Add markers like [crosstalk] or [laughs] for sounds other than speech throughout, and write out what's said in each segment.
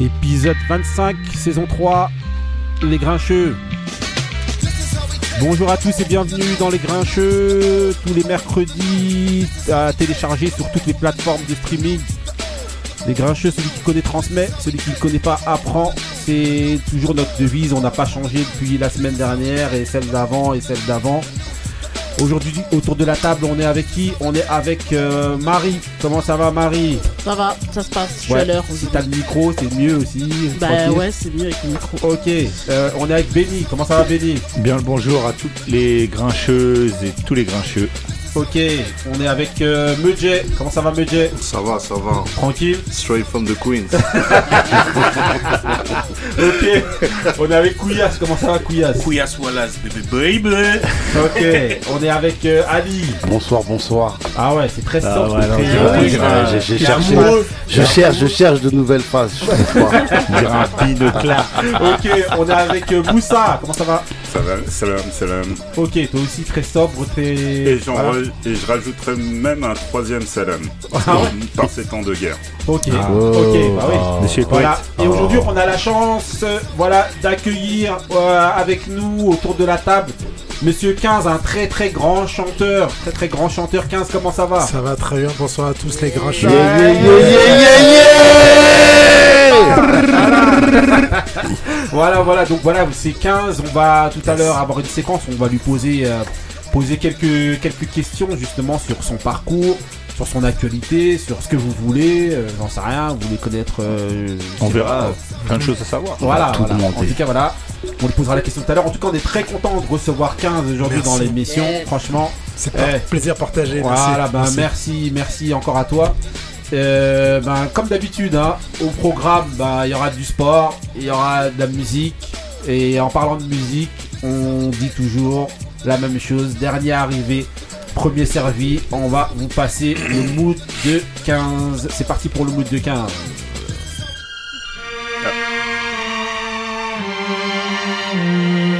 Épisode 25, saison 3, Les Grincheux. Bonjour à tous et bienvenue dans Les Grincheux, tous les mercredis à télécharger sur toutes les plateformes de streaming. Les Grincheux, celui qui connaît transmet, celui qui ne connaît pas apprend. C'est toujours notre devise, on n'a pas changé depuis la semaine dernière et celle d'avant et celle d'avant. Aujourd'hui, autour de la table, on est avec qui On est avec euh, Marie. Comment ça va, Marie Ça va, ça se passe, je suis Ouais, à l'heure. Si t'as le micro, c'est mieux aussi. Bah tranquille. ouais, c'est mieux avec le micro. Ok, euh, on est avec Benny. Comment ça va, Benny? Bien le bonjour à toutes les grincheuses et tous les grincheux. Ok, on est avec euh, Mudjay. Comment ça va, Mudjay? Ça va, ça va. Tranquille? Straight from the Queens. [laughs] Ok, on est avec Kouyas. Comment ça va, Kouyas Kouyas Wallace, baby baby. Ok, on est avec euh, Ali. Bonsoir, bonsoir. Ah ouais, c'est très Ah simple. ouais, oui, euh, j'ai t'es cherché. amoureux. Je cherche, je cherche de nouvelles phases. je [laughs] clap. Ok, on est avec euh, Moussa. Comment ça va? Salam, salam, salam. Ok, toi aussi très sobre, très. Et, Voilà. et je rajouterai même un troisième salam. Ah ouais par ces temps de guerre. Ok, Ah. ok, bah oui. Monsieur Voilà. Et aujourd'hui, on a la chance, euh, voilà, d'accueillir euh, avec nous autour de la table Monsieur 15, un très très grand chanteur, très très grand chanteur. 15, comment ça va? Ça va très bien, bonsoir à tous les grincheux. Yeah, yeah, yeah, yeah, yeah, yeah [laughs] Voilà, voilà. Donc voilà, c'est 15. On va tout à l'heure avoir une séquence. où On va lui poser euh, poser quelques quelques questions justement sur son parcours, sur son actualité, sur ce que vous voulez. euh, J'en sais rien. Vous voulez connaître euh, On verra. pas, Plein de choses à savoir. Voilà, tout voilà. En tout cas, voilà. On lui posera la question tout à l'heure. En tout cas, on est très content de recevoir 15 aujourd'hui dans l'émission. Franchement, C'est un Eh. plaisir partagé. voilà, merci. ben merci, merci encore à toi. Euh, ben, comme d'habitude, hein, au programme, ben, il y aura du sport, il y aura de la musique. Et en parlant de musique, on dit toujours la même chose. Dernier arrivé, premier servi. On va vous passer le mood de 15. C'est parti pour le mood de 15. I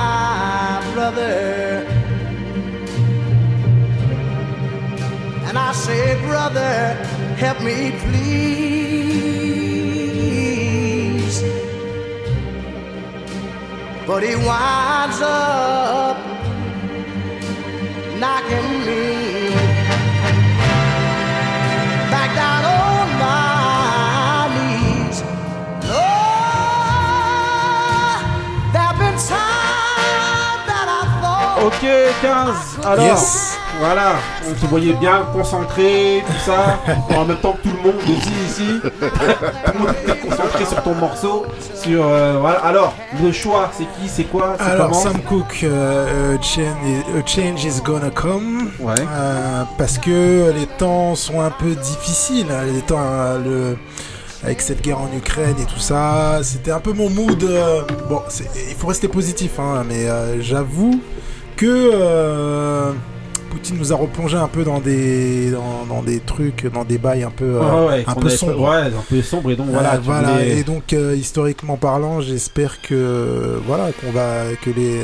brother, help me please. But he winds up knocking me back down on my knees. Lord, there've been times that I thought Ok, 15. Alors, Yes. Voilà, on se voyait bien concentré, tout ça, [laughs] en même temps que tout le monde aussi ici. [laughs] tout le monde était concentré sur ton morceau. Sur, euh, voilà. Alors, le choix, c'est qui, c'est quoi, Alors, Sam Cooke, euh, a, change is, a change is gonna come. Ouais. Euh, parce que les temps sont un peu difficiles. hein, Les temps, euh, le, avec cette guerre en Ukraine et tout ça, c'était un peu mon mood. euh, bon, il faut rester positif, hein, mais euh, j'avoue que euh, Poutine nous a replongé un peu dans des, dans, dans des trucs, dans des bails un peu, euh, Ouais, ouais, un peu. Ouais, un peu sombre, et donc voilà. Euh, voilà. voulais- Et donc euh, historiquement parlant, j'espère que voilà qu'on va que les euh,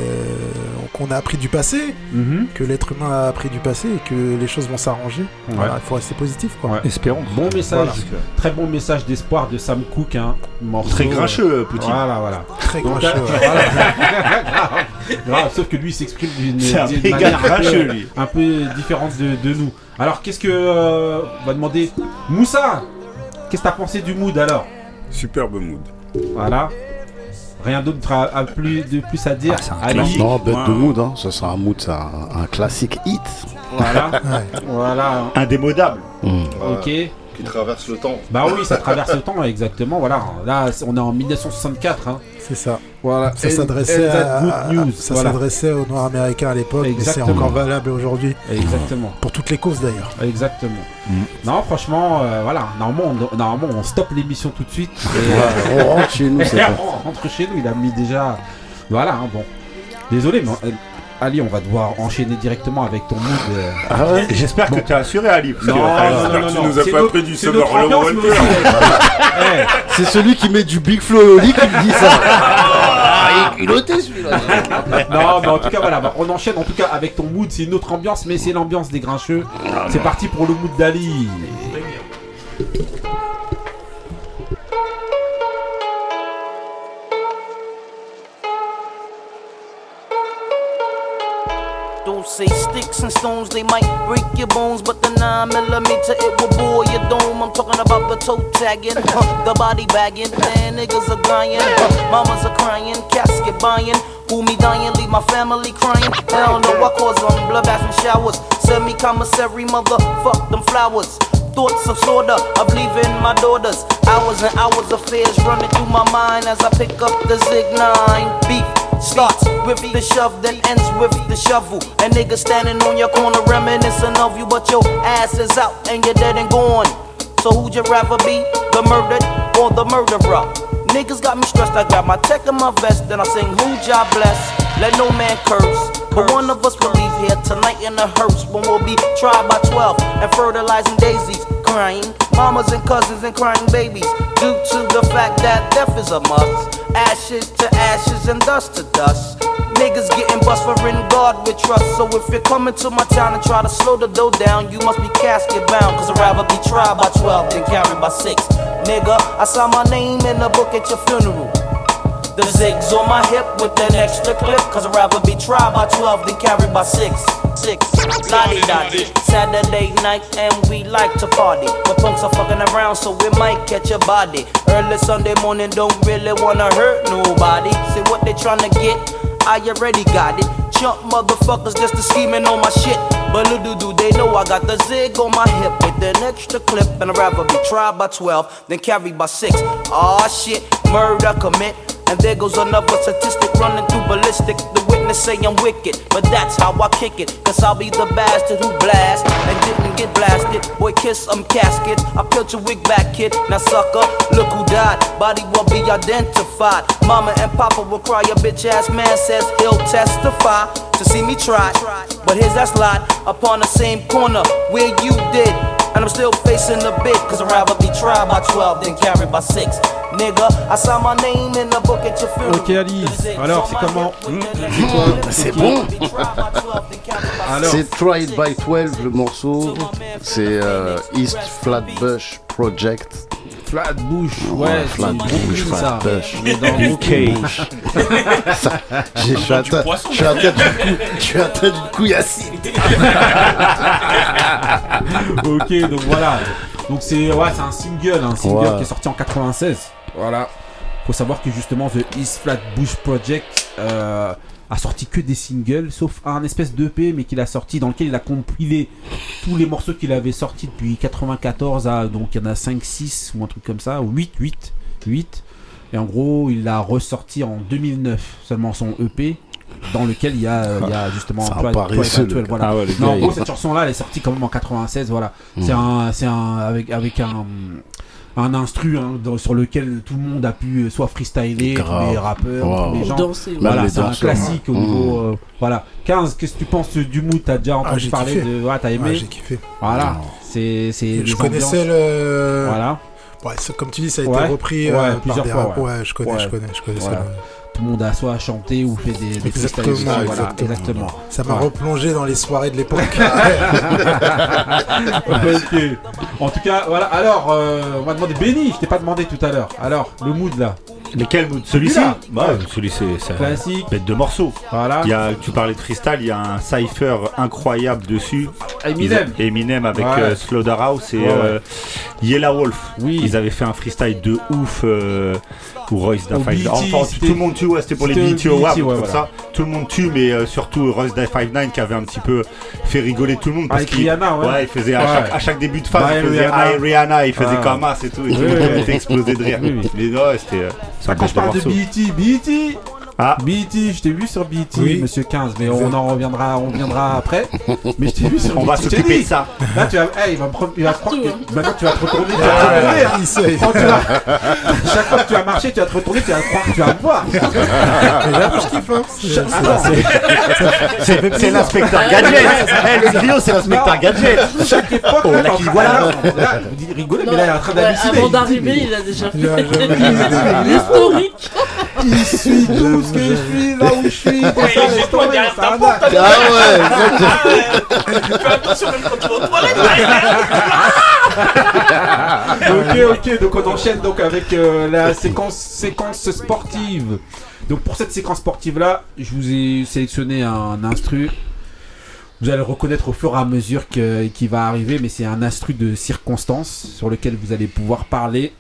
qu'on a appris du passé, Mhm. que l'être humain a appris du passé et que les choses vont s'arranger. Voilà, il faut rester positif quoi. Ouais. Espérons. Bon message, Voilà. très bon message d'espoir de Sam Cooke, hein. Morceau, Très grincheux, Poutine. Voilà, voilà. Très Donc, grincheux. [laughs] [laughs] [laughs] grave, sauf que lui il s'exprime d'une manière un peu, lui. un peu différente de, de nous. Alors qu'est-ce que euh, on va demander Moussa Qu'est-ce que t'as pensé du mood alors Superbe mood. Voilà. Rien d'autre à, à plus, de plus à dire. Ah, c'est un Ali, classique. Non, bête de mood, hein. ça sera un mood, c'est un, un classique hit. Voilà. [laughs] Ouais. voilà. Indémodable. Mm. Ok. Qui traverse le temps. Bah oui, ça traverse le temps, exactement. Voilà. Là, on est en 1964. Hein. C'est ça. Voilà. Ça s'adressait à, news. ça voilà. s'adressait aux Noirs américains à l'époque, mais c'est encore valable aujourd'hui Exactement. pour toutes les causes d'ailleurs. Exactement. Mm. Non, franchement, euh, voilà. Normalement on, normalement, on stoppe l'émission tout de suite. Et, Ouais, on rentre chez nous, [laughs] on rentre chez nous. Il a mis déjà. Voilà, hein, bon. Désolé, mais euh, Ali, on va devoir enchaîner directement avec ton mood. euh. Ah ouais J'espère que tu as assuré Ali. parce que- Non, enfin, non, non, non, tu non. nous as C'est pas pris du Summer [laughs] Eh, C'est celui qui met du Big Flo et Oli qui me dit ça. Ah, il est culotté celui-là. Non, mais en tout cas, voilà, bah, on enchaîne en tout cas avec ton mood. C'est une autre ambiance, mais c'est l'ambiance des grincheux. C'est parti pour le mood d'Ali. Say sticks and stones, they might break your bones, but the 9 millimeter it will bore your dome. I'm talking about the toe tagging, huh, the body bagging. Man, niggas are dying, huh, mamas are crying, casket buying. Who me dying, leave my family crying. Hell no, I cause them bloodbaths and showers. Semi commissary, motherfuck them flowers. Thoughts of slaughter of leaving my daughters. Hours and hours of fears running through my mind as I pick up the Zig 9. Beef starts with the shove, then ends with the shovel. And niggas standing on your corner reminiscing of you, but your ass is out and you're dead and gone. So who'd you rather be, the murdered or the murderer? Niggas got me stressed. I got my tech in my vest, then I sing "Who'd job bless. Let no man curse. But one of us will leave here tonight in the hearse when we'll be tried by 12 and fertilizing daisies, crying mamas and cousins and crying babies due to the fact that death is a must. Ashes to ashes and dust to dust. Niggas getting bust for in God with trust. So if you're coming to my town and try to slow the dough down, you must be casket bound. Cause I'd rather be tried by 12 than carried by 6. Nigga, I saw my name in the book at your funeral. The zigs on my hip with an extra clip. Cause I'd rather be tried by 12 than carried by 6. 6. Lottie dotty. Saturday night and we like to party. But punks are fucking around so we might catch a body. Early Sunday morning don't really wanna hurt nobody. See what they tryna get? I already got it. Chump motherfuckers just to scheming on my shit. But little do they know I got the zig on my hip with an extra clip. And I'd rather be tried by 12 than carried by 6. Aw shit, murder commit. And there goes another statistic running through ballistic. The witness say I'm wicked, but that's how I kick it. Cause I'll be the bastard who blast and didn't get blasted. Boy, kiss I'm casket. I peeled your wig back, kid. Now sucker, look who died. Body won't be identified. Mama and Papa will cry. Your bitch ass man says he'll testify to see me try. But here's that slide upon the same corner where you did. And I'm still facing the bid, cause I'd rather be tried by 12 than carried by 6. Ok, Ali. Alors, c'est comment? Hmm, c'est C'est bon. C'est Try It by 12 le morceau. C'est euh, East Flatbush Project. Flatbush, ouais, Flatbush. Flatbush. Je suis suis atteint d'une cou- je suis [laughs] ok, donc voilà. Donc c'est ouais, c'est un single, un single Ouais. qui est sorti en 96. Voilà. Faut savoir que justement The East Flatbush Project, euh, a sorti que des singles, sauf un espèce d'EP, mais qu'il a sorti dans lequel il a compilé tous les morceaux qu'il avait sortis depuis 94 à donc il y en a 5, 6 ou un truc comme ça, ou 8, 8, 8. Et en gros, il l'a ressorti en 2009 seulement son EP. Dans lequel il y a, euh, il y a justement Toi- Toi paresseux, Éventuel, le voilà. Ah ouais, le Non, en gars, gros, il- cette chanson-là, elle est sortie quand même en 96, voilà. Mm. C'est un, c'est un, avec, avec un, un instru hein, dans- sur lequel tout le monde a pu euh, soit freestyler, tous Grave. les rappeurs, Wow. tous les gens. Danser. ouais. Voilà, les c'est un danseurs, classique au ouais. niveau. euh, voilà. 15, qu'est-ce que tu penses du mood? T'as déjà entendu Ah, j'ai parler kiffé. de. Ouais, t'as Ouais, aimé j'ai kiffé. Voilà. C'est. c'est Je connaissais ambiances. le. Voilà. Ouais, ça- comme tu dis, ça a été Ouais. repris Ouais, euh, par plusieurs des fois, rap- ouais. Ouais, je connais, Ouais. je connais, je connaissais Voilà. Tout le monde a soit chanté ou fait des, des. Exactement, Voilà, exactement. Ça m'a Ouais. replongé dans les soirées de l'époque. [laughs] [laughs] En tout cas, voilà. Alors, euh, on va demander Benny. Je t'ai pas demandé tout à l'heure. Alors, le mood là. Lesquels mood Celui-ci. Bah, celui c'est Classique. bête de morceaux. Voilà. Il y a, tu parlais de freestyle, il y a un cypher incroyable dessus. Eminem. Ils- Eminem avec Ouais. euh, Slaughterhouse et Ouais, ouais. euh, Yella Wolf. Oui. Ils avaient fait un freestyle de ouf euh, où Royce da Five Enfin, tout le monde tue, ouais, c'était pour les Awards, comme voilà. ça. Tout le monde tue, mais euh, surtout Royce da Five Nine qui avait un petit peu fait rigoler tout le monde. Parce qu'il Rihanna, ouais. il faisait à, chaque, à chaque début de phase, il faisait Rihanna. Il faisait Ah. comme as et tout. Et tout le monde était explosé de rire. Mais non, c'était. Un Quand je parle de. BET, BET, Ah. BET, je t'ai vu sur BET, Oui. monsieur 15, mais on en reviendra, on reviendra après. [laughs] Mais je t'ai vu sur On va BET. Je t'ai s'occuper de ça. Là, tu vas, hey, il va me prendre, il va te prendre, Partout, maintenant tu vas te retourner, tu vas te Ah, retourner, hein. il sait. Quand tu vas- chaque fois que tu vas marcher, tu vas te retourner, tu vas croire que tu vas me voir. Déjà, je kiffe, hein. C'est- Attends, C'est c'est l'inspecteur Gadget. Eh, le griot, c'est l'inspecteur. Gadget. chaque époque, Oh, là, là, t'es en qui train- voilà. là, là, vous dites rigoler, mais là, il est en train Ouais, d'halluciner. avant d'arriver, il a déjà fait Il a l'historique. Il suit tout ce que je suis, là où je suis. c'est ça, laisse tomber, derrière ta porte, Ah ouais. Fais attention même quand tu vas aux toilettes. [laughs] ok, ok, donc on enchaîne donc avec euh, la séquence, séquence sportive. Donc pour cette séquence sportive là, je vous ai sélectionné un instru. Vous allez le reconnaître au fur et à mesure que, qui va arriver, mais c'est un instru de circonstance sur lequel vous allez pouvoir parler.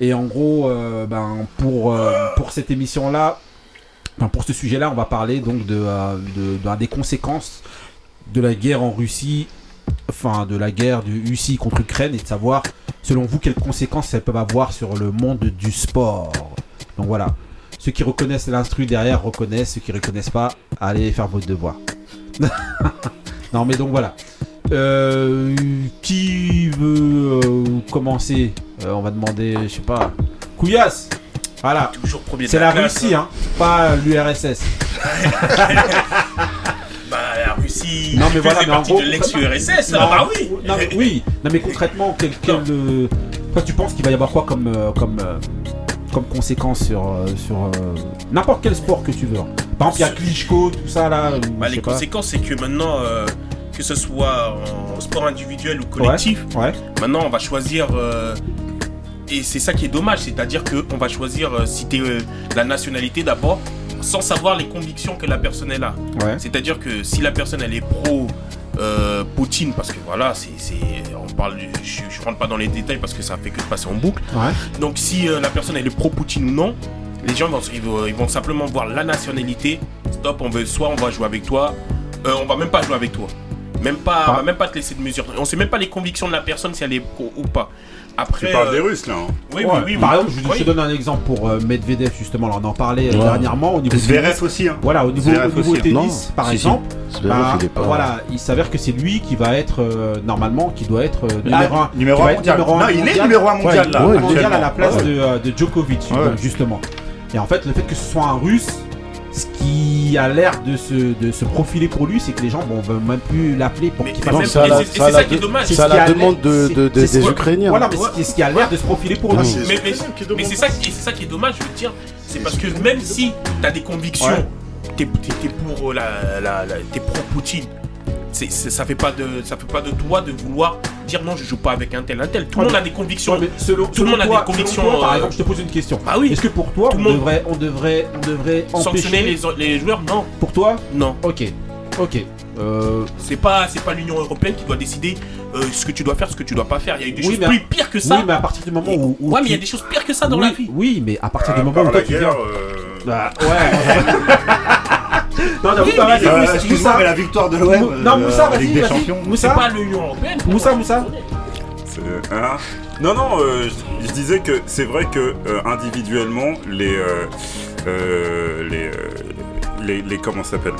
Et en gros, euh, ben, pour, euh, pour cette émission là, enfin, pour ce sujet là, on va parler donc de, euh, de- de- des conséquences de la guerre en Russie, enfin de la guerre de Russie contre Ukraine et de savoir selon vous quelles conséquences elles peuvent avoir sur le monde du sport. Donc voilà, ceux qui reconnaissent l'instru derrière reconnaissent, ceux qui ne reconnaissent pas, allez faire votre devoir. [laughs] non mais donc voilà. Euh, qui veut commencer? Euh, On va demander, je sais pas, Couillasse. Voilà, Toujours premier de c'est la classe, Russie, hein, pas l'URSS. [laughs] Bah, la Russie Non, mais voilà, mais en gros- de l'ex-URSS. Non, Ah bah oui. Non mais oui, non mais concrètement, quel, quel, euh, toi tu penses qu'il va y avoir quoi comme euh, comme euh, comme conséquence sur sur euh, n'importe quel sport que tu veux. hein. Par exemple, il y a Klitschko, tout ça là. Bah, les pas. conséquences, c'est que maintenant, euh, que ce soit en sport individuel ou collectif, Ouais. maintenant on va choisir. euh, et c'est ça qui est dommage, c'est-à-dire qu'on va choisir euh, si t'es euh, la nationalité d'abord, sans savoir les convictions que la personne là. Ouais. C'est-à-dire que si la personne elle est pro euh, Poutine, parce que voilà, c'est, c'est- on parle, du- je, je rentre pas dans les détails parce que ça fait que de passer en boucle. Ouais. Donc si euh, la personne elle est pro Poutine ou non, les gens vont, ils vont, ils vont simplement voir la nationalité. Stop, on veut soit on va jouer avec toi, euh, on va même pas jouer avec toi. Même pas, même pas te laisser de mesure. On sait même pas les convictions de la personne si elle est pro ou pas. Après, Tu parles euh, des Russes là. hein. oui, Ouais. oui, oui, Par oui. exemple, je, Oui. te donne un exemple pour euh, Medvedev justement. Là, on en parlait euh, Ouais. dernièrement au niveau Zverev tennis. aussi. Hein. Voilà, au niveau, au niveau aussi. tennis, Non. par Si, exemple. Bah, il Voilà, il s'avère que c'est lui qui va être euh, normalement, qui doit être euh, numéro Ah, 1 numéro un mondial. Non, il est numéro un mondial, là, mondial à la place Ouais. de, euh, de Djokovic Ouais. donc, justement. Et en fait, le fait que ce soit un Russe, ce qui a l'air de se, de se profiler pour lui, c'est que les gens vont vont même plus l'appeler pour Mais- qu'il mais fasse ça, c'est- ça, qui est de- dommage. C'est la demande de, l'air- de- de- c'est- des Ukrainiens. Voilà, mais c'est ce qui a l'air de se profiler pour lui. Mais, c'est ça, qui- c'est ça qui est dommage, je veux dire. C'est parce que même si tu as des convictions, Ouais. t'es pour la, la, C'est, c'est- ça fait pas de ça fait pas de toi de vouloir dire non je joue pas avec un tel un tel. Tout le Ouais, monde a des convictions. Ouais, mais selon, Tout le monde a toi- des convictions, toi, par euh, exemple, je te pose une question. Ah oui. Est-ce que pour toi, Tout on monde- devrait, on devrait, on devrait Sanctionner empêcher les, les joueurs? Non Pour toi, non. ok, ok. Euh, C'est pas c'est pas l'Union européenne qui doit décider euh, ce que tu dois faire ce que tu dois pas faire. Il y a eu des Oui, choses plus pires que ça. oui, mais à partir du moment où, où ouais mais il y a des choses pires que ça dans oui, la vie. Oui, mais à partir du Ah, moment où toi tu viens. euh, Bah, ouais. [laughs] Non, non, Oui, Moussa, mais- vas-y, Euh, Moussa, Excuse-moi, Moussa. mais la victoire de l'OM. Non, Moussa, vas-y, Ligue des vas-y. Champions. C'est Moussa, pas l'Union Européenne. Moussa, Moussa. C'est- hein non, non, euh, je, je disais que c'est vrai que euh, individuellement, les, euh, euh, les, euh, les, les- comment ça s'appelle?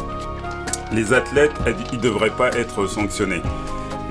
Les athlètes, ils devraient pas être sanctionnés.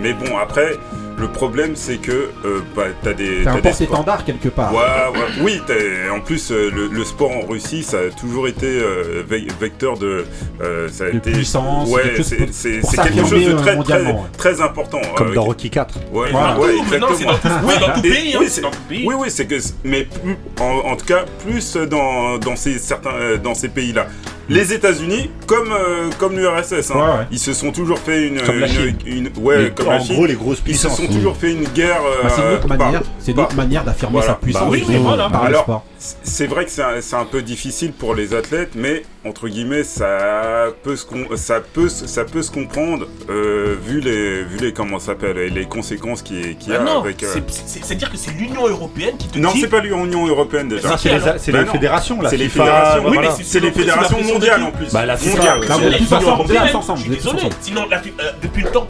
Mais bon, après, le problème, c'est que euh, bah, t'as des, C'est t'as un porte-étendard quelque part. Ouais, ouais, oui, t'as- en plus, euh, le, le sport en Russie, ça a toujours été euh, ve- vecteur de. euh, ça a De été, puissance, Ouais, quelque c'est quelque chose de euh, très, très, ouais. très important. Comme euh, dans Rocky 4. Ouais, Voilà. ouais, c'est exactement. dans tout- oui, dans tout pays, hein, oui, c'est dans tout pays. Oui, oui, c'est que, mais plus- en, en tout cas, plus dans, dans ces certains, dans ces pays-là. Les États-Unis, comme euh, comme l'URSS, hein, Ouais, ouais. ils se sont toujours fait une, Comme la une- Chine. une- ouais, Mais comme en la Chine, gros, les grosses ils se puissances. sont toujours fait une guerre. Bah, c'est une euh, autre manière, par- autre manière d'affirmer Voilà. sa puissance. Bah oui, voilà. Alors. C'est vrai que c'est un, c'est un peu difficile pour les athlètes, mais entre guillemets, ça peut se, com- ça peut, se- ça peut se comprendre euh, vu les, vu les comment ça s'appelle, et les conséquences qui, qui y Bah a non, avec. euh, c'est- c'est- c'est-à-dire que c'est l'Union Européenne qui te Non, dit. c'est pas l'Union européenne déjà. C'est les, Bah fédérations là. C'est les fédérations. Oui, voilà. mais C'est les fédérations mondiales en plus. Bah, la FIFA, ensemble, désolé. Sinon, la- euh, depuis le temps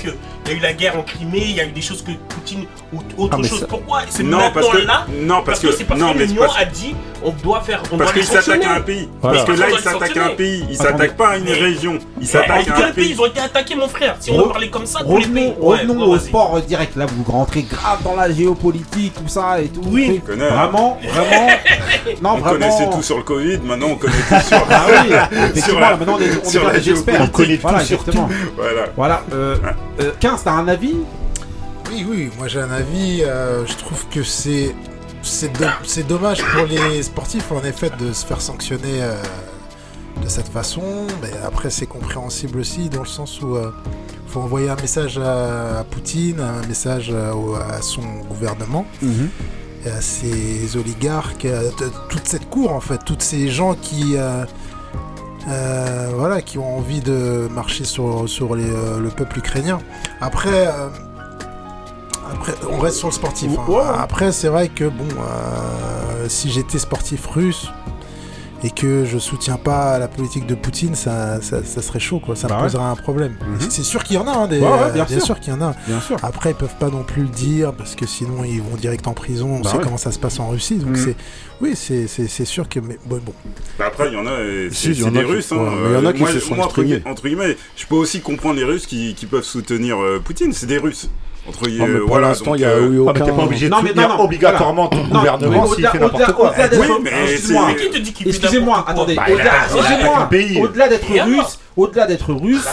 il y a eu la guerre en Crimée, il y a eu des choses que Poutine ou autre ah, chose. Ça... Pourquoi c'est non, maintenant parce que... là Non, parce, parce que, c'est parce que l'Union parce... a dit on doit faire. On parce qu'il s'attaque à un pays. Parce que là, il s'attaque à un pays. Il s'attaque pas à une région. Il s'attaque à un pays. Ils ont été attaqués, mon frère. Si on parlait comme ça, tous les pays? Revenons au sport direct. Là, vous rentrez grave dans la géopolitique, tout ça et tout. Oui. Vraiment, vraiment. [laughs] Non, vraiment. On connaissait tout sur le Covid. Maintenant, on connaît tout [laughs] sur. Ah oui. [laughs] Maintenant, on est. Connaît tout sur tout. Voilà. Voilà. Euh, euh, Vince, t'as un avis? Oui, oui, moi j'ai un avis. Euh, je trouve que c'est. C'est, do... dommage pour les sportifs, en effet, de se faire sanctionner euh, de cette façon. Mais après, c'est compréhensible aussi, dans le sens où euh, faut envoyer un message à, Poutine, un message euh, à, son gouvernement. Mm à ces oligarques, à toute cette cour en fait, toutes ces gens qui, euh, voilà, qui ont envie de marcher sur, sur les, euh, le peuple ukrainien. Après, euh, après, on reste sur le sportif. hein. Après, c'est vrai que bon, si j'étais sportif russe et que je soutiens pas la politique de Poutine, ça, ça, ça serait chaud, quoi. Ça Bah me ouais. poserait un problème. Mhm. C'est sûr qu'il y en a, hein, des, Ouais, ouais, euh, bien sûr. qu'il y en a. Bien sûr. Après, ils peuvent pas non plus le dire parce que sinon ils vont direct en prison. On Bah sait ouais. comment ça se passe en Russie. Donc Mhm. c'est, oui, c'est, sûr que, mais bon, bon. Bah après, il y en a, Si, c'est des qui- Russes. hein. ouais, mais il y en a qui moi, se sont moi, entre, guillemets, je peux aussi comprendre les Russes qui, qui peuvent soutenir euh, Poutine. C'est des Russes. Entre Non, mais pour voilà, l'instant, donc, il y a euh, eu Ah, aucun. mais t'es pas obligé de Non, mais non, non, obligatoirement ton Non, gouvernement s'il fait n'importe quoi. Oui, mais Ah, qui te dit qu'il Excusez-moi, attendez. Bah, Au-delà, d'être russe, au-delà d'être russe,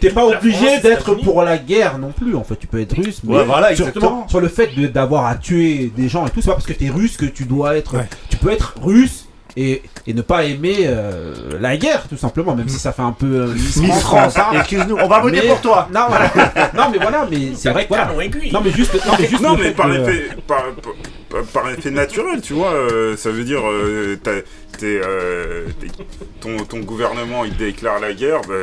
t'es pas obligé d'être pour la guerre non plus. En fait, tu peux être russe, mais Ouais, voilà, surtout exactement. sur le fait d'avoir à tuer des gens et tout, c'est pas parce que t'es russe que tu dois être. Ouais. Tu peux être russe. Et, et ne pas aimer euh, la guerre tout simplement même si ça fait un peu euh, Miss Miss France, France, hein. excuse-nous, on va voter Mais- pour toi. non voilà non mais voilà mais c'est vrai que voilà Canon aiguille. non mais juste non mais juste Non, le mais fait par, que- effet, par, par, par effet naturel, tu vois, euh, ça veut dire, euh, t'as- t'es, euh, t'es- ton, ton gouvernement il déclare la guerre, bah,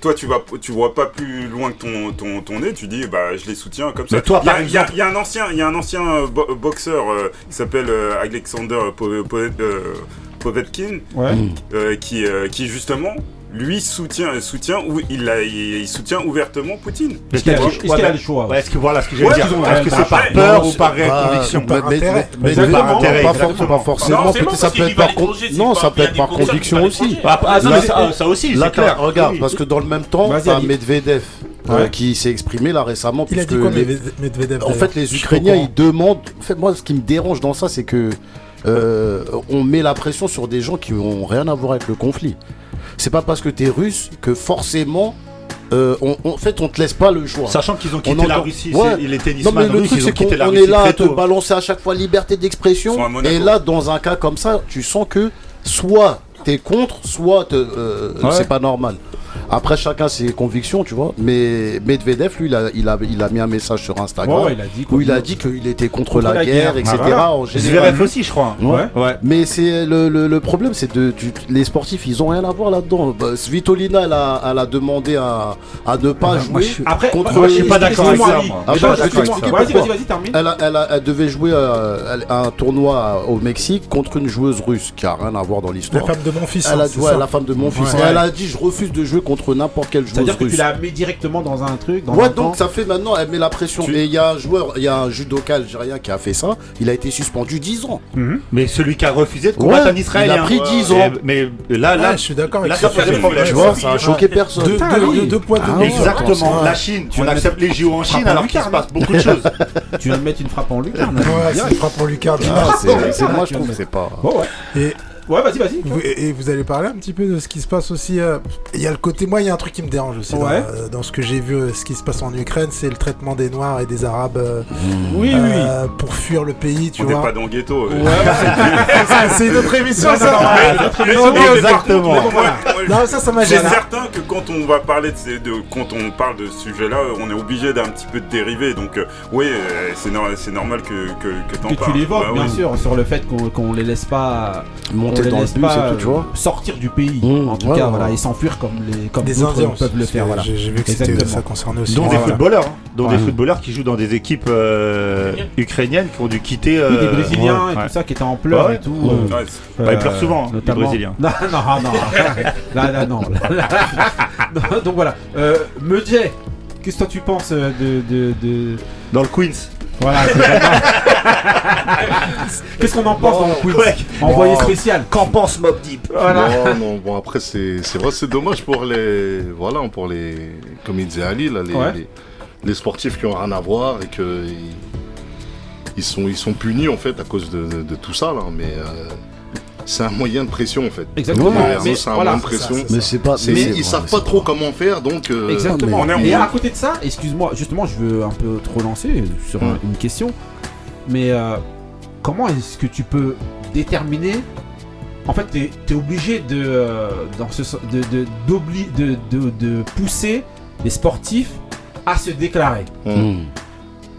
toi tu vas, tu vois pas plus loin que ton, ton, ton nez, tu dis, bah je les soutiens comme ça. Mais toi, il y a, par il y a- exemple- il y a un ancien, il y a un ancien euh, bo- boxeur euh, qui s'appelle euh, Alexander Po- Po- euh, Povetkin, ouais euh, qui, euh, qui justement, lui soutient, soutient, ou il, a, il, il soutient ouvertement Poutine. est-ce qu'il a, le choix? Ouais, est-ce que voilà ce que j'allais Ouais, dire? ils ont- Est-ce que c'est par peur ou par conviction par mais, intérêt? mais- Exactement. mais- Intérêt, pas, forcément, ça peut être par non, ça peut être par conviction aussi. Ah, ah, non, Là, mais ça, aussi, c'est clair. regarde, parce que dans le même temps. Medvedev euh, Ouais. qui s'est exprimé là récemment. Il a dit puisque quoi, les- Medvedev En fait, les Ukrainiens, ils demandent. En fait, moi, ce qui me dérange dans ça, c'est que euh, on met la pression sur des gens qui ont rien à voir avec le conflit. C'est pas parce que t'es russe que forcément. euh, on, on- en fait, on te laisse pas le choix. Sachant qu'ils ont On quitté la Russie, Ouais. c'est- les Non, mais le truc, c'est qu'on Russie est là à te tôt. balancer à chaque fois liberté d'expression. Et là, dans un cas comme ça, tu sens que soit t'es contre, soit euh, Ouais. c'est pas normal. Après, chacun ses convictions, tu vois. Mais Medvedev, lui, il a, il a, il a mis un message sur Instagram Ouais, ouais, il a dit où il a dit qu'il était contre, Contre la, la guerre, guerre. etc. Ah, voilà. En général. Zverev aussi, je crois. Ouais. Ouais. Mais c'est le, le, le problème, c'est de tu- les sportifs, ils ont rien à voir là-dedans. Bah, Svitolina, elle a, elle a demandé à, à ne pas Moi, jouer je suis- Après, contre. moi, je suis pas d'accord avec ça, moi. Ah, je excuse-moi. t'expliquer Vas-y, vas-y, vas-y, termine. Elle, devait jouer euh, un tournoi au Mexique contre une joueuse russe qui a rien à voir dans La l'histoire. femme de mon fils. Elle hein, a ça la femme de mon fils. Elle a dit je refuse de jouer contre n'importe quelle joueuse C'est-à-dire que tu russe. la mets directement dans un truc. Dans Ouais, un donc ça fait maintenant, elle met la pression. Tu- Et il y a un joueur, il y a un judoka algérien qui a fait ça. Il a été suspendu 10 ans. Mais celui qui a refusé de combattre Ouais, un Israélien. il a pris 10 Et- ans. Mais là, là, Ouais, je suis d'accord avec là, ça. ça pose des problèmes. Tu vois, ça a choqué personne. Deux, deux- deux- deux Ah. Exactement. La Chine, Tu on accepte les JO en Chine en alors qu'il se lucarne. passe beaucoup de choses. [laughs] Tu viens de mettre une frappe en lucarne. Ouais, c'est frappe pour Lucas. Ah, c'est- moi je trouve c'est pas. Et Ouais, vas-y, vas-y. Vous- et vous allez parler un petit peu de ce qui se passe aussi. euh, Il y a le côté, moi, il y a un truc qui me dérange aussi dans- Ouais. euh, dans, ce que j'ai vu, euh, ce qui se passe en Ukraine, c'est le traitement des Noirs et des Arabes euh, Oui, oui. pour fuir le pays, tu On n'est vois. pas dans le ghetto. Ouais, C'est- [laughs] c'est une autre émission, ça. exactement. Non, ça, ça m'a C'est gêné. certain que quand on va parler de, ces, de quand on parle de ce sujet-là, on est obligé d'un petit peu de dériver. Donc, euh, oui, euh, c'est nor- c'est normal que, que, que que parles. tu l'évoques, Bah bien sûr, sur le fait qu'on qu'on les laisse pas on Monter les dans le laisse bus pas, et tout, tu vois. sortir du pays, Mmh, en tout ouais, cas, ouais, voilà, ouais. et s'enfuir comme les comme Des Indiens peuvent le faire, voilà. J'ai vu que c'était- ça concernait aussi. Dont Ouais, des voilà. footballeurs, hein. dont Ouais. des footballeurs qui jouent dans des équipes euh, ukrainiennes qui ont dû quitter. Oui, des euh, Brésiliens ouais. et tout ça qui étaient en pleurs Ouais. et tout. Ouais. euh, Bah, ils pleurent souvent, hein, les notamment- Brésiliens. [laughs] Non, non, non. là, là, non. Là, là- non, [laughs] Donc voilà. Euh, Medjay, qu'est-ce que toi tu penses de. de, de... Dans le Queens. Voilà, c'est vraiment- Qu'est-ce qu'on en pense dans le quiz Ouais. Envoyé Bon. spécial. Qu'en pense Mob Deep Voilà. Non, non, [laughs] bon après c'est c'est vrai c'est dommage pour les voilà pour les comme il disait Ali là les, Ouais. les, les sportifs qui ont rien à voir et que ils, ils sont ils sont punis en fait à cause de, de- de tout ça là mais euh, c'est un moyen de pression en fait. Exactement. Réseaux, Mais c'est un voilà, moyen de pression. ça, Mais c'est pas. Mais ils savent ouais, pas trop comment faire donc euh, Exactement. mais on est- Et à côté de ça, excuse-moi, justement, je veux un peu te relancer sur une question. Mais euh, comment est-ce que tu peux déterminer En fait, tu es, obligé de, euh, dans ce, sen- de, de, d'obli- de, de, de pousser les sportifs à se déclarer. Hmm.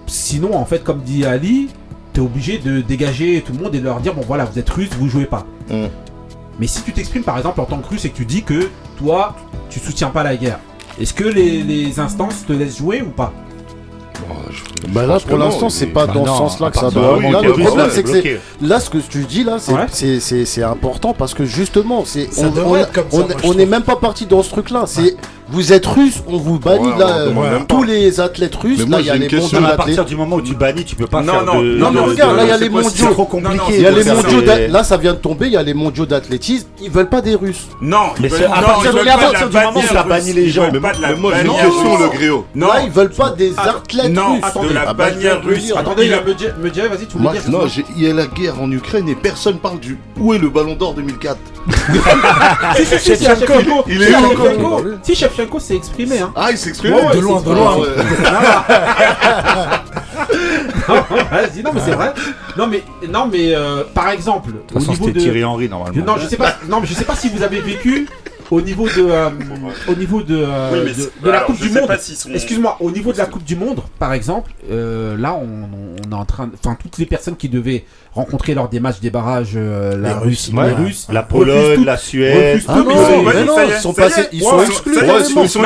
Sinon, en fait, comme dit Ali, tu es obligé de dégager tout le monde et de leur dire bon, voilà, vous êtes russe, vous jouez pas. Hmm. Mais si tu t'exprimes par exemple en tant que russe et que tu dis que toi, tu soutiens pas la guerre, est-ce que les, les instances te laissent jouer ou pas? Je- Bah je là, pour l'instant, c'est est- pas Bah dans non, ce sens-là que ça doit. Là, le est problème, c'est que. Là, ce que tu dis là, c'est Ouais. important parce que justement, c'est on on- être comme ça, on- n'est même pas parti dans ce truc-là. C'est vous êtes russe, on vous bannit Ouais, là. euh, tous les athlètes russes, là, il y a les mondiaux Non, à partir du moment où tu bannis, tu peux pas Non, faire non, de... non, non, regarde, là, il y a les mondiaux. C'est trop Non, non, compliqué. Il y a les mondiaux là, ça vient de tomber. Il y a les mondiaux d'athlétisme. Ils veulent pas des Russes. Non, Mais ils c'est veulent- à non, partir du moment où ça bannit les Ils gens. veulent Mais pas de la Mais moi j'ai une bannière question russe. le griot. Non, Là, ils veulent pas des athlètes non, russes. Attendez, de la ah bah, bannière russe. Attendez, Il il a- y a Medjay, Medjay, vas-y, tu voulais Moi, dire non, il y a la guerre en Ukraine et personne parle du où est le Ballon d'Or 2004. Si, si, si, si, Shevchenko, il si, est où, Shevchenko, quoi si Shevchenko s'est exprimé, hein. Ah, il s'exprime Ouais, ouais, de loin, de loin. [laughs] Vas-y, non mais c'est vrai. Non mais non mais euh, par exemple De au toute façon, niveau c'était de Thierry Henry normalement. non je sais pas non mais je sais pas si vous avez vécu au niveau de euh, au niveau de, euh, Oui, mais de, de la alors, Coupe je du sais Monde. sont- Excuse-moi, au niveau de la Coupe du Monde, par exemple, euh, là on, on est en train, de- enfin toutes les personnes qui devaient rencontrer lors des matchs des barrages euh, la Les Russie, Ouais. les Russes, La Pologne, tout- la Suède. Ah tout, non, ils mais non, ils sont passés, ils Ouais, sont exclus. Ouais, ils sont exclus.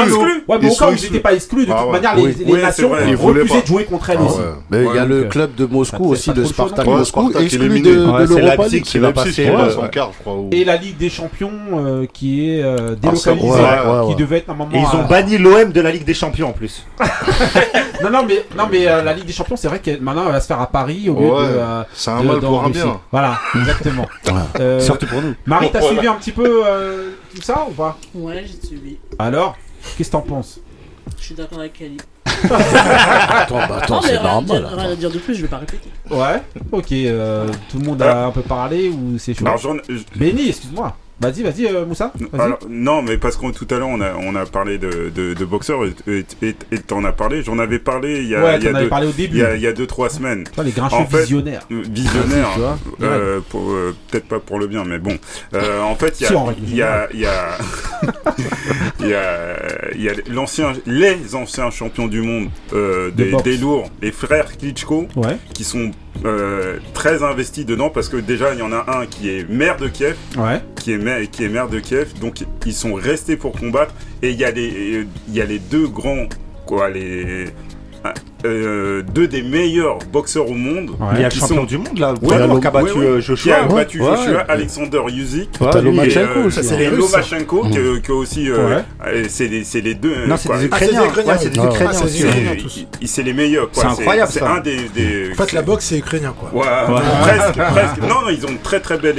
Ouais, mais où ils n'étaient pas exclus, de Ah toute ouais. manière, les, nations refusaient de jouer contre elles Ah aussi. ouais. Mais il y a Ouais, le donc, club de Moscou aussi, chaud, Spartak Ouais, Moscou, exclu de, Ouais, de l'Europa League. qui va passer, ouais, ouais. quart, je crois. Et la Ligue des Champions euh, qui est euh, Ah, ouais, ouais, qui devait être normalement. Et ils ont à- banni l'OM de la Ligue des Champions en plus. [laughs] Non, non, mais, non, mais euh, la Ligue des Champions, c'est vrai que maintenant elle va se faire à Paris au lieu Ouais, de. euh, c'est un de- mal pour un bien. Voilà, exactement. [laughs] Euh, Surtout pour nous. Marie, t'as Voilà. suivi un petit peu euh, tout ça ou pas Ouais, j'ai suivi. Alors, qu'est-ce que t'en penses Je suis d'accord avec Ali. [laughs] Attends, bah attends, c'est rien, à normal. dire, rien à dire de plus, je vais pas répéter. Ouais, ok. euh, tout le monde a un peu parlé ou c'est chaud Benny, excuse-moi. Vas-y, vas-y, euh, Moussa. Alors, non, mais parce que tout à l'heure, on a, on a parlé de, de, de boxeurs et t'en as parlé. J'en avais parlé il y a, Ouais, il y a deux, parlé au début. Il y a, il y a deux, trois semaines. Les grincheux En fait, visionnaires. euh, Visionnaire, Tu vois, euh, euh, peut-être pas pour le bien, mais bon. Euh, en fait, il y a, il y a, [laughs] il y a, il y a, l'ancien, les anciens champions du monde De des, des lourds, les frères Klitschko, Ouais. qui sont euh, très investis dedans parce que déjà il y en a un qui est maire de Kiev, Ouais. qui est maire, qui est maire de Kiev, donc ils sont restés pour combattre. Et il y a les, il y a les deux grands, quoi, les euh, deux des meilleurs boxeurs au monde. Ouais. Il y a le qui champion sont- du monde là, Ouais, ouais, qui a battu ouais, euh, qui Joshua. a battu Ouais. Joshua, Alexander Usyk. Lui, Lomachenko Et, euh, aussi. et Lomachenko, Mmh. aussi, euh, c'est les, c'est les deux. Non, c'est quoi. des Ukrainiens. Ah, c'est aussi. des C'est- Ukrainiens, c'est les meilleurs. C'est incroyable, C'est un des, des- En fait, la boxe, c'est ukrainien, quoi. Ouais, presque, presque. Non, non, ils ont une très très belle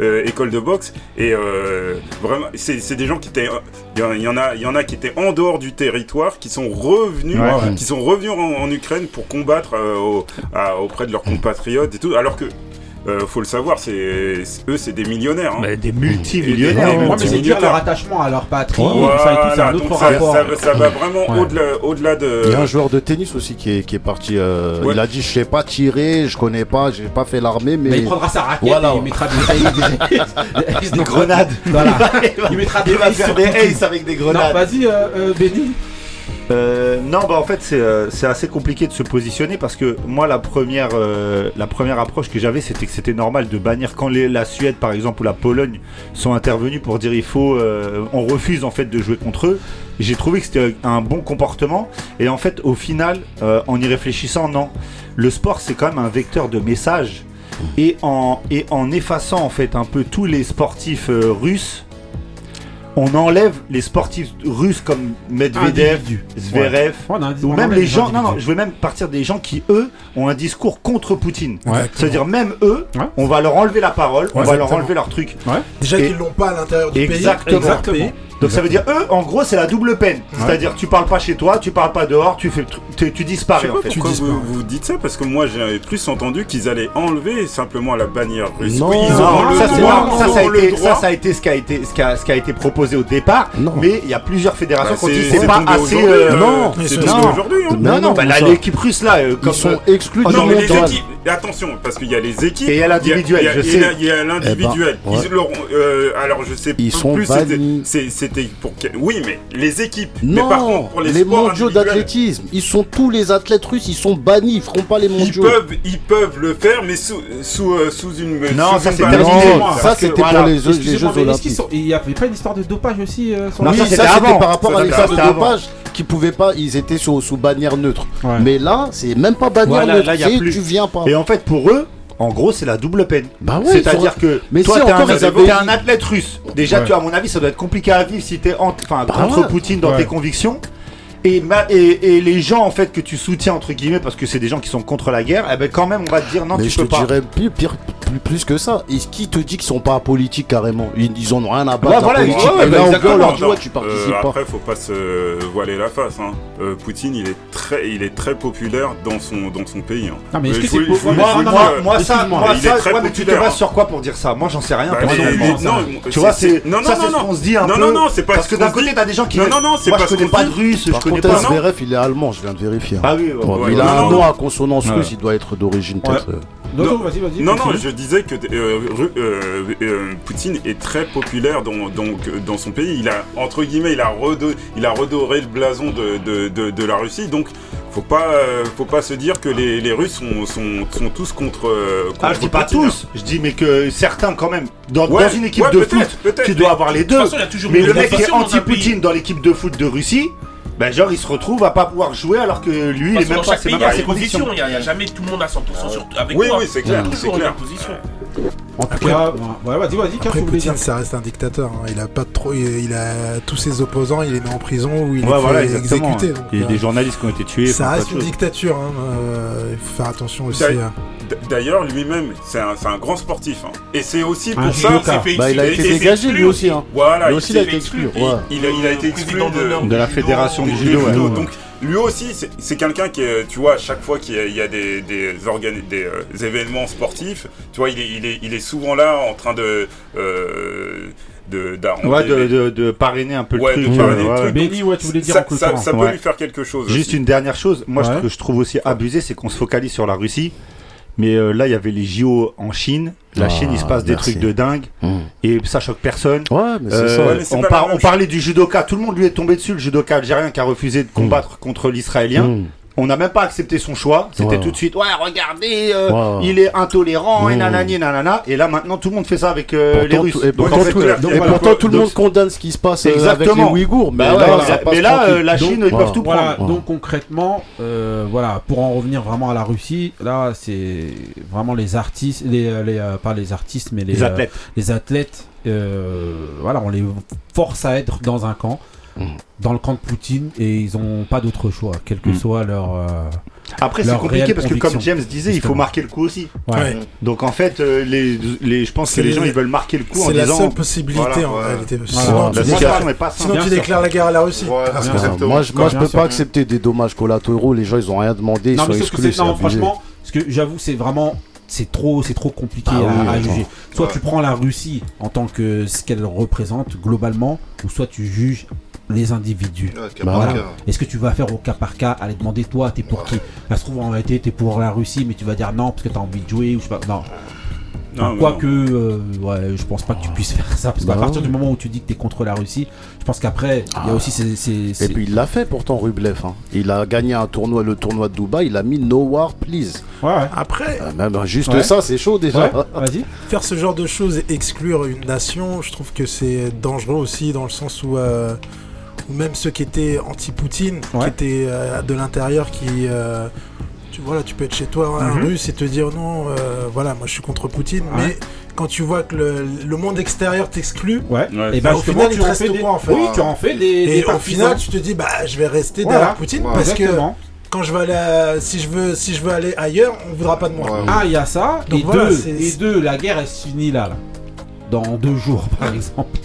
euh, école de boxe et euh, vraiment, c'est des gens qui étaient, il y en- a, il y en a qui étaient en dehors du territoire, qui sont revenus, qui sont revenus en, en Ukraine pour combattre euh, au- à- auprès de leurs compatriotes et tout, alors que euh, faut le savoir, c'est eux, c'est des millionnaires. hein. Mais des multimillionnaires. des- Ouais, des mais c'est dire leur attachement à leur patrie, Voilà, ça et tout, c'est un autre ça, rapport. ça va- ça va vraiment Ouais. au-delà, au-delà de. Il y a un joueur de tennis aussi qui est, qui est parti. euh, Ouais. Il a dit Je sais pas tirer, je connais pas, j'ai pas fait l'armée, mais. Mais il prendra sa raquette Voilà. et il mettra des, des, Des grenades. Voilà. Il mettra des Il va faire des aces [laughs] avec des Non, grenades. vas-y, euh, euh, Benny. Euh, non, bah en fait c'est euh, c'est assez compliqué de se positionner parce que moi la première euh, la première approche que j'avais c'était que c'était normal de bannir quand les- la Suède par exemple ou la Pologne sont intervenus pour dire il faut on refuse en fait de jouer contre eux. J'ai trouvé que c'était un bon comportement et en fait au final en y réfléchissant non le sport c'est quand même un vecteur de message et en et en effaçant en fait un peu tous les sportifs russes on enlève les sportifs russes comme Medvedev, Individu. Zverev, Ouais, on a un- ou même les gens. Non, non, je veux même partir des gens qui, eux, ont un discours contre Poutine. Ouais. C'est-à-dire, même eux, Ouais. on va leur enlever la parole, on va leur enlever leur truc. Déjà qu'ils l'ont pas à l'intérieur du Exactement. pays. Exactement. Donc ça veut dire, eux, en gros, c'est la double peine. C'est-à-dire, tu parles pas chez toi, tu parles pas dehors, tu fais, le truc- tu, tu Je disparais sais en pas fait. pourquoi Tu vous, vous dites ça, parce que moi j'ai plus entendu qu'ils allaient enlever simplement la bannière russe. Non, Oui, ils non, le ça, droit, non, ça, ça a été, ça, droit. ça a été ce qui a été, ce qui a, ce qui a été proposé au départ. Non. Mais il y a plusieurs fédérations Bah, qui ont dit c'est pas assez. euh, euh, non, c'est aujourd'hui. hein. Non, non, bah, l'équipe russe là, euh, comme Ils sont euh, exclus du Non, mais les équipes, attention, parce qu'il y a les équipes. Et il y a l'individuel, il y a- je sais. L'individuel. Alors je sais Ils sont plus, c'est- c'était pour. Oui, mais les équipes. Non, mais par contre, pour les, les, sports mondiaux d'athlétisme, ils sont tous les athlètes russes, ils sont bannis, ils feront pas les Ils mondiaux. peuvent, ils peuvent le faire, mais sous, sous, euh, sous une. Non, sous ça, Parce ça c'était voilà, pour les Jeux, les Olympiques. sont- il y avait pas une histoire de dopage aussi euh, sur Non, Oui, c'était ça c'était avant. par rapport Ça, à c'était l'histoire de dopage qui pouvaient pas, ils étaient sous, sous bannière neutre. Ouais. Mais là, c'est même pas bannière Voilà, neutre, là, y a plus. tu viens pas. Et en fait, pour eux, en gros, c'est la double peine. Bah ouais, C'est-à-dire que Mais toi, si t'es un, un athlète russe. Déjà, Ouais. tu, à mon avis, ça doit être compliqué à vivre si t'es en- enfin, Bah contre ouais. Poutine dans tes convictions. Et, ma- et, et les gens en fait que tu soutiens entre guillemets parce que c'est des gens qui sont contre la guerre, eh ben quand même on va te dire non Mais tu je peux te pas. dirais plus, pire, plus, plus que ça. Et qui te dit qu'ils sont pas apolitiques carrément? Ils, ils en ont rien à battre Ouais, voilà, politique. ouais, ouais, Et bah, là, on leur dire Non, ouais, tu participes euh, pas. Après, faut pas se voiler la face. Hein. Euh, Poutine, il est très, il est très populaire dans son, dans son pays. hein. Non, mais est-ce Euh, que c'est Moi, euh, ça, moi, ça, mais tu te bases hein. sur quoi pour dire ça? Moi j'en sais rien bah, Tu vois, c'est non, ça non, c'est ce non, qu'on se dit un non, peu. non, non, c'est pas Parce ce que d'un côté t'as des gens qui Non, non, non, c'est pas de dit. Contre, non. Zverev, il est allemand, je viens de vérifier. Ah oui, ouais, Bon, ouais, il a non, un non, nom non. à consonance russe, il doit être d'origine peut-être. euh, Non, Non. non, vas-y, vas-y. Non, non, continue. je disais que euh, euh, euh, Poutine est très populaire dans, dans, dans son pays. Il a, entre guillemets, il a, redo- il a redoré le blason de, de, de, de la Russie. Donc, faut pas, euh, faut pas se dire que les, les Russes sont, sont, sont tous contre. euh, Ah, je contre dis pas Poutine. tous, je dis mais que certains quand même. Dans, Ouais, dans une équipe ouais, de foot, peut-être, tu dois avoir les De deux. toute façon, il y a toujours Mais le mec qui est anti-Poutine dans l'équipe de foot de Russie, ben genre il se retrouve à pas pouvoir jouer alors que lui il est même dans pas, chaque c'est pays, même il y a pas ses une position. convictions. Il n'y a, il y a jamais tout le monde à 100% sur, avec Oui, toi. oui, c'est clair, c'est clair. En tout cas, ouais, vas-y, vas-y, Après. Poutine, ça reste un dictateur. hein. Il a pas trop, il, il a tous ses opposants, il les met en prison ou il Ouais, les voilà, fait exactement. exécuter. donc, Il y a euh, des journalistes qui ont été tués. ça reste une dictature. hein. Euh, il faut faire attention aussi. D'ailleurs- hein. Lui-même, c'est un, c'est un grand sportif. hein. Et c'est aussi pour Un ça qu'il fait Bah, il a été dégagé, exclu lui aussi, hein. Voilà, Lui il aussi, il a été exclu. exclu, Il- ouais. Il, a, il a été exclu de, de la fédération du judo. Donc, lui aussi, c'est- quelqu'un qui est, tu vois, à chaque fois qu'il y a, il y a des, des, organi- des, euh, événements sportifs, tu vois, il est, il est, il est souvent là en train de. Euh, de, Ouais, de, les- de, de parrainer un peu le Ouais, truc. de parrainer ouais, le truc. Benny, ouais, tu voulais dire ça, en ça, clôturant. ça peut Ouais. lui faire quelque chose. Juste aussi. une dernière chose, moi ce Ouais. que je trouve aussi abusé, c'est qu'on se focalise sur la Russie. Mais euh, là, il y avait les JO en Chine. La Ah, Chine, il se passe des trucs de dingue. Mmh. Et ça choque personne. Ouais, mais c'est Euh, ça. Ouais, mais c'est on, par- parlait du judoka, tout le monde lui est tombé dessus, le judoka algérien qui a refusé de combattre contre l'israélien. Mmh. On n'a même pas accepté son choix. C'était Ouais. tout de suite, ouais, regardez, euh, Ouais. il est intolérant, et nanani, nanana. Et là, maintenant, tout le monde fait ça avec euh, les Russes. et Donc, pourtant, en fait, tout, euh, et donc, pourtant, voilà. tout le monde condamne ce qui se passe Exactement. avec les Ouïghours. Mais Bah là, ouais, ça passe mais là, tranquille. euh, la Donc, Chine, ils voilà. peuvent tout Voilà, prendre. donc concrètement, euh, voilà, pour en revenir vraiment à la Russie, là, c'est vraiment les artistes, les, les, pas les artistes, mais les, Les euh, athlètes. les athlètes, euh, voilà, on les force à être dans un camp. Dans le camp de Poutine, et ils n'ont pas d'autre choix, quel que Mm. soit leur. euh, Après, c'est compliqué parce que, comme James disait, il faut marquer le coup aussi. ouais. Ouais. Donc, en fait, euh, les, les, je pense que les gens, ils veulent marquer le coup en C'est la disant. seule possibilité Voilà, en ouais. réalité. Voilà. Sinon, La tu, déclares, situation n'est pas simple. sinon Bien tu sûr. déclares la guerre à la Russie. Parce que-. Moi, je, moi, je peux pas accepter des dommages collatéraux. Les gens, ils ont rien demandé. Ils Non, sont mais sauf que exclus. franchement, parce que j'avoue, c'est vraiment, c'est trop, c'est trop compliqué Ah à, oui, à attends. juger. Soit Ouais. tu prends la Russie en tant que ce qu'elle représente globalement, ou soit tu juges les individus. Ouais, Bah, Voilà. Est-ce que tu vas faire au cas par cas, aller demander toi, t'es pour qui? Ça se trouve en réalité t'es pour la Russie, mais tu vas dire non parce que t'as envie de jouer ou je sais pas. Non. Quoique, euh, ouais, je pense pas que tu puisses [laughs] faire ça parce qu'à Bah partir du moment où tu dis que t'es contre la Russie, je pense qu'après il y a aussi ces, ces- Et puis il l'a fait pourtant Rublev. hein. Il a gagné un tournoi, le tournoi de Dubaï. Il a mis No War Please. Ouais, ouais. Après, Euh, même juste Ouais. ça, c'est chaud déjà. Ouais, vas-y. faire ce genre de choses et exclure une nation, je trouve que c'est dangereux aussi dans le sens où, euh, où même ceux qui étaient anti-Poutine, Ouais. qui étaient euh, de l'intérieur, qui euh, tu voilà, tu peux être chez toi un Mhm. russe et te dire non, euh, voilà, moi je suis contre Poutine, Ouais. mais quand tu vois que le, le monde extérieur t'exclut, Ouais. Et ben Bah, au final, il tu te en reste fais des... quoi, en fait Oui, tu en fais des, des et au final tu te dis bah je vais rester Voilà. derrière Poutine Ouais. parce que quand je vais aller à- si je veux si je veux aller ailleurs, on voudra pas de moi. Ouais. Ah, il y a ça. Donc et, voilà, deux, c'est- et deux, la guerre elle se finit là, là. Dans deux jours, [laughs] par exemple.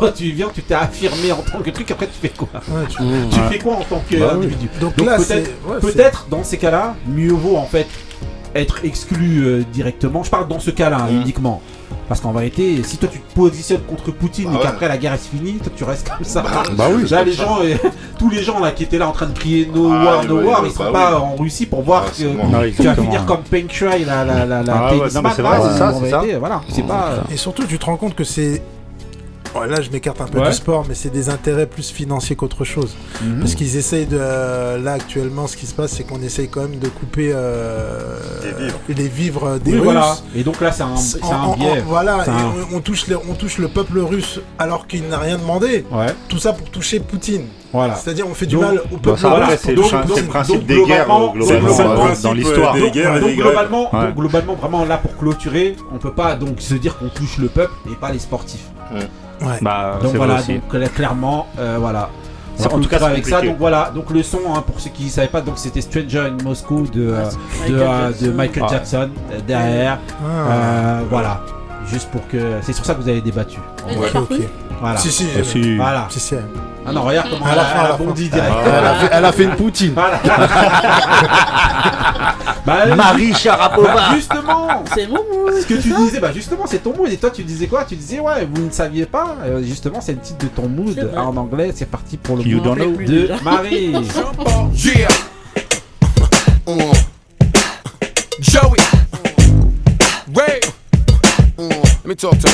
Toi, tu viens, tu t'es affirmé en tant que truc, après tu fais quoi Ouais, tu- Mmh. Tu fais quoi en tant Bah oui. qu'individu Donc, Donc là peut-être- ouais, dans ces cas-là, mieux vaut en fait être exclu euh, directement. Je parle dans ce cas-là hein, uniquement. Parce qu'en vérité, si toi tu te positionnes contre Poutine Ah et ouais. qu'après la guerre est finie, toi tu restes comme ça. Bah oui. Là, les gens, euh, [laughs] tous les gens là qui étaient là en train de crier No Ah, War, ils No War, ils ils sont pas en Russie pour voir Ah, que tu vas finir comme Peng Shui, la, la, la, la Ah ouais, tennisman, non, mais c'est ça, c'est ça. vérité, Voilà, c'est pas. Et surtout, tu te rends compte que c'est. Oh, là, je m'écarte un peu Ouais. du sport, mais c'est des intérêts plus financiers qu'autre chose. Mhm. Parce qu'ils essayent de. Là, actuellement, ce qui se passe, c'est qu'on essaye quand même de couper euh, Les vivres. des Oui, Russes. voilà. Et donc là, c'est un, un en- biais. en- voilà, C'est et un- on, on touche les- on touche le peuple russe alors qu'il n'a rien demandé. Ouais, Tout ça pour toucher Poutine. voilà. C'est-à-dire, on fait du Donc- mal au Bah, peuple Voilà. russe. c'est le, Donc- prin- donc- c'est le principe donc, des guerres globalement, euh, globalement c'est le euh, principe, dans euh, l'histoire. des Donc, donc globalement, Ouais. donc globalement, vraiment là pour clôturer, on peut pas donc se dire qu'on touche le peuple et pas les sportifs. Ouais. Bah, Donc voilà, vrai aussi. donc cla- clairement, euh, voilà. On en tout cas, avec ça. Donc voilà, donc le son hein, pour ceux qui ne savaient pas, donc c'était Stranger in Moscow de, euh, de, Michael euh, Jackson. de Michael Ah. Jackson euh, derrière. Ah, Euh, voilà, juste pour que c'est sur ça que vous avez débattu. Elle ok, est pas ok. connue. Voilà. Si, si. Voilà. si, si. Ah non, regarde comment À elle la a, fin, elle à a la fin. bondi direct. Elle a, fait, elle a fait une Poutine. Voilà. [laughs] bah, Marie Sharapova. bah, justement, C'est mon mot. Ce que tu disais, bah justement, c'est ton mood. Et toi, tu disais quoi? Tu disais, ouais, vous ne saviez pas. Euh, justement, c'est le titre de ton mood en anglais. C'est parti pour le mood de Marie. Yeah. [laughs] Joey. Ray. Let me talk to.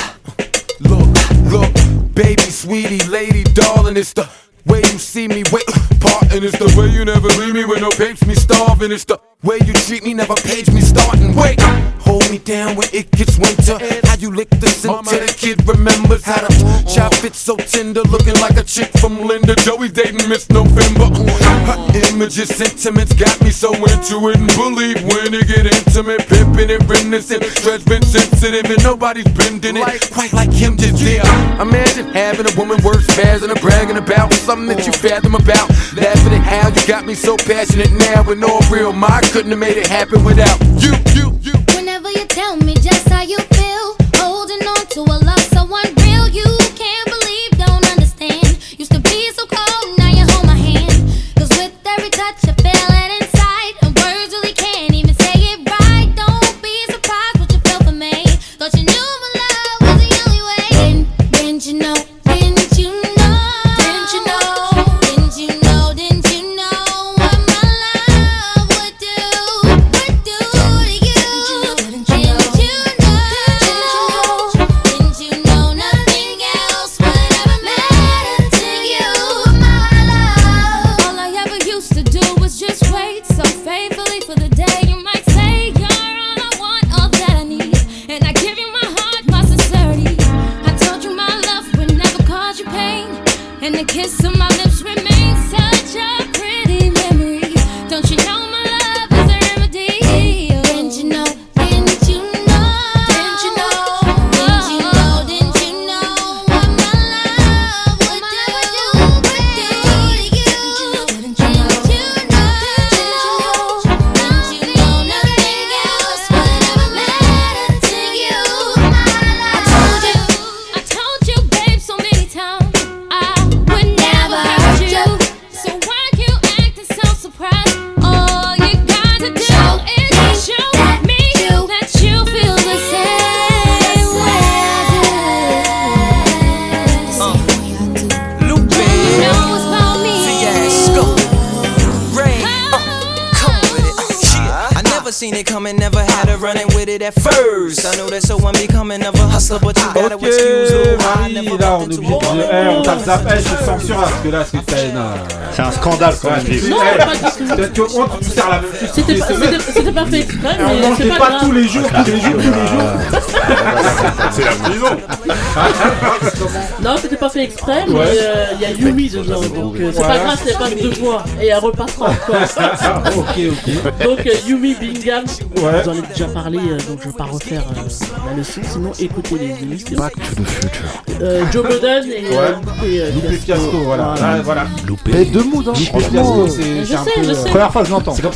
Look, look, baby, sweetie, lady, darling, it's the way you see me wait, [laughs] parting. It's the way you never leave me with no papes, me starving. It's the way you treat me, never page me starting. Wait, hold me down when it gets winter. How you lick the center, the kid remembers how to chop it so tender, looking like a chick from Linda. Joey dating Miss November. Her images, sentiments got me so into it and believe when it get intimate, pimping it, reminiscent, been sensitive and nobody's bending it quite like him just there. Imagine having a woman words spazzing and a bragging about something that you fathom about, laughing at how you got me so passionate now with no real mind couldn't have made it happen without you, you, you. Whenever you tell me just how you feel, holding on to a love so unreal, you just wait so faithfully for the day de. On zap, eh, je censure parce que là c'est fait. C'est un scandale quand même. Non, tu- tu vois, tu sers la même chose. C'était pas, fait exprès, Et on mais mange c'est des pas tous les jours, tous les jours, tous les jours. [laughs] C'est la prison. [laughs] Non, c'était pas fait exprès, mais euh, il y a Yumi dedans, donc euh, c'est pas grave, c'est pas deux fois, et elle repassera encore. [laughs] ok, ok. Donc euh, Yumi Bingham, Ouais. j'en ai déjà parlé, euh, donc je vais pas refaire euh, la leçon, sinon écoutez les émissions. Back to the future. Euh, Joe Budden et Ouais. Loupé, euh, Loupé fiasco, voilà. Voilà. Là, voilà. Mais deux moods, hein. Loupé fiasco, c'est un sais, peu. je euh, sais. Première fois que je l'entends. C'est comme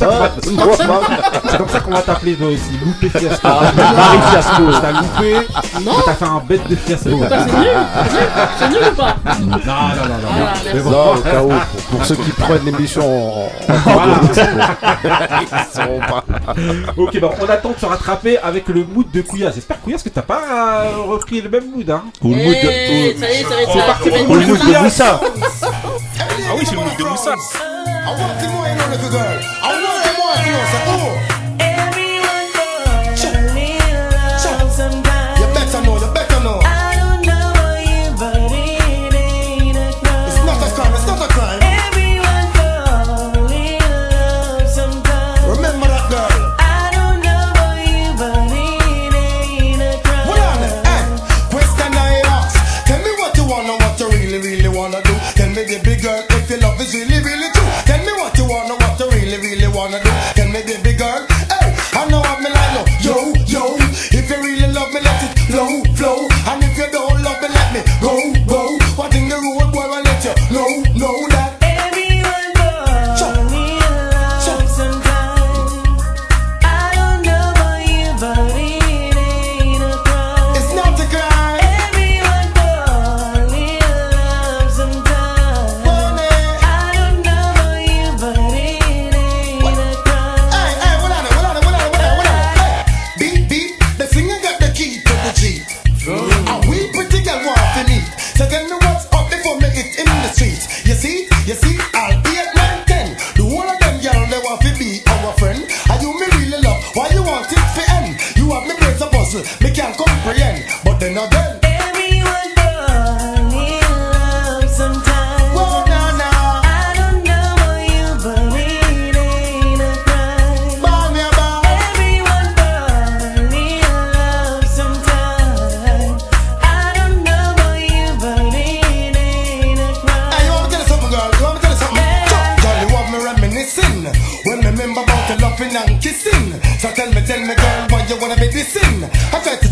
ça qu'on va, t'appeler toi aussi, loupé fiasco. Marie Fiasco. T'as loupé, Non. t'as fait un bête de fiasco. C'est nul C'est nul ou pas? Non, non, non, non. Voilà, Mais bon. Non, au cas où, pour, pour ceux qui prennent l'émission en, en Voilà. [laughs] ils pas. Ok, bon, on attend de se rattraper avec le mood de Couillasse. J'espère Couillasse que t'as pas euh, repris le même mood, hein? Ou le mood Eh, ça y est, ça ça parti pour le mood de Moussa. Ah oui, c'est le mood de Moussa. I want the more, you know, little girl. I want the more, say, oh.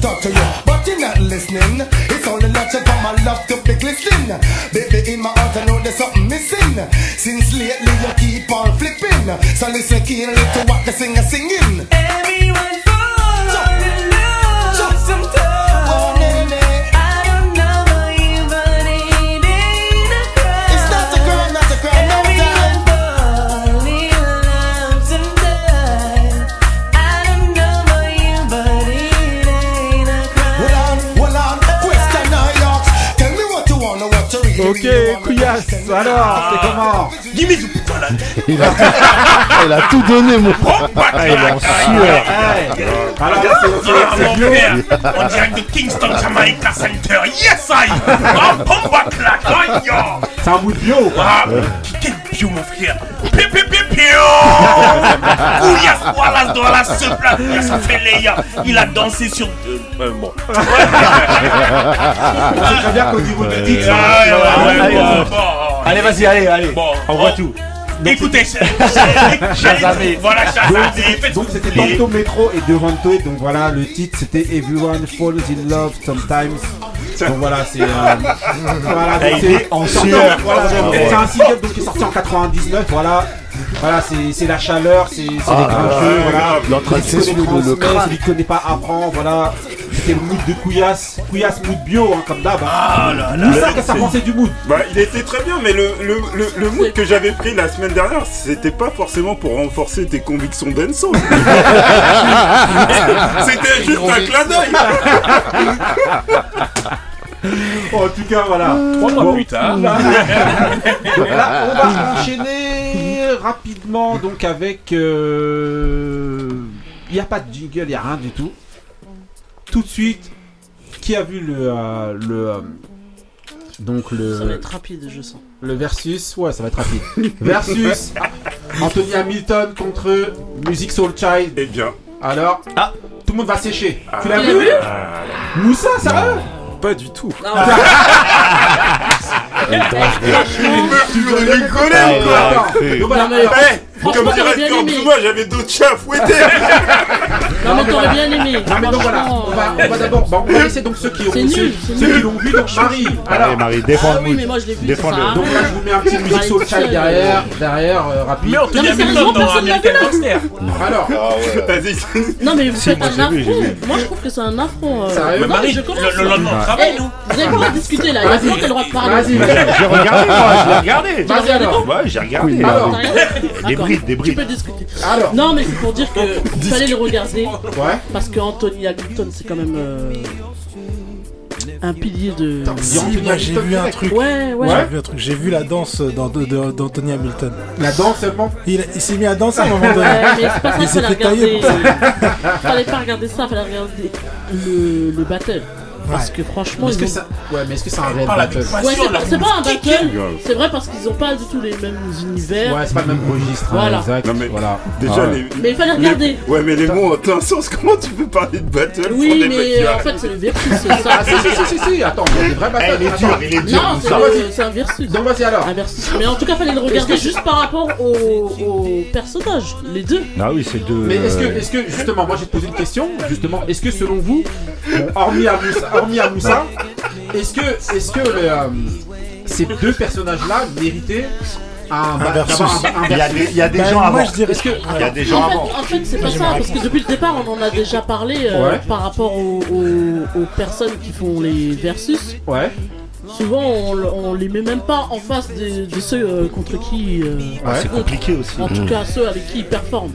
Talk to you, but you're not listening. It's only natural for my love to be glistening. Baby, in my heart, I know there's something missing. Since lately, you keep on flipping. So listen keenly to what the singer singing. Oh, nene. It's Ok. Couillasse, alors, c'est comment Dis-moi, pourquoi là [laughs] Il a, il a tout donné, mon Ah, il est en sueur. Alors, c'est- c'est- Ah, c'est mon frère, en direct de Kingston, Jamaica Center. Yes, I! Ah, combat claque, ah, yo! C'est un mood bio ou pas Ah, quel bio, mon frère! Dans la. Il a dansé sur. euh, bon. C'est très bien qu'au niveau du titre, allez, vas-y, allez, allez. Bon, Envoie bon. tout. Écoutez, c'est- c'est- Shazamé. Voilà, Donc, Shazamé. donc c'était Tanto Metro et Devante donc voilà le titre c'était Everyone Falls in Love Sometimes donc voilà c'est euh, voilà donc Il c'est en donc, c'est un single donc qui est sorti en 99 voilà voilà c'est c'est la chaleur c'est c'est les grincheux voilà train de Celui qui connaît s'essuyer le- crâne. celui qui connaît pas apprend voilà c'était le mood de Couillasse Couillasse mood bio hein, comme d'hab hein. Ah là là. Moussa qu'est-ce que t'as pensé du mood Bah, il était très bien, mais le, le, le, le mood que j'avais pris la semaine dernière, c'était pas forcément pour renforcer tes convictions d'Enso. [laughs] c'était juste un clin d'œil. [laughs] en tout cas voilà Trois mois plus tard. Là, on va enchaîner rapidement donc avec euh, Il n'y a pas de jingle, il n'y a rien du tout. Tout de suite, qui a vu le. euh, le euh, donc le. Ça va être rapide, je sens. Le versus, ouais, ça va être rapide. [laughs] versus Anthony Hamilton contre Music Soul Child. Eh bien. Alors, tout le monde va sécher. tu l'as Tu vu, l'as vu Moussa, sérieux? Pas du tout. Tu veux rigoler ou quoi Non, mais- Eh, Franchement, Comme dirait j'aurais bien Scorp, aimé. moi j'avais d'autres chats à fouetter. [laughs] Non, mais t'aurais bien aimé. Non mais donc voilà, Franchement, on va, on va d'abord, bon, on va laisser donc ceux qui ont C'est ceux, nul, c'est ceux nul. qui l'ont vu, donc Marie. Allez, Alors, Marie, défends Ah le oui, mais moi je l'ai vu. Défends-le. donc là je vous mets un petit musique Mitchell, derrière, derrière, euh, rapide. Mais Anthony Non, mais Hamilton dans American. Gangster. Alors, [laughs] Vas-y. Non, mais vous faites un affront. vu. Moi je trouve que c'est un affront. euh. Sérieux Marie, je commence. le, le lendemain, on Eh, travaille, nous. Vous avez pas le droit de discuter là. Il y a le droit de parler. Vas-y, vas-y. J'ai regardé, moi, je l'ai regardé. Vas-y alors. Ouais, j'ai regardé. Alors, Des brides, des Tu brides. peux discuter. alors. Non, mais c'est pour dire que fallait le regarder Ouais. parce que Anthony Hamilton c'est quand même euh, un pilier de. Si, moi j'ai vu un truc. Ouais, ouais. J'ai vu un truc. J'ai vu la danse dans- de- de- d'Anthony Hamilton. La danse seulement. Il, il s'est mis à danser à un moment donné. Ouais, mais c'est pas ça Il qu'il s'est fallait fait tailler regarder. pour ça. fallait pas regarder ça, fallait regarder le, le battle. Parce que franchement, Est-ce que ça. Ouais, mais est-ce que c'est un Ah, la battle c'est pas, un battle. C'est vrai parce qu'ils ont pas du tout les mêmes univers. Ouais, c'est pas le même registre. hein, Voilà. Déjà, Ah les. Mais il fallait regarder. Ouais, mais les mots ont un sens. [laughs] Comment tu peux parler de battle Oui, mais en arrêtent fait, c'est le versus, c'est [laughs] Ah, ça. si, si, si, si, attends, il y a des vrais battles. il est Attends. dur, il est dur. Non, c'est un versus. Donc vas-y alors. Un versus. Mais en tout cas, fallait le regarder juste par rapport aux, personnages, les deux. Ah oui, c'est deux. Mais est-ce que, euh, est-ce que justement, moi j'ai posé une question, justement, est-ce que selon vous, hormis à Moussa, hormis à Moussa, est-ce que, est-ce que euh, ces deux personnages-là méritaient un, ba- versus. d'avoir un, un Il y a versus? des, il y a des Bah, gens moi avant. je dirais. Est-ce que, Il y a des gens En fait, avant. en fait, c'est pas ça, parce que depuis le départ, on en a déjà parlé euh, Ouais. par rapport aux, aux- aux personnes qui font les versus. ouais, Souvent, on, on les met même pas en face de, de ceux euh, contre qui. euh, Ah, c'est compliqué aussi. En tout cas, ceux avec qui ils performent.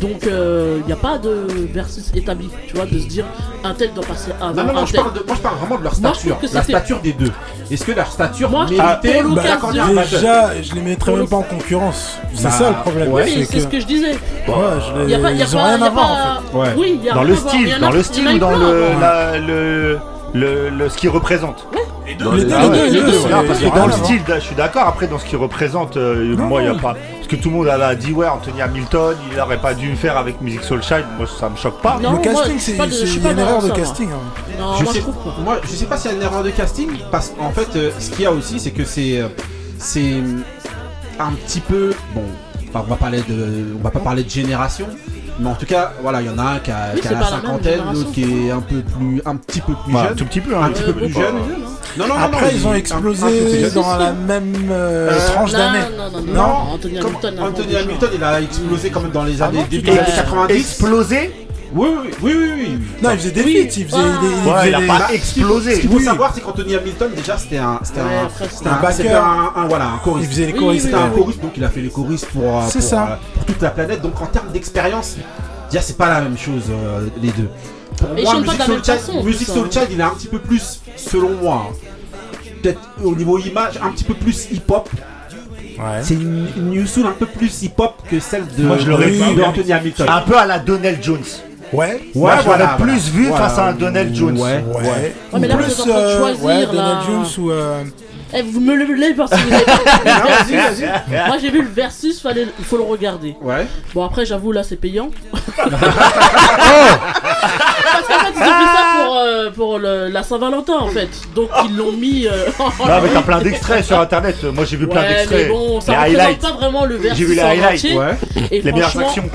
Donc, il n'y a pas de versus établi, tu vois, de se dire un tel doit passer avant non, non, non, un je tel. parle, de, moi je parle vraiment de leur stature, la stature des deux. Est-ce que leur stature Moi, je méritait battle Déjà, je les mettrais même pas en concurrence. C'est Bah, ça le problème. ouais. Oui, c'est que- ce que je disais. Ouais, je les- Y a pas, y a ils ont rien à voir en. Ouais. Oui, y a Dans le style, dans le style ou dans plein le, avant. la- le, le, le- ce qu'il représente. Les deux. fait. Les deux, Ah les les parce que dans le voir. style, je suis d'accord. Après, dans ce qu'il représente, euh, Non, moi, il y a pas. Parce que tout le monde a dit, ouais, Anthony Hamilton, il aurait pas dû le faire avec Music Soul Child. Moi, ça me choque pas. Non, Le casting, c'est une erreur de casting. hein. Non, je moi je sais, moi, je sais pas s'il y a une erreur de casting, parce qu'en fait, euh, ce qu'il y a aussi, c'est que c'est, euh, c'est un petit peu, bon, enfin, on va parler de, on va pas parler de génération, mais en tout cas, voilà, il y en a un qui a, Oui, qui a c'est la cinquantaine, l'autre qui est un peu plus, un petit peu plus Ouais, un jeune, tout petit peu. un Hein. petit peu plus jeune. hein. Non, non, non, Après, non, ils ont un- un- un explosé dans la même euh, Euh, tranche Non, d'année. non, non, non, Non. Anthony Comme Hamilton. il a explosé quand même dans les Ah années 90. Explosé Oui, oui, oui, oui, oui, oui. Non, il faisait des Oui. feats, il faisait Ah. il- il Ouais, faisait il a des- pas explosé. Ce qu'il faut Oui. savoir, c'est qu'Anthony Hamilton, déjà, c'était un, c'était Ouais, un, c'était un backer. un, un- voilà, un Il choriste. faisait les Oui, choristes. C'était un oui. choriste, donc il a fait les choristes pour, euh, C'est pour, ça. euh, pour toute la planète. Donc en termes d'expérience, déjà c'est pas la même chose euh, les deux. Pour Et moi, Music Soul Child, façon, Music Soul. Child, il est un petit peu plus, selon moi, peut-être au niveau image, un petit peu plus hip-hop. Ouais. C'est une, une New Soul un peu plus hip-hop que celle de, Moi, je l'aurais de- pas. de Anthony Hamilton. Un peu à la Donnell Jones. Ouais. Moi, je voilà, plus vu Voilà. face à un Donnell Jones. Ouais. Ouais. Ouais, Ou mais là, vous plus, euh, choisir, ouais, là. Donald Jones ou. Eh, vous me le levez parce que vous avez pas. Moi j'ai vu le versus, fallait, il faut le regarder. Ouais. Bon après j'avoue là c'est payant. [laughs] Parce qu'en fait ils ont fait ça pour, euh, pour le- la Saint-Valentin en fait. Donc ils l'ont mis. euh, [laughs] en Non, mais t'as plein d'extraits sur internet. Moi, j'ai vu plein Ouais mais d'extraits. bon ça les représente highlights. pas vraiment le versus J'ai vu les en highlights. entier. Ouais. Et Les meilleures franchement, actions.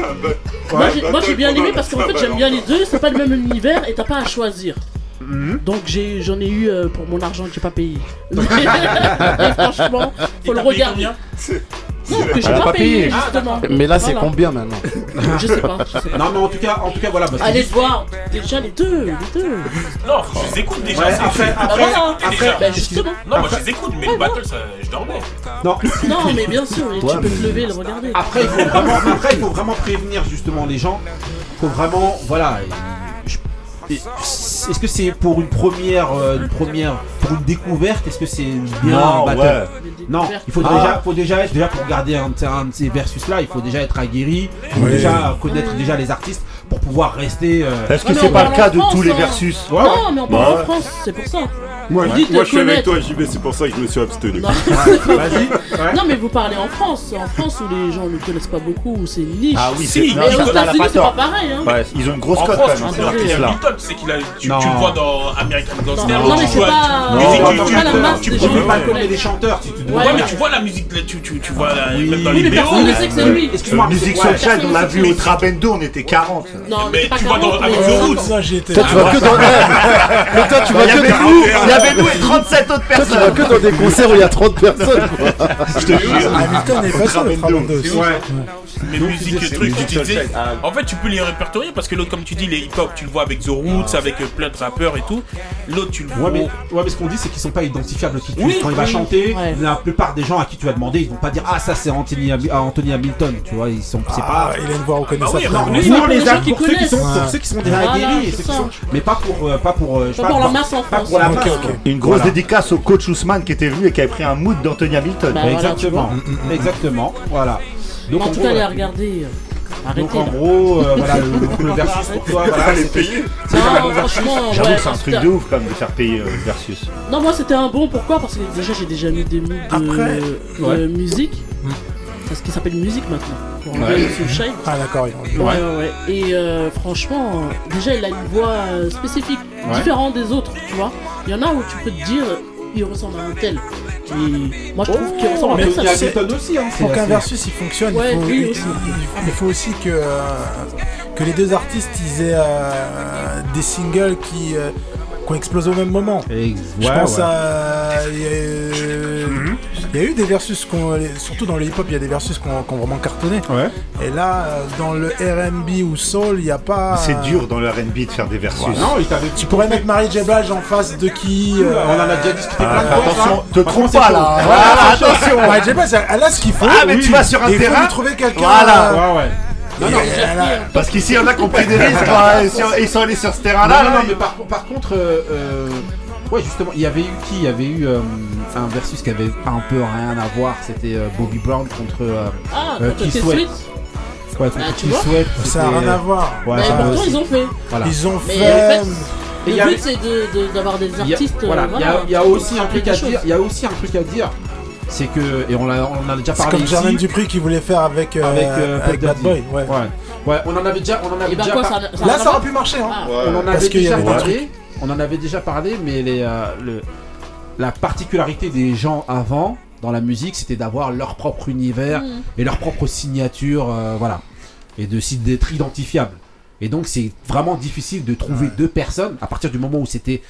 moi j'ai- moi j'ai bien aimé parce qu'en fait j'aime bien les deux, c'est pas le même univers et t'as pas à choisir. Mhm. Donc j'ai j'en ai eu euh, pour mon argent que j'ai pas payé. [laughs] [laughs] franchement, faut le regarder. Non, que j'ai pas, pas payé, payé. justement. Mais là, c'est Voilà. combien maintenant Je sais pas. je sais. Non, mais en tout cas, en tout cas, voilà. Bah, c'est Allez juste- voir déjà les deux, les deux. Non, je les écoute déjà. Ouais, c'est- après, après, après, Bah justement. Non, moi je les écoute, mais le battle, ça, je dormais. non. Non, mais bien sûr, tu peux te lever et le regarder. Après, il faut vraiment, après, il faut vraiment prévenir justement les gens. Faut vraiment, voilà. Est-ce que c'est pour une première, euh, une première, pour une découverte Est-ce que c'est bien Non, un battle ouais. Non, il faut Ah. déjà, faut déjà être déjà pour regarder un, un de ces versus là, il faut déjà être aguerri, il faut Oui. déjà connaître déjà les artistes pour pouvoir rester. euh, Est-ce que Ah, c'est pas le cas de France, tous les hein. versus Ouais, Non, mais on parle Bah en. France, c'est pour ça. Moi, je suis avec toi, JB, c'est pour ça que je me suis abstenu. Non. Ouais. Non, mais vous parlez en France. En France où les gens ne connaissent pas beaucoup, où c'est une niche. Ah oui, Si, c'est mais aux États-Unis, pas c'est pas pareil. Hein. Ouais, ils ont une grosse En cote France, quand tu même, vois, ces artistes-là. C'est qu'il a, tu, le vois dans American Gangster. Non, mais tu c'est vois- pas. Tu- pas des peux pas connaissent. connaître les chanteurs, Ouais, mais tu vois la musique, tu, tu, tu vois Oui. même dans les mais vidéos. personne ne sait que c'est lui. Excuse-moi, ouais. Sunshine, on l'a vu ne au. Trabendo, on était 40. Non, Mais tu vois 40, dans- avec 50. Roots. Ça, j'y étais. Toi, tu vas que dans. [laughs] Mais toi, tu vas que dans. il y avait nous et 37 autres Toi, tu vas personnes. que dans des concerts où il y a 30 personnes, quoi. Je te jure. Hamilton est pas sûr de Trabendo aussi. Ouais. Mais musique, truc, tu disais. En fait, tu peux les répertorier parce que l'autre, comme tu dis, les hip-hop, tu le vois avec The Roots, avec euh, plein de rappeurs et tout. L'autre, tu le vois. Ouais mais, ouais, mais ce qu'on dit, c'est qu'ils sont pas identifiables tout de suite. Oui, Quand il va chanter, la plupart des gens à qui tu vas demander, ils vont pas dire Ah, ça c'est Anthony, ah, Anthony Hamilton. Tu vois, ils sont. C'est Ah, pas. il a une voix Bah reconnaissable. bah pour les les qui pour ceux qui sont, connaissent. pour ceux qui sont déjà Voilà, aguerris, ceux qui sont- mais pas pour, euh, pas pour, euh, sais Pas pour la masse en pas France. pour la masse. ok. quoi. Une grosse Voilà. dédicace au coach Ousmane qui était venu et qui avait pris un mood d'Anthony Hamilton. Bah, voilà, Exactement, tu exactement, voilà. Donc En tout gros, cas, voilà. regarder. euh, Donc Arrêtez. en là. gros, euh, [laughs] voilà, le, donc, le versus pour toi, voilà, les payer. Non, franchement, J'avoue ouais, que c'est un truc de ouf quand même de faire payer euh, le versus. Non, moi c'était un bon. Pourquoi? Parce que déjà j'ai déjà mis des moods de, Après, de ouais. musique. C'est ce qui s'appelle musique maintenant. Pour enlever le sunshine. Ah, d'accord. il- Ouais, ouais, ouais. Et euh, franchement, déjà il a une voix euh, spécifique, Ouais. différente des autres, tu vois. Il y en a où tu peux te dire, il ressemble à un tel. Et moi je trouve qu'il ressemble à mais personne. il y a aussi, hein. Pour qu'un versus il fonctionne, Ouais, il, faut, lui il- aussi. il- il faut aussi que, euh, que les deux artistes ils aient euh, des singles qui, euh, qui ont explosé au même moment. Je pense ouais. à. Il y, a, euh, il eu des versus, qu'on- surtout dans le hip-hop, il y a des versus qui ont, qui ont vraiment cartonné. Ouais. Et là, euh, dans le RB ou Soul, il n'y a pas. C'est dur dans le RB de faire des versus. Non, il. Tu pourrais mettre Marie J. Blige en face de qui euh, On en a déjà discuté Ah, plein de fois. attention, ça. te trompe pas là. Voilà, attention. Marie J. Blige, elle a ce qu'il faut. Ah, mais oui. tu vas sur un Et Il faut terrain. lui trouver quelqu'un. Voilà. euh, Ouais, ouais. non, a- Parce qu'ici, il y en a qui ont pris des risques. ils sont allés sur ce terrain-là. non, non, mais par, par contre, euh, euh, ouais, justement, il y avait eu qui? Il y avait eu euh, un versus qui avait un peu rien à voir. C'était euh, Bobby Brown contre. Euh, Ah, Euh, contre qui souhaite. Ouais, Ah, tu vois Sweat, Ça n'a rien à voir. Ouais, Mais pourtant ils ont fait. Voilà. Ils ont Mais fait. en fait, Et le y but c'est de- de- d'avoir des Il y a- artistes. voilà, il y a- il y, a aussi un truc à dire. Il y a aussi un truc à dire. C'est que et on, l'a- on en a déjà C'est parlé comme ici. Jermaine Dupri qui voulait faire avec, euh, Avec, euh, avec Bad. Boy. Ouais. Ouais. ouais, on en avait déjà, on en avait bah déjà quoi, par- ça, a- ça a Là, ça aurait pu marcher. Hein. Ah. on en avait y déjà parlé. On en avait déjà parlé, mais les, euh, le- la particularité des gens avant dans la musique, c'était d'avoir leur propre univers Mm. et leur propre signature, euh, voilà, et de d'être identifiable. Et donc c'est vraiment difficile de trouver deux personnes à partir du moment où c'était,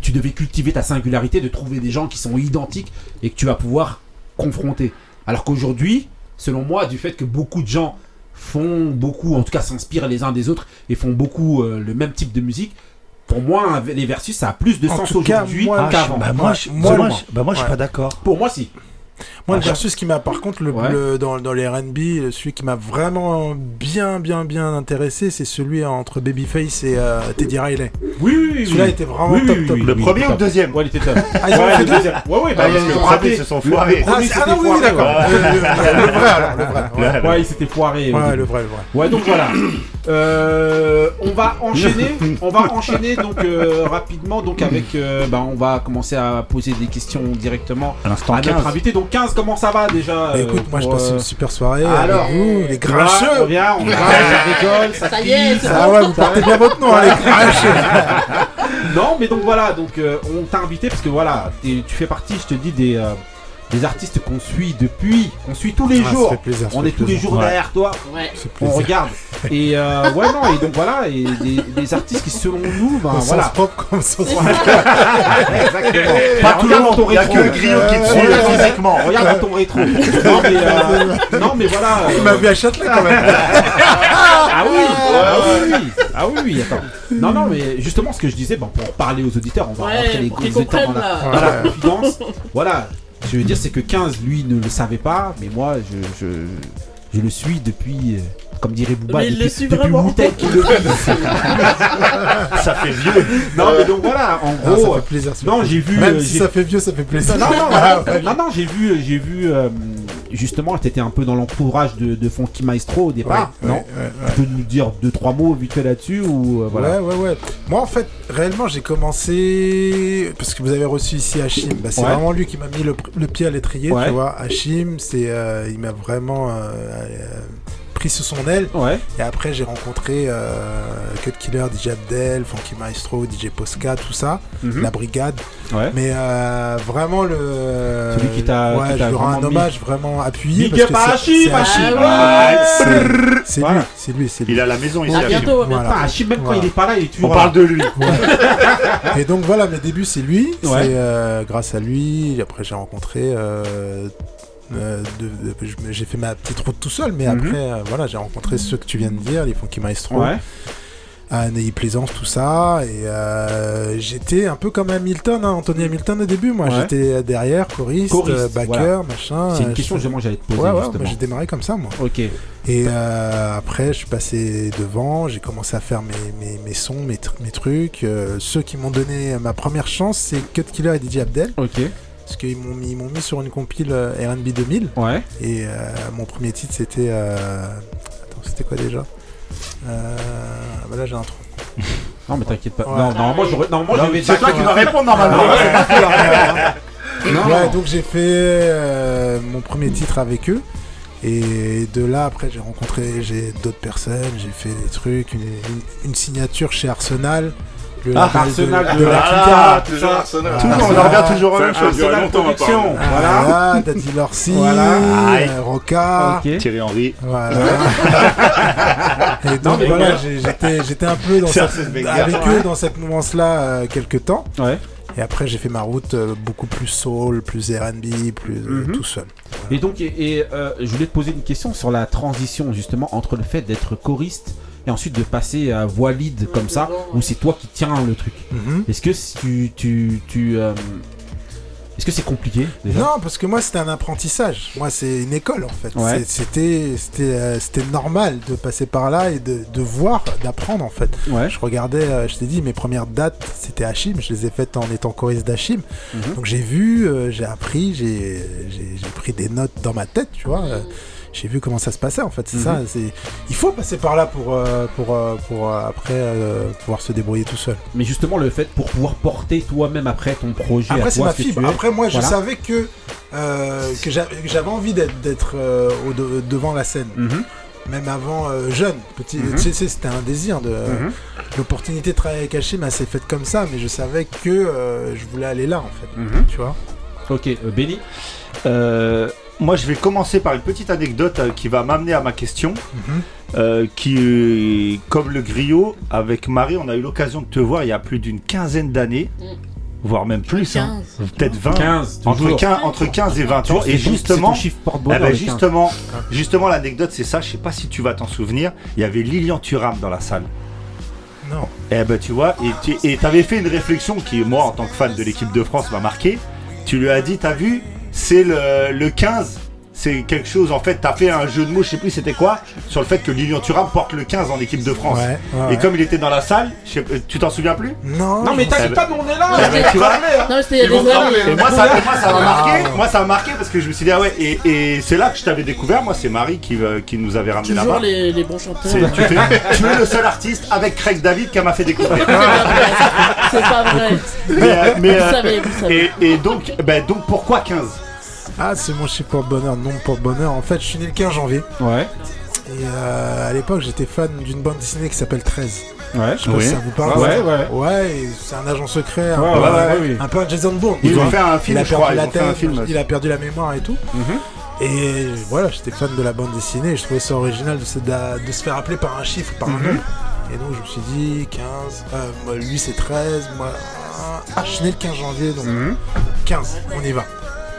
tu devais cultiver ta singularité, de trouver des gens qui sont identiques et que tu vas pouvoir confronter. Alors qu'aujourd'hui, selon moi, du fait que beaucoup de gens font beaucoup, en tout cas s'inspirent les uns des autres et font beaucoup euh, le même type de musique. Pour moi, les versus, ça a plus de En sens aujourd'hui qu'avant. Bah, moi, je, moi, moi, je- bah, moi, je suis pas d'accord. Pour moi, si. Moi, le versus qui m'a, par contre, le, Ouais. le- dans, dans les RB, celui qui m'a vraiment bien, bien, bien intéressé, c'est celui entre Babyface et euh, Teddy Riley. Oui, oui, oui. Celui-là oui. était vraiment Oui, oui, top, oui, top. Le premier ou le deuxième Ouais, il était top. [laughs] Ah, ils ont ouais, fait le deuxième. Ouais, ouais, bah, Ah, parce ils que ont se sont foirés. Ah, ah non, oui, d'accord. ouais. Le, le- le vrai, alors, le vrai. Ouais, Ouais. Ouais, il s'était foiré. Ouais, le vrai, le vrai. Ouais, donc voilà. Euh, on va enchaîner. [laughs] On va enchaîner donc euh, rapidement donc avec. euh, bah, on va commencer à poser des questions directement À notre 15. invité. Donc 15, comment ça va déjà Bah, euh, écoute, moi je pour, passe euh, une super soirée alors, avec vous, les voilà, On grincheux. vient, on [laughs] grince, ça rigole, ça Ça y est, ça- Ah ouais, vous portez bien votre nom, hein, les grincheux. [laughs] Non, mais donc voilà, donc euh, on t'a invité parce que voilà, tu fais partie, je te dis, des, des artistes qu'on suit depuis, qu'on suit tous les Ah, ça jours. plaisir, ça on est tous les jours Ouais. derrière toi, Ouais. On regarde. [laughs] Et euh, ouais, non, et donc voilà, et des, des artistes qui selon nous, ben voilà. propre comme sens [laughs] Exactement. Pas tout le monde, ton il y a rétro. que le griot qui te suit euh, physiquement. Regarde dans ton rétro. Non, mais, euh, non, mais voilà. Il euh, m'a vu à Châtelet quand même. Ah oui, ah oui, oui. Ah oui, attends. Non, non, mais justement, ce que je disais, bon, pour parler aux auditeurs, on va Ouais, rentrer les auditeurs dans la confidence. Voilà, je veux dire, c'est que 15, lui, ne le savait pas, mais moi, je, je, je le suis depuis, euh, comme dirait Booba, Mais il depuis, le suit depuis vraiment. Qu'il le fait. Ça fait vieux. Non, mais donc voilà, en Ah, ça gros. fait plaisir. ça fait non, plaisir. j'ai vu. Même euh, si ça fait vieux, ça fait plaisir. non, non, non, [laughs] Ah, non, non, non, j'ai vu, j'ai vu euh, justement, tu étais un peu dans l'entourage de, de Funky Maestro au départ, Ouais, non ouais, ouais, ouais. Tu peux nous dire deux trois mots vite fait là-dessus ou euh, voilà Ouais, ouais, ouais. Moi, en fait, réellement, j'ai commencé. Parce que vous avez reçu ici Hachim. Bah, c'est vraiment lui qui m'a mis le, le pied à l'étrier, tu vois. Hachim, c'est, euh, il m'a vraiment euh, pris sous son aile. Ouais. Et après, j'ai rencontré euh, Cut Killer, DJ Abdel, Funky Maestro, DJ Posca, tout ça. Mhm. La brigade. Ouais. Mais euh, vraiment, le. Celui qui t'a- Ouais, qui je lui rends un vraiment mis- hommage vraiment appuyé. Big parce up que c'est- c'est Hachim. Ouais, c'est- brrr. C'est Voilà. lui, c'est lui, c'est lui. Il a la maison ici. À bientôt. Ah, même quand il est pas là, il est toujours On parle de lui. [laughs] Et donc voilà, mes débuts, c'est lui. Ouais. C'est euh, grâce à lui. Après, j'ai rencontré. Euh, j'ai fait ma petite route tout seul, mais Mhm. après, euh, voilà, j'ai rencontré ceux que tu viens de dire, les Funky Maestro, Ouais. à Neuilly Plaisance, tout ça. Et euh, j'étais un peu comme Hamilton, hein, Anthony Hamilton au début. Moi, Ouais. j'étais derrière, choriste, Choriste, backer, voilà. machin. C'est une question que j'allais te poser Ouais, ouais, moi, j'ai démarré comme ça, moi. Ok. Et euh, après, je suis passé devant, j'ai commencé à faire mes, mes, mes sons, mes, tr- mes trucs. Euh, ceux qui m'ont donné ma première chance, c'est Cut Killer et DJ Abdel. Ok. Parce qu'ils m'ont mis, sur une compile euh, RB 2000. Ouais. Et euh, mon premier titre, c'était. euh, Attends, c'était quoi déjà? Euh... Bah là, j'ai un trou. [laughs] Non, mais t'inquiète pas. Ouais. Non, normalement, j'aurais. Normalement, c'est toi qui dois répondre normalement. [laughs] Non, ouais, donc j'ai fait euh, mon premier titre avec eux. Et de là, après, j'ai rencontré j'ai d'autres personnes, j'ai fait des trucs, une, une- une signature chez Arsenal. Le Ah, label Arsenal de, de de la Kika. Ah, toujours Arsenal. Toujours, on en revient toujours à la même chose. Arsenal Production. Voilà. Voilà, Daddy Lorsi, Voilà. Euh. Thierry Henry. Voilà. [laughs] Et donc voilà, j'étais j'étais un peu dans avec eux dans cette mouvance-là euh, quelques temps. Ouais. Et après, j'ai fait ma route euh, beaucoup plus soul, plus R&B, plus euh, Mhm. tout seul. Et donc, et, et, euh, je voulais te poser une question sur la transition justement entre le fait d'être choriste et ensuite de passer à voix lead comme ça, où c'est toi qui tiens le truc. Mhm. Est-ce que tu, tu, tu euh, est-ce que c'est compliqué déjà? Non, parce que moi, c'était un apprentissage. Moi, c'est une école, en fait. Ouais. C'était c'était euh, c'était normal de passer par là et de, de voir, d'apprendre, en fait. Ouais. Je regardais, euh, je t'ai dit, mes premières dates, c'était Hachim. Je les ai faites en étant choriste d'Hachim. Mhm. Donc j'ai vu, j'ai appris, j'ai pris des notes dans ma tête, tu vois. J'ai vu comment ça se passait en fait, c'est Mhm. ça. c'est Il faut passer par là pour, euh, pour, euh, pour euh, après euh, pouvoir se débrouiller tout seul. Mais justement, le fait pour pouvoir porter toi-même après ton projet Après c'est ma fibre. Après moi je savais que, euh, que j'a- que j'avais envie d'être euh, de- devant la scène. Mhm. Même avant euh, jeune, petit, Mhm. tu sais, c'était un désir de Mhm. l'opportunité de travailler avec Hachim, elle s'est faite comme ça, mais je savais que euh, je voulais aller là en fait, Mhm. tu vois? Ok, Benny Euh, moi, je vais commencer par une petite anecdote euh, qui va m'amener à ma question. Mhm. Euh, qui, euh, comme le griot, avec Marie, on a eu l'occasion de te voir il y a plus d'une quinzaine d'années, Mm. voire même plus, hein, 15. peut-être 20, 15, entre, toujours. 15, entre 15 et 20 ans. C'est Et justement, c'est ton chiffre eh ben, le 15. justement, justement l'anecdote c'est ça, je sais pas si tu vas t'en souvenir, il y avait Lilian Thuram dans la salle. Non. Eh ben tu vois, et tu et t'avais fait une réflexion qui, moi, en tant que fan de l'équipe de France, m'a marqué. Tu lui as dit, t'as vu, c'est le, le 15. C'est quelque chose, en fait, t'as fait un jeu de mots, je sais plus c'était quoi, sur le fait que Lilian Thuram porte le 15 en équipe de France. Ouais, ouais, Et comme il était dans la salle, je sais- euh, tu t'en souviens plus? Non. Non, mais t'inquiète pas, on est là. Tu vois, Non, mais c'était des et hein. moi ça, moi ça m'a marqué, moi ça m'a marqué parce que je me suis dit ah ouais et, et c'est là que je t'avais découvert, moi c'est Marie qui, euh, qui nous avait ramené Toujours là-bas. les, les bons chanteurs. Tu, fais- tu es le seul artiste avec Craig David qui m'a fait découvrir. [laughs] C'est pas vrai. C'est pas vrai. Mais, euh, mais, Vous euh, savez, vous savez. et, et donc, ben, donc pourquoi 15 Ah, c'est mon chiffre porte-bonheur, non porte-bonheur. En fait, je suis né le 15 janvier. Ouais, Et euh, à l'époque, j'étais fan d'une bande dessinée qui s'appelle 13. ouais. Je sais pas si ça vous parle. Ouais, ouais. Ouais, c'est un agent secret. Un, Ouais, peu, ouais, un- ouais, oui. un peu un Jason Bourne. Ils ont fait un Il film, a je crois. perdu Ils la ont fait un tête, film. il a perdu la mémoire et tout. Mhm. Et voilà, j'étais fan de la bande dessinée. Et je trouvais ça original de se, de se faire appeler par un chiffre, par un Mhm. nom. Et donc, je me suis dit 15. euh, lui, c'est 13. Moi, ah, je suis né le 15 janvier, donc Mhm. 15. On y va.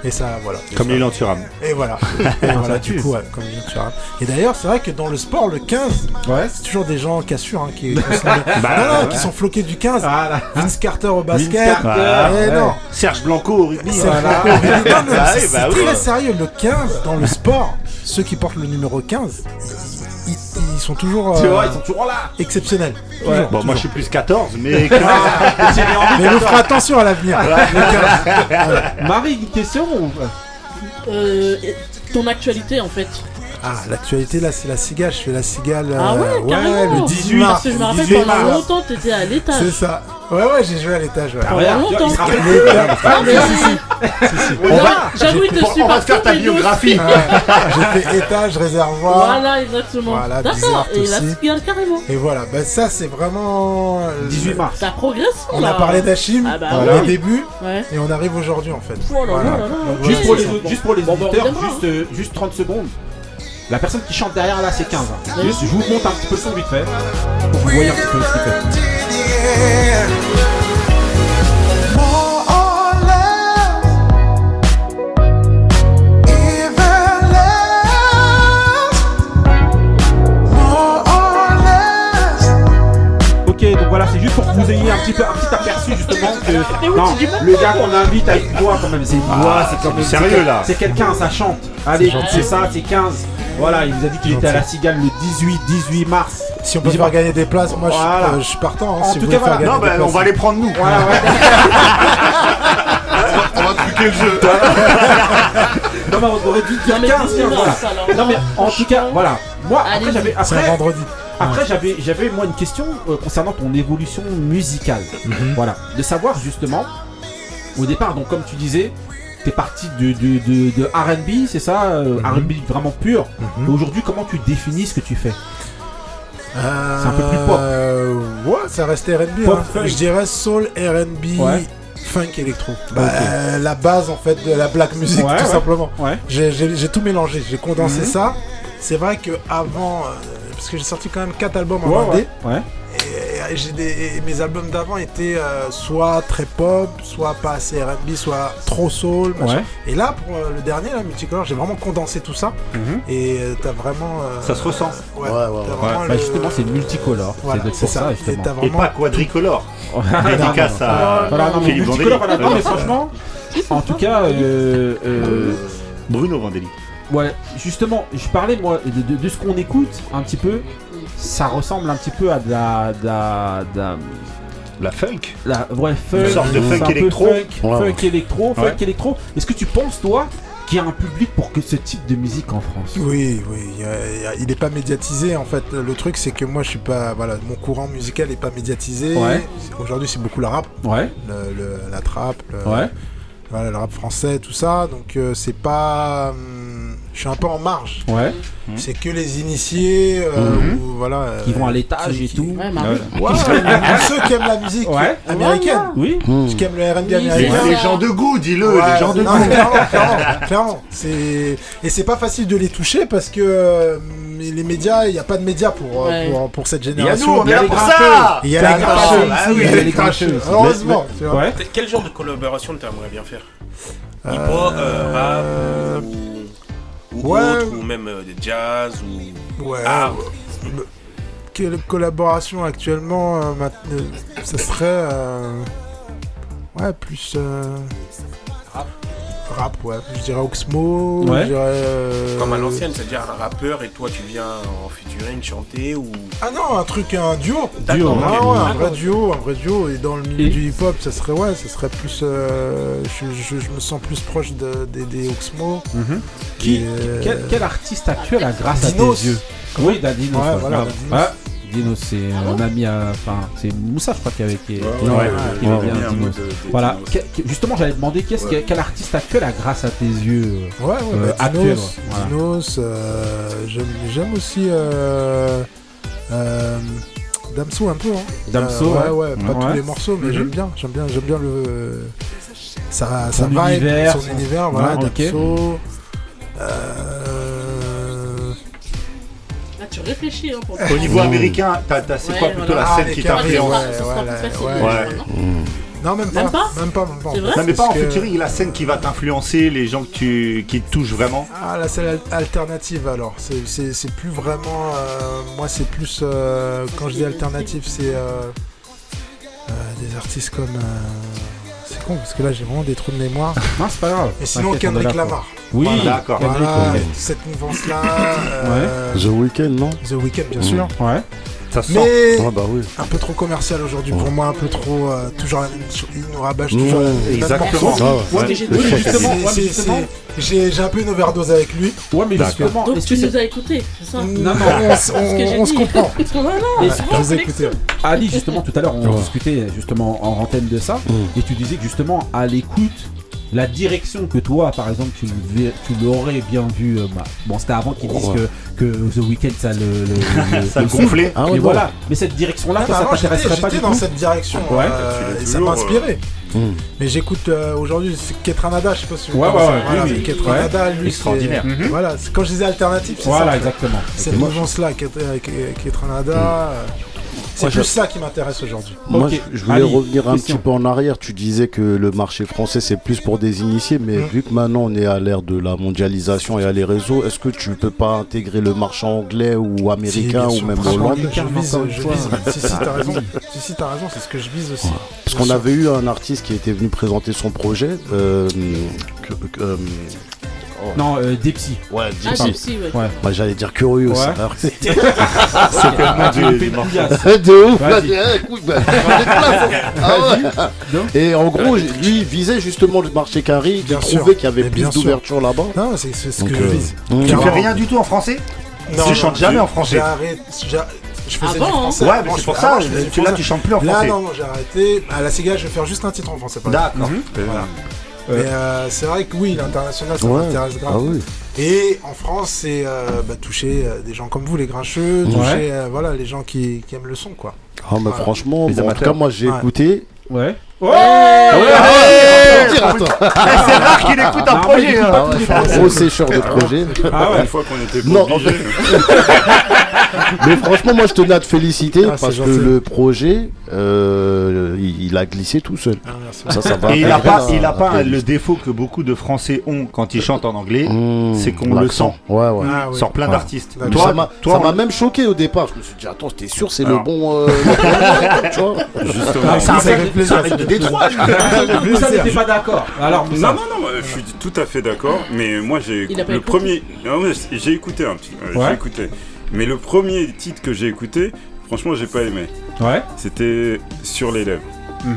Et ça, voilà. Comme Lilian Thuram. Et voilà. [laughs] Et voilà, du coup, ouais, comme dit Thuram. Et d'ailleurs, c'est vrai que dans le sport, le 15, Ouais. c'est toujours des gens cassures hein, qui, qui sont, [laughs] non, non, qui sont floqués du 15. Ah là. Vince Carter au basket. Carter, Voilà. Eh ouais. non. Serge Blanco au rugby. C'est Voilà. non, non, Bah c'est oui, bah oui. très sérieux. Le 15 dans le sport, ceux qui portent le numéro 15, ils, sont toujours Tu euh, vois, ils sont toujours là. exceptionnels. Ouais. Toujours, Bon, moi je suis plus 14, mais [laughs] Mais vous ferez attention à l'avenir. 15. [laughs] Marie, une question ou... Euh, ton actualité en fait. Ah, l'actualité là, c'est la cigale. Je fais la cigale. Ah euh, ouais, carrément. le 18 Parce mars. que je me le rappelle 18 pendant mars. longtemps, t'étais à l'étage. C'est ça. Ouais, ouais, j'ai joué à l'étage. Ouais. Ah, regarde, tu vois, il. Ah, mais si, si. On va- J'avoue, il te On suit va te faire ta biographie. J'ai fait étage, réservoir. Voilà, exactement. Voilà, D'accord, et la aussi. cigale carrément. Et voilà, ben ça c'est vraiment. euh, 18 mars. Ça progresse On a parlé d'Achim Ah bah au début Ouais. et on arrive aujourd'hui en fait. Juste pour les, auditeurs, on juste, euh, juste 30 secondes. La personne qui chante derrière là, c'est 15. hein. Juste, je vous montre un petit peu le son vite fait. Pour que vous voyez un petit peu ce qu'il fait. Pour que vous ayez un petit peu un petit aperçu justement que non, le gars qu'on invite une voix quand même, c'est une voix, c'est quand même sérieux, là. C'est quelqu'un, ça chante. Allez, c'est ça, c'est 15. Voilà, il vous a dit qu'il était à la Cigale le 18 18 mars. Si on peut faire gagner des places, moi je, Voilà. euh, je suis partant. hein, En si tout vous cas, voilà. Non, bah, on va les prendre nous. Voilà, ouais. [laughs] On va truquer le jeu. [laughs] non mais on aurait dû dire Non, mais 15, 18 voilà. Non mais en tout cas, voilà. Moi après j'avais C'est un après vendredi. Après, j'avais, j'avais moi une question euh, concernant ton évolution musicale. Voilà, de savoir justement, au départ, donc comme tu disais, t'es parti de, de, de, de R&B, c'est ça, euh, R&B vraiment pur. Mhm. Aujourd'hui, comment tu définis ce que tu fais Euh, C'est un peu plus pop. Ouais, ça reste R&B. Pop, hein. Je dirais soul, R&B, Ouais. funk, électro. Bah, euh, la base en fait de la black music, Ouais, tout ouais. simplement. Ouais. J'ai- J'ai j'ai tout mélangé, j'ai condensé Mhm. ça. C'est vrai que avant, euh, parce que j'ai sorti quand même 4 albums en Ouais, indé, ouais. ouais. et, et j'ai des- et mes albums d'avant étaient euh, soit très pop, soit pas assez R&B, soit trop soul. Ouais. Et là, pour euh, le dernier, là, Multicolor, j'ai vraiment condensé tout ça. Mhm. Et euh, t'as vraiment. euh, Ça se ressent. Ouais, Ouais, Bah, le- justement, c'est multicolore. Voilà, c'est ça, ça. Et justement. t'as Et vraiment pas quadricolore. non, Dédicace non, à Voilà, non, mais Philippe multicolore, Vandelli. voilà. Non, mais franchement, en tout cas, Bruno Vandelli. Ouais, justement, je parlais moi de, de- de ce qu'on écoute un petit peu. Ça ressemble un petit peu à de la. de la, de la- La funk. la- ouais, funk. Une sorte de funk un peu électro. Funk, Ouais. funk électro, funk Ouais. électro. Est-ce que tu penses, toi, qu'il y a un public pour que ce type de musique en France? Oui, oui, il n'est pas médiatisé en fait. Le truc c'est que moi je suis pas, voilà, mon courant musical n'est pas médiatisé. Ouais. Aujourd'hui c'est beaucoup le rap, Ouais, le, le- la trap, le, ouais. voilà, le rap français, tout ça. Donc euh, c'est pas, hum, je suis un peu en marge. Ouais. C'est que les initiés, euh, Mhm. ou, voilà, euh, Qui vont à l'étage qui- et qui- tout. Ouais, [laughs] ceux qui aiment la musique Ouais. américaine, Oui. Hmm. qui aiment le R&B américain. les gens de goût, dis-le, Ouais, les gens de non, goût. clairement, clairement, et c'est pas facile de les toucher parce que euh, les médias, il n'y a pas de médias pour, euh, Ouais. pour pour cette Il y a génération. nous, on est là pour ça Il y a T'as les grincheux. grincheux. Ah Il oui, y a il y a les. Heureusement, tu. Quel genre de collaboration t'aimerais bien faire? Euh, Hip-hop, euh, rap? Ou, ou ouais. autre, ou même euh, des jazz ou Ouais. art Quelle collaboration actuellement euh, mat- euh, Ça serait euh, ouais plus euh, rap. ouais. Je dirais Oxmo. Ouais. Je dirais, euh, Comme à l'ancienne, c'est-à-dire un rappeur et toi tu viens en featuring chanter ou? Ah non, un truc, un duo. D'accord, Ah ouais, un vrai duo, un vrai duo. Et dans le milieu Et- du hip-hop, ça serait ouais, ça serait plus. euh, je, je- je me sens plus proche de, des- des Oxmo. Mhm. Qui, euh, quel, quel artiste actuel a grâce Dinos. à tes yeux? Oui, da Dinos. Ouais, ouais, voilà, grave. Dinos. Ouais, Dinos, c'est un ami à. Enfin, c'est Moussa, je crois, qui avait. Qui, Voilà. Que- que- justement, j'allais demander qu'est-ce que- quel artiste actuel a grâce à tes yeux Ouais, ouais, euh, bah, actuel. Dinos, voilà. Dinos, euh, j'aime, aussi euh, euh, Damso un peu. Hein. Damso, Euh, ouais, ouais. ouais, pas Ouais. tous les morceaux, mais Mhm. j'aime bien, j'aime bien, j'aime bien le sa, Son sa vibe, univers, son son- univers, voilà. Damso. Euh, tu réfléchis hein, pour Au niveau américain, t'as- t'as- c'est Ouais, quoi plutôt voilà. la Ah, scène les qui t'influence non même pas, Même pas même pas, même pas. C'est vrai Non mais pas en que- featuring, la scène qui va t'influencer, les gens que tu, qui te touchent vraiment. Ah, la scène al- alternative alors, c'est- c'est c'est plus vraiment. euh, moi, c'est plus. euh, quand je dis alternative, c'est. euh, euh, des artistes comme. C'est con parce que là j'ai vraiment des trous de mémoire. [laughs] Non, c'est pas grave. Et sinon, T'inquiète, on est Kendrick là Lamar. Oui, Voilà, d'accord. Kendrick, Voilà, cette mouvance-là. euh, The Weeknd, non? The Weeknd, bien sûr. Ouais. Ça Mais. Ouais, bah oui. un peu trop commercial aujourd'hui pour moi, un peu trop euh, toujours la même chose. Il nous rabâche Mmh, toujours la même exactement. Ah ouais. Ouais, mais j'ai- un peu une overdose avec lui. ouais, mais justement, Donc tu nous as écoutés, c'est ça Non, non, on, s- C'est ce que j'ai on- on se dit. comprend. [laughs] Mais Je vous ai écouté. Ali, justement, tout à l'heure, on discutait justement en antenne de ça, et tu disais que justement, à l'écoute, la direction que toi, par exemple, tu, tu l'aurais bien vu. euh, bah, bon, c'était avant qu'ils disent Ouais. que, que The Weeknd, ça le. le, le- [laughs] Ça le gonflait. Ah ouais, voilà, mais cette direction-là, Ah, ça t'intéresserait pas du dans cette direction Ouais. euh, et ça m'a inspiré. Mmh. Mais j'écoute euh, aujourd'hui c'est Ketranada, je sais pas si vous Ouais, ouais, ouais, Voilà, oui. Ketranada, lui, Extraordinaire. c'est- Mhm. Voilà, quand je disais alternative, c'est ça. Voilà, en fait. exactement. Cette mouvance-là, Ket- Ket- Ketranada, euh, c'est plus je- ça qui m'intéresse aujourd'hui. Moi, je, je voulais Ali, revenir un question. petit peu en arrière. Tu disais que le marché français, c'est plus pour des initiés, mais Mm. vu que maintenant on est à l'ère de la mondialisation et à les réseaux, est-ce que tu peux pas intégrer le marché anglais ou américain Si, ou même hollandais Je vise, encore une je fois. vise. Si, si, t'as raison. [laughs] Si, si, t'as raison, c'est ce que je vise aussi. Parce qu'on avait eu un artiste qui était venu présenter son projet. euh, que- que- euh, Non, euh, des psys. ouais, Ah. Gypsy, ouais. Ouais. Bah, J'allais dire curieux. Ouais. Ah, fais une couillasse. de ouf Vas-y. j'ai- bah, j'en ai plein, ça. Ah ouais. Et en gros, lui, il visait justement le marché carré, il Bien trouvait sûr. qu'il y avait Mais plus bien sûr. d'ouverture là-bas. Non, c'est c'est ce que je euh, vise. mmh. Tu fais rien du tout en français? Tu chantes jamais en français J'ai arrêté. j'ai- Je faisais Avant, du hein. français. Ouais, avant, mais je c'est pour fais- ça, avant, je faisais du tu, là français. tu chantes plus en Là, français. non, non, j'ai arrêté. À la Cigale, je vais faire juste un titre en français. par exemple. D'accord. Voilà. Euh, Mais euh, c'est vrai que oui, l'international, ça Ouais. m'intéresse grave. Ah oui. Et en France, c'est euh, bah, toucher euh, des gens comme vous, les grincheux, toucher euh, voilà, les gens qui, qui aiment le son, quoi. Ah, mais franchement, bon, en tout cas, moi j'ai Ouais. écouté. Ouais. Eh, c'est rare qu'il écoute un Non, projet. mais hein. Ah ouais, je suis un gros sécheur de projet. Ah ouais. Une fois qu'on était Non, en obligé. Mais franchement, moi je tenais à te féliciter Ah, parce que le projet, euh, il, il a glissé tout seul. Ah. Ça, ça va. Et il a intégrer pas, il a pas le défaut que beaucoup de Français ont quand ils chantent en anglais, Mmh, c'est qu'on le sent. Ouais, ouais. Ah, oui. sur plein Ouais. d'artistes. Toi, ça m'a toi, ça on- m'a même choqué au départ. Je me suis dit, attends, t'es sûr, c'est le bon. euh, tu vois [laughs] Justement. Ça fait plaisir. Moussa [laughs] n'était pas d'accord. Alors. Non, non, non, je suis tout à fait d'accord, mais moi j'ai le écouté premier. Non, mais j'ai écouté un petit. euh. J'ai écouté. Mais le premier titre que j'ai écouté, franchement, j'ai pas aimé. Ouais. C'était Sur les lèvres.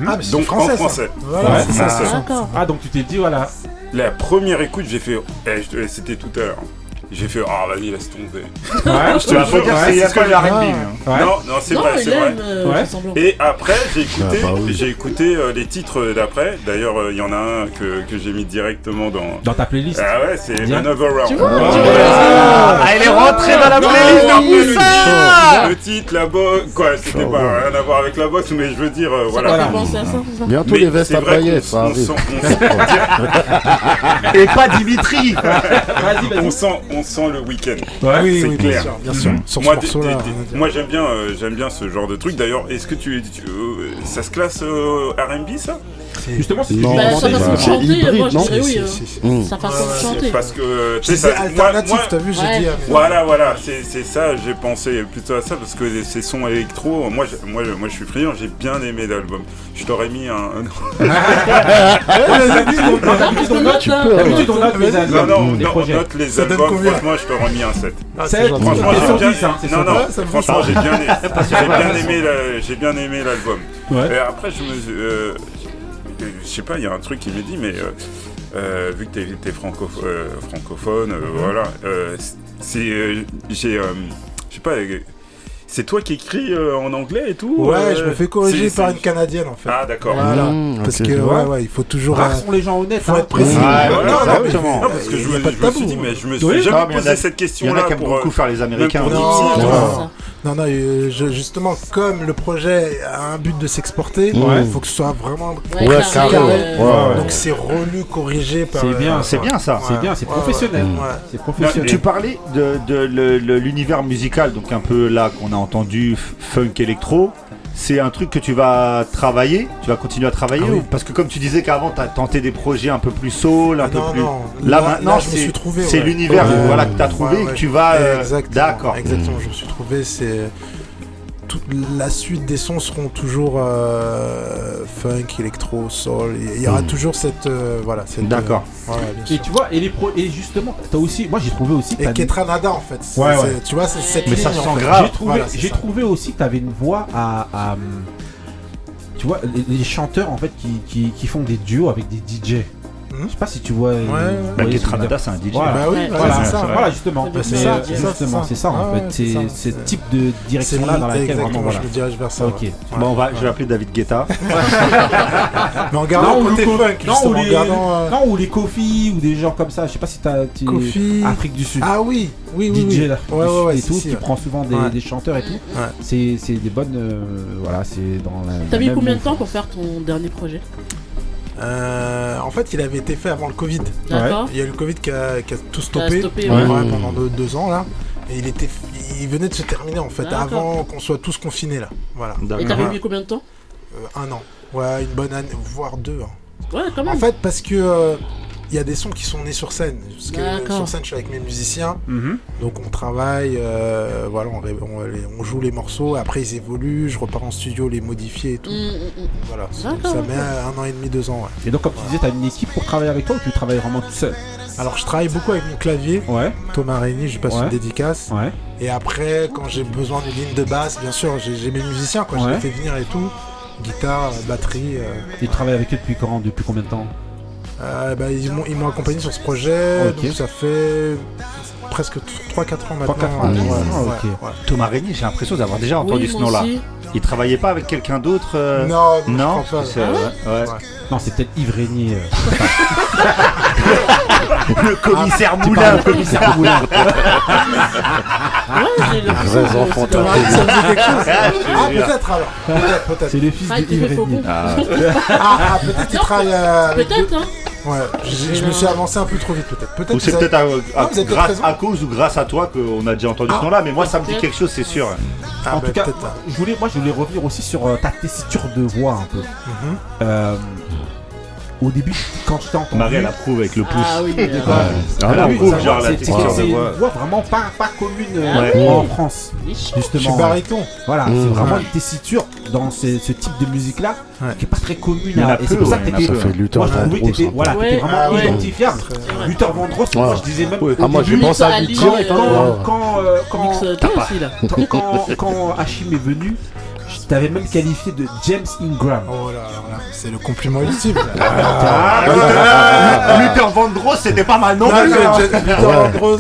Ah, mais c'est Donc, français, en ça. français. Voilà, Ouais. c'est ça. Ah. ça. Ah, donc tu t'es dit, voilà. La première écoute, j'ai fait. eh, je- eh, C'était tout à l'heure. J'ai fait. Ah, vas-y, laisse tomber. Ouais. Je te Bah, jure. dire ouais, c'est pas ce que hein. Non, non, c'est vrai, c'est vrai. euh. Et après, j'ai écouté, Ah, bah oui. j'ai écouté euh, les titres d'après. D'ailleurs, euh, il y en a un que, que j'ai mis directement dans. Dans ta playlist. Ah ouais, c'est. Another Round. Tu vois, Ah, tu vois, Ah, elle est rentrée dans la playlist non, le- titre, la boxe, quoi, c'était pas rien à voir avec la boxe, mais je veux dire, euh, voilà. Bientôt les vestes à paillettes, ça on sent- on [laughs] sent- Et pas Dimitri [laughs] Vas-y, vas-y. On sent le week-end. Ouais. Oui, c'est oui, clair. bien sûr, bien sûr. Sur ce Moi, dire. moi j'aime bien, euh, j'aime bien ce genre de truc. D'ailleurs, est-ce que tu, tu- euh, ça se classe euh, R&B ça? Justement, c'est Non, Bah, sa c'est- façon de c'est chanter, hybride, moi je non dirais oui. Sa façon Ouais, de chanter. Parce que Je tu sais, disais ça- moi- alternatif, t'as vu, j'ai Ouais. dit. Voilà, voilà, c'est c'est ça, j'ai pensé plutôt à ça parce que ces sons électro, moi, je- moi, je- moi je suis friand, j'ai bien aimé l'album. Je t'aurais mis un. [laughs] D'habitude, on- note- les non, albums, non, on note les albums, franchement, je t'aurais mis un 7. Ah, c'est. Franchement, C'est j'ai bien, 10, c'est non, non, franchement, j'ai bien, aimé- j'ai bien Ouais. aimé, la- j'ai bien aimé l'album. Après, je me, euh, je sais pas, il y a un truc qui me dit, mais euh, euh, vu que t'es es francophone, euh, francophone euh, voilà, euh, c'est, euh, j'ai, euh, je sais pas, euh, c'est toi qui écris euh, en anglais et tout. Ouais, euh, je me fais corriger par une Canadienne en fait. Ah d'accord. Voilà. Mmh, Parce ok. que, ouais, ouais, il faut toujours. Rares euh, sont les gens honnêtes. faut hein. être précis. Ouais, Non, ouais, non, exactement. mais- Non, parce que je, me- je me suis dit, mais je me Oui. suis Non, jamais mais il y en posé a- cette Il y question en a là qui aiment beaucoup faire les Américains. Non, non, euh, je- justement, comme le projet a un but de s'exporter, il Ouais. faut que ce soit vraiment Ouais, Ouais, carré, carré, ouais, ouais. Donc c'est relu, corrigé par. C'est bien, euh, C'est bien ça. C'est bien, c'est professionnel. ouais, ouais. C'est professionnel. Tu parlais de, de l'univers musical, donc un peu là qu'on a entendu funk électro. C'est un truc que tu vas travailler, tu vas continuer à travailler Ah oui. ou- Parce que comme tu disais qu'avant tu as tenté des projets un peu plus soul, un Ah peu non, plus. non. Là, maintenant là, je me c'est suis trouvé, c'est ouais. l'univers Ouais, voilà, que tu as trouvé ouais, et que tu vas. euh, Exactement, D'accord. Exactement, je me suis trouvé. C'est toute la suite des sons seront toujours euh, funk, électro, soul. Il y aura Mm. toujours cette. euh, voilà, cette. D'accord. euh, voilà, bien Et sûr. tu vois, et, les pro- et justement, t'as aussi, moi j'ai trouvé aussi. que Et Ketranada en fait. c'est- Ouais, ouais. Tu vois, c'est cette Mais ça en sent fait. grave. J'ai trouvé, Voilà, c'est j'ai ça. trouvé aussi que tu avais une voix à, à, Tu vois, les, les chanteurs en fait qui, qui, qui font des duos avec des DJ. Je sais pas si tu vois. ouais. vous Bah, Ketranada, c'est un DJ. Voilà. Bah oui, voilà, Voilà, c'est ça. voilà, justement. Bah, Mais, c'est ça, euh, c'est ça, justement, c'est en Ouais, fait. c'est ce type de direction là dans laquelle vraiment voilà. je me dirige vers ça. Ok. ouais. Bon, on va, je vais appeler David Guetta. [laughs] Mais en gardant Non, côté funk, non, justement, ou les, gardant, euh, non, ou les Kofi ou des gens comme ça. Je sais pas si t'as. Kofi. Afrique du Sud. Ah oui, oui, oui. DJ Ouais, ouais, et tout, qui prend souvent des, chanteurs et tout. C'est des bonnes. euh, voilà, c'est dans la. T'as mis combien de temps pour faire ton dernier projet? Euh, en fait, il avait été fait avant le Covid. Il y a eu le Covid qui a, qui a tout a stoppé, stoppé, Ouais, ouais. pendant deux, deux ans là. Et il était, il venait de se terminer en fait, avant qu'on soit tous confinés là. Voilà. Et t'avais mis combien de temps? Euh, un an. Ouais, une bonne année, voire deux. hein. Ouais, quand même. En fait, parce que euh, il y a des sons qui sont nés sur scène. Parce que D'accord. sur scène, je suis avec mes musiciens. Mhm. Donc on travaille, euh, voilà, on, joue les morceaux, après ils évoluent, je repars en studio, les modifier et tout. Mm, mm, mm. Voilà, ça met un an et demi, deux ans. Ouais. Et donc, comme tu disais, t'as une équipe pour travailler avec toi ou tu travailles vraiment tout seul Alors je travaille beaucoup avec mon clavier, Ouais. Thomas Rény, je passe Ouais. une dédicace. Ouais. Et après, quand j'ai besoin d'une ligne de basse, bien sûr, j'ai mes musiciens, quoi, je les fais venir et tout. Guitare, batterie. euh, Et tu travailles avec eux depuis quand Depuis combien de temps? Euh, bah, ils m'ont ils m'ont accompagné sur ce projet, donc ça fait presque 3-4 ans maintenant. 3-4 ans. Ouais, ouais. Thomas Régnier, j'ai l'impression d'avoir déjà entendu Oui, ce nom-là. Il travaillait pas avec quelqu'un d'autre euh, Non, non, Non, je crois pas. c'est- Ah ouais ouais, ouais. Ouais. Non, c'est peut-être Yves Régnier. euh. [laughs] Le commissaire Tu Moulin. de commissaire [laughs] Moulin. Ouais, j'ai l'impression Vrais enfants, c'est dommage. Ça me dit quelque chose Ah, Ah, peut-être alors. Peut-être, peut-être. C'est le fils Ah, de. Ah, Ah, ah, peut-être qu'il travaille euh, Peut-être, hein Ouais, je me suis avancé un peu trop vite, peut-être. Peut-être Ou c'est peut-être à, à- Non, grâce, à cause ou grâce à toi qu'on a déjà entendu ce nom-là, mais moi ça me dit quelque chose, c'est sûr. Ah, en bah, tout cas, peut-être. je voulais, moi, je voulais revenir aussi sur euh, ta tessiture de voix un peu. Mhm. Euh, au début, quand je t'ai entendu. Marie elle approuve avec le pouce. Ah oui. euh, Ah, Ah oui, oui, genre la c'est- texture c'est de une voix. voix vraiment pas, pas commune euh, Ah Ouais. en France, il est chaud. Je suis justement. baryton. Voilà, Mmh. c'est vraiment Ouais. une tessiture dans ce, ce type de musique-là Ouais. qui est pas très commune. À- et c'est pour ça que t'étais. peu. Ça fait Luther Moi, je trouvais que t'étais voilà, vraiment ah identifiable. Luther Vandross, moi je disais même. Ah, moi, je pense à lui quand, direct. quand, quand, euh, euh, quand Hachim est venu, je t'avais même qualifié de James Ingram. Oh là, là, c'est le compliment ultime. [laughs] Ah, Luther- Luther Vandross, c'était pas mal non plus.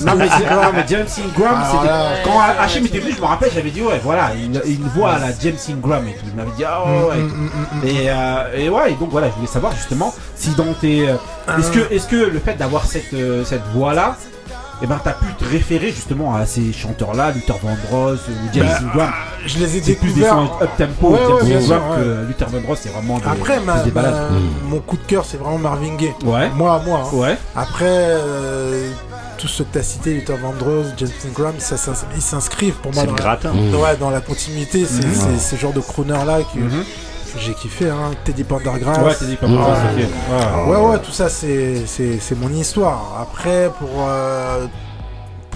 Non mais, James Ingram, c'était là, quand Hachim était venu, je me rappelle, j'avais dit ouais voilà, une, une voix à la James Ingram et tout. Il m'avait dit ah ouais, ouais. Mm, mm, mm. Et, euh, et ouais, et donc voilà, je voulais savoir justement si dans tes. euh, Est-ce que, est-ce que le fait d'avoir cette, euh, cette voix-là, eh ben, t'as pu te référer justement à ces chanteurs-là, Luther Vandross ou James Bah, Ingram Je les ai C'est plus des découverts. sons up tempo, Ouais, ouais, sûr, que Luther Vandross, c'est vraiment des, Après, ma- plus des balades. ma- mon coup de cœur, c'est vraiment Marvin Gaye. Ouais, Moi à moi. hein. ouais. Après, euh, tout ce que tu as cité, Luther Vandross, James Ingram, ça, ça- ils s'inscrivent pour moi C'est dans le la, gratin. ouais, dans la continuité. C'est c'est ce genre de crooner-là que Mhm. que j'ai kiffé. Hein. Teddy Pendergrass. Ouais, comme ça, Ouais. ok. Ouais. Ouais, ouais, tout ça, c'est c'est- c'est mon histoire. Après, pour. euh,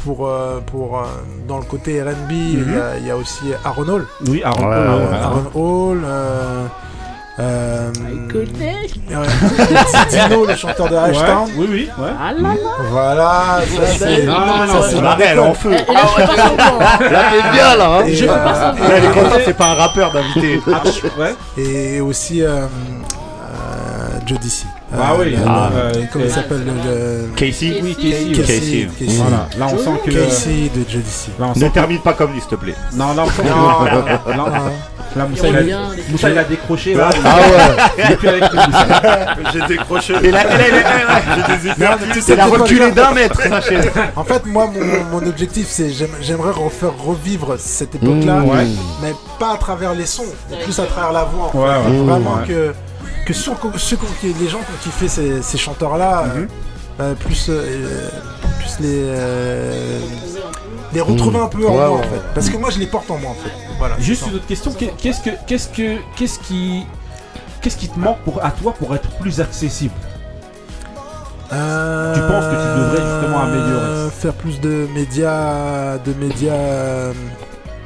pour, euh, pour euh, dans le côté RB, il y a- il y, a aussi Aaron Hall. Oui, Aaron. Ouais, Paul, ouais, ouais. Aaron Hall. Euh, euh, Dino, le chanteur de. Ouais, Oui, oui, ouais. Ah là là. Voilà, ça c'est. Non, ça, c'est en feu. Et, et là, je fais pas semblant. Là, t'es bien là, hein Et, Je fais pas euh, semblant. Elle est contente, c'est pas un rappeur d'invité. Ah, ouais. et aussi euh, euh. Ah oui, le- ah, euh, comment il euh, s'appelle le, le- Casey Oui, Casey. Casey. Casey. Casey. Voilà, là on sent que. Casey de. Là, on Ne termine pas comme lui, s'il te plaît. Non, là on sent que. Non, là, non, là, là, Moussa, Il il a, Moussa, il a décroché là. Ah ouais Il est plus avec nous. [laughs] J'ai décroché. Et là, sais elle a pourquoi, reculé d'un mètre. En fait, moi, mon, mon objectif, c'est j'aime- j'aimerais refaire revivre cette époque-là, Mmh, ouais. mais pas à travers les sons, mais plus à travers la voix. en Ouais, fait. ouais. Vraiment Ouais. que que ceux, ceux qui- les gens qui ont kiffé ces, ces chanteurs-là, euh, euh, plus euh, plus les euh, les retrouver un peu en Ouais, moi, en fait. Parce que moi, je les porte en moi, en fait. Voilà. Juste une autre question. Qu'est- Qu'est-ce que, qu'est-ce que, qu'est-ce qui, qu'est-ce qui te manque pour à toi pour être plus accessible? Euh, Tu penses que tu devrais justement améliorer Faire plus de médias, de médias.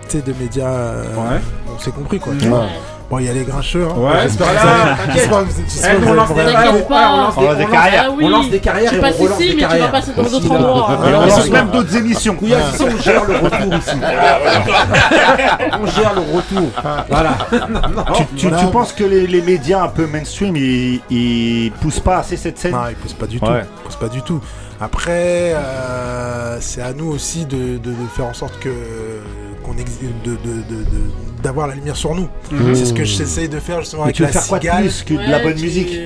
tu sais, de médias. Ouais. On s'est compris quoi. Ouais. Bon, il y a les grincheux. Hein. Ouais, j'espère que on lance des carrières. On lance des- carrières. Ah oui. On lance des carrières Je et passe on relance ici, des mais tu vas carrières. passer dans d'autres endroits. Et on lance même d'autres émissions. Ici, on gère le retour ici. [laughs] On gère le retour. Voilà. [laughs] Tu, tu- Voilà. tu penses que les, les médias un peu mainstream, ils, ils poussent pas assez cette scène? Non, ils poussent pas du tout. Ils poussent pas du tout. Après, euh, c'est à nous aussi de faire en sorte que qu'on exi- de, de- de- de- d'avoir la lumière sur nous. Mhm. C'est ce que j'essaye de faire justement Mais avec tu veux la faire quoi de cigale. plus que de la bonne tu- musique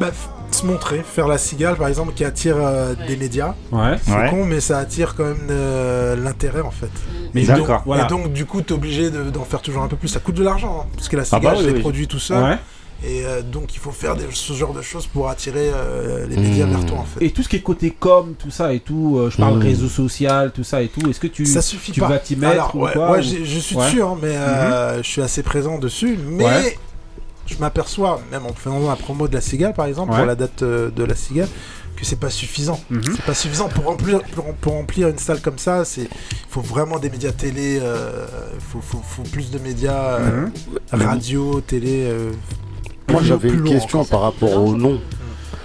Bah, f- se montrer, faire la cigale par exemple qui attire euh, des médias. Ouais. C'est Ouais. con, mais ça attire quand même euh, l'intérêt en fait. Mais et d'accord, donc, voilà. et donc, du coup, t'es obligé de- d'en faire toujours un peu plus. Ça coûte de l'argent, hein, parce que la Ah bah cigale, oui, je l'ai oui. produit tout seul. Et euh, donc, il faut faire des- ce genre de choses pour attirer euh, les médias Mmh. vers toi en fait. Et tout ce qui est côté com, tout ça et tout, euh, je parle Mm. réseau social, tout ça et tout, est-ce que tu, ça suffit tu pas. vas t'y mettre Alors, ou ouais, quoi ouais, ou- j'ai- je suis Ouais. dessus, hein, mais euh, je suis assez présent dessus. Mais Ouais. je m'aperçois, même en faisant la promo de la cigale par exemple, Ouais. pour la date de la cigale, que c'est pas suffisant. Mhm. C'est pas suffisant pour remplir, pour, pour remplir une salle comme ça. C'est, il faut vraiment des médias télé. euh, Il faut, faut- faut plus de médias euh, Mhm. radio, télé. euh, Moi j'avais une question par rapport au nom.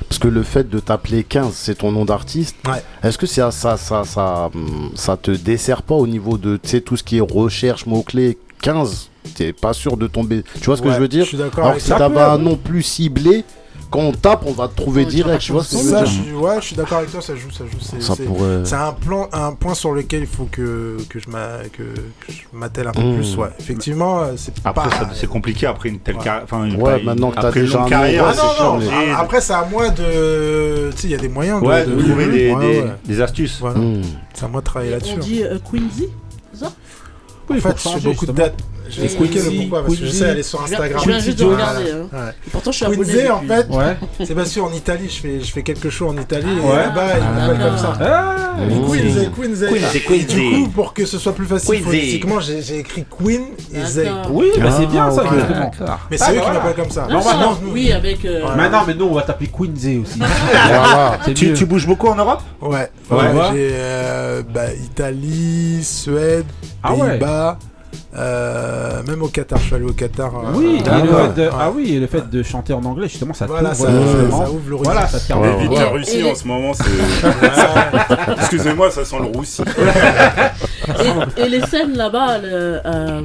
Parce que le fait de t'appeler 15, c'est ton nom d'artiste. Ouais. Est-ce que ça, ça, ça, ça, ça te dessert pas au niveau de tout ce qui est recherche, mots-clés? 15 T'es pas sûr de tomber. Tu vois ce que je veux dire? Je suis d'accord Alors que si t'avais un nom plus ciblé, quand on tape, on va te trouver Ouais, direct. tu vois ce que je veux Ça, dire je suis, ouais, je suis d'accord avec toi. Ça joue, ça joue. C'est, pourrait. un plan, un point sur lequel il faut que que je m'attelle un peu Mmh. plus. Ouais, effectivement, euh, c'est Après, pas. c'est compliqué après une telle Ouais. carrière. Enfin, une- Ouais, pas- maintenant que t'as après une déjà longue un carrière, Ah c'est non, non, Après, c'est à moi de. Tu sais, il y a des moyens de. Ouais, de trouver des, des- ouais. des astuces. Voilà. Hum. C'est à moi de travailler là-dessus. On dit euh, Quincy c'est ça? Oui, en fait, changer, beaucoup de dates. Je vais Et expliquer le pourquoi, parce que je sais aller sur Je viens- Instagram. je viens juste de Voilà. regarder, hein. Ouais. Et Pourtant, je suis abonné. En fait, Ouais. c'est parce qu'en Italie, je fais, je fais quelques shows en Italie, et Ouais. là-bas, ils m'appellent comme ça. Ah. Queen, Queen, Queen, Quincy, Et Quincy. du coup, pour que ce soit plus facile phonétiquement, j'ai écrit Queen et Zay. D'accord. Oui, bah c'est Ah, bien ça, justement. Mais c'est Ah, eux qui m'appellent comme ça. Non, Sinon, non, nous- oui, avec. euh. Maintenant, mais nous, on va t'appeler Quincy aussi. [laughs] Tu, bouges beaucoup en Europe Ouais, j'ai euh, bah, Italie, Suède, Ah ouais. Pays-Bas, euh, même au Qatar. Je suis allé au Qatar. euh, Oui, euh, et le ouais. fait de, Ouais. ah oui, et le fait de chanter en anglais, justement, ça Voilà, t'ouvre ça, le- ça- vraiment. ça ouvre l'horizon. Voilà, ça te permet. Ouais, la Russie Et- en ce moment, c'est. [laughs] Excusez-moi, ça sent le roussi. [laughs] Et, et les scènes là-bas, le- euh,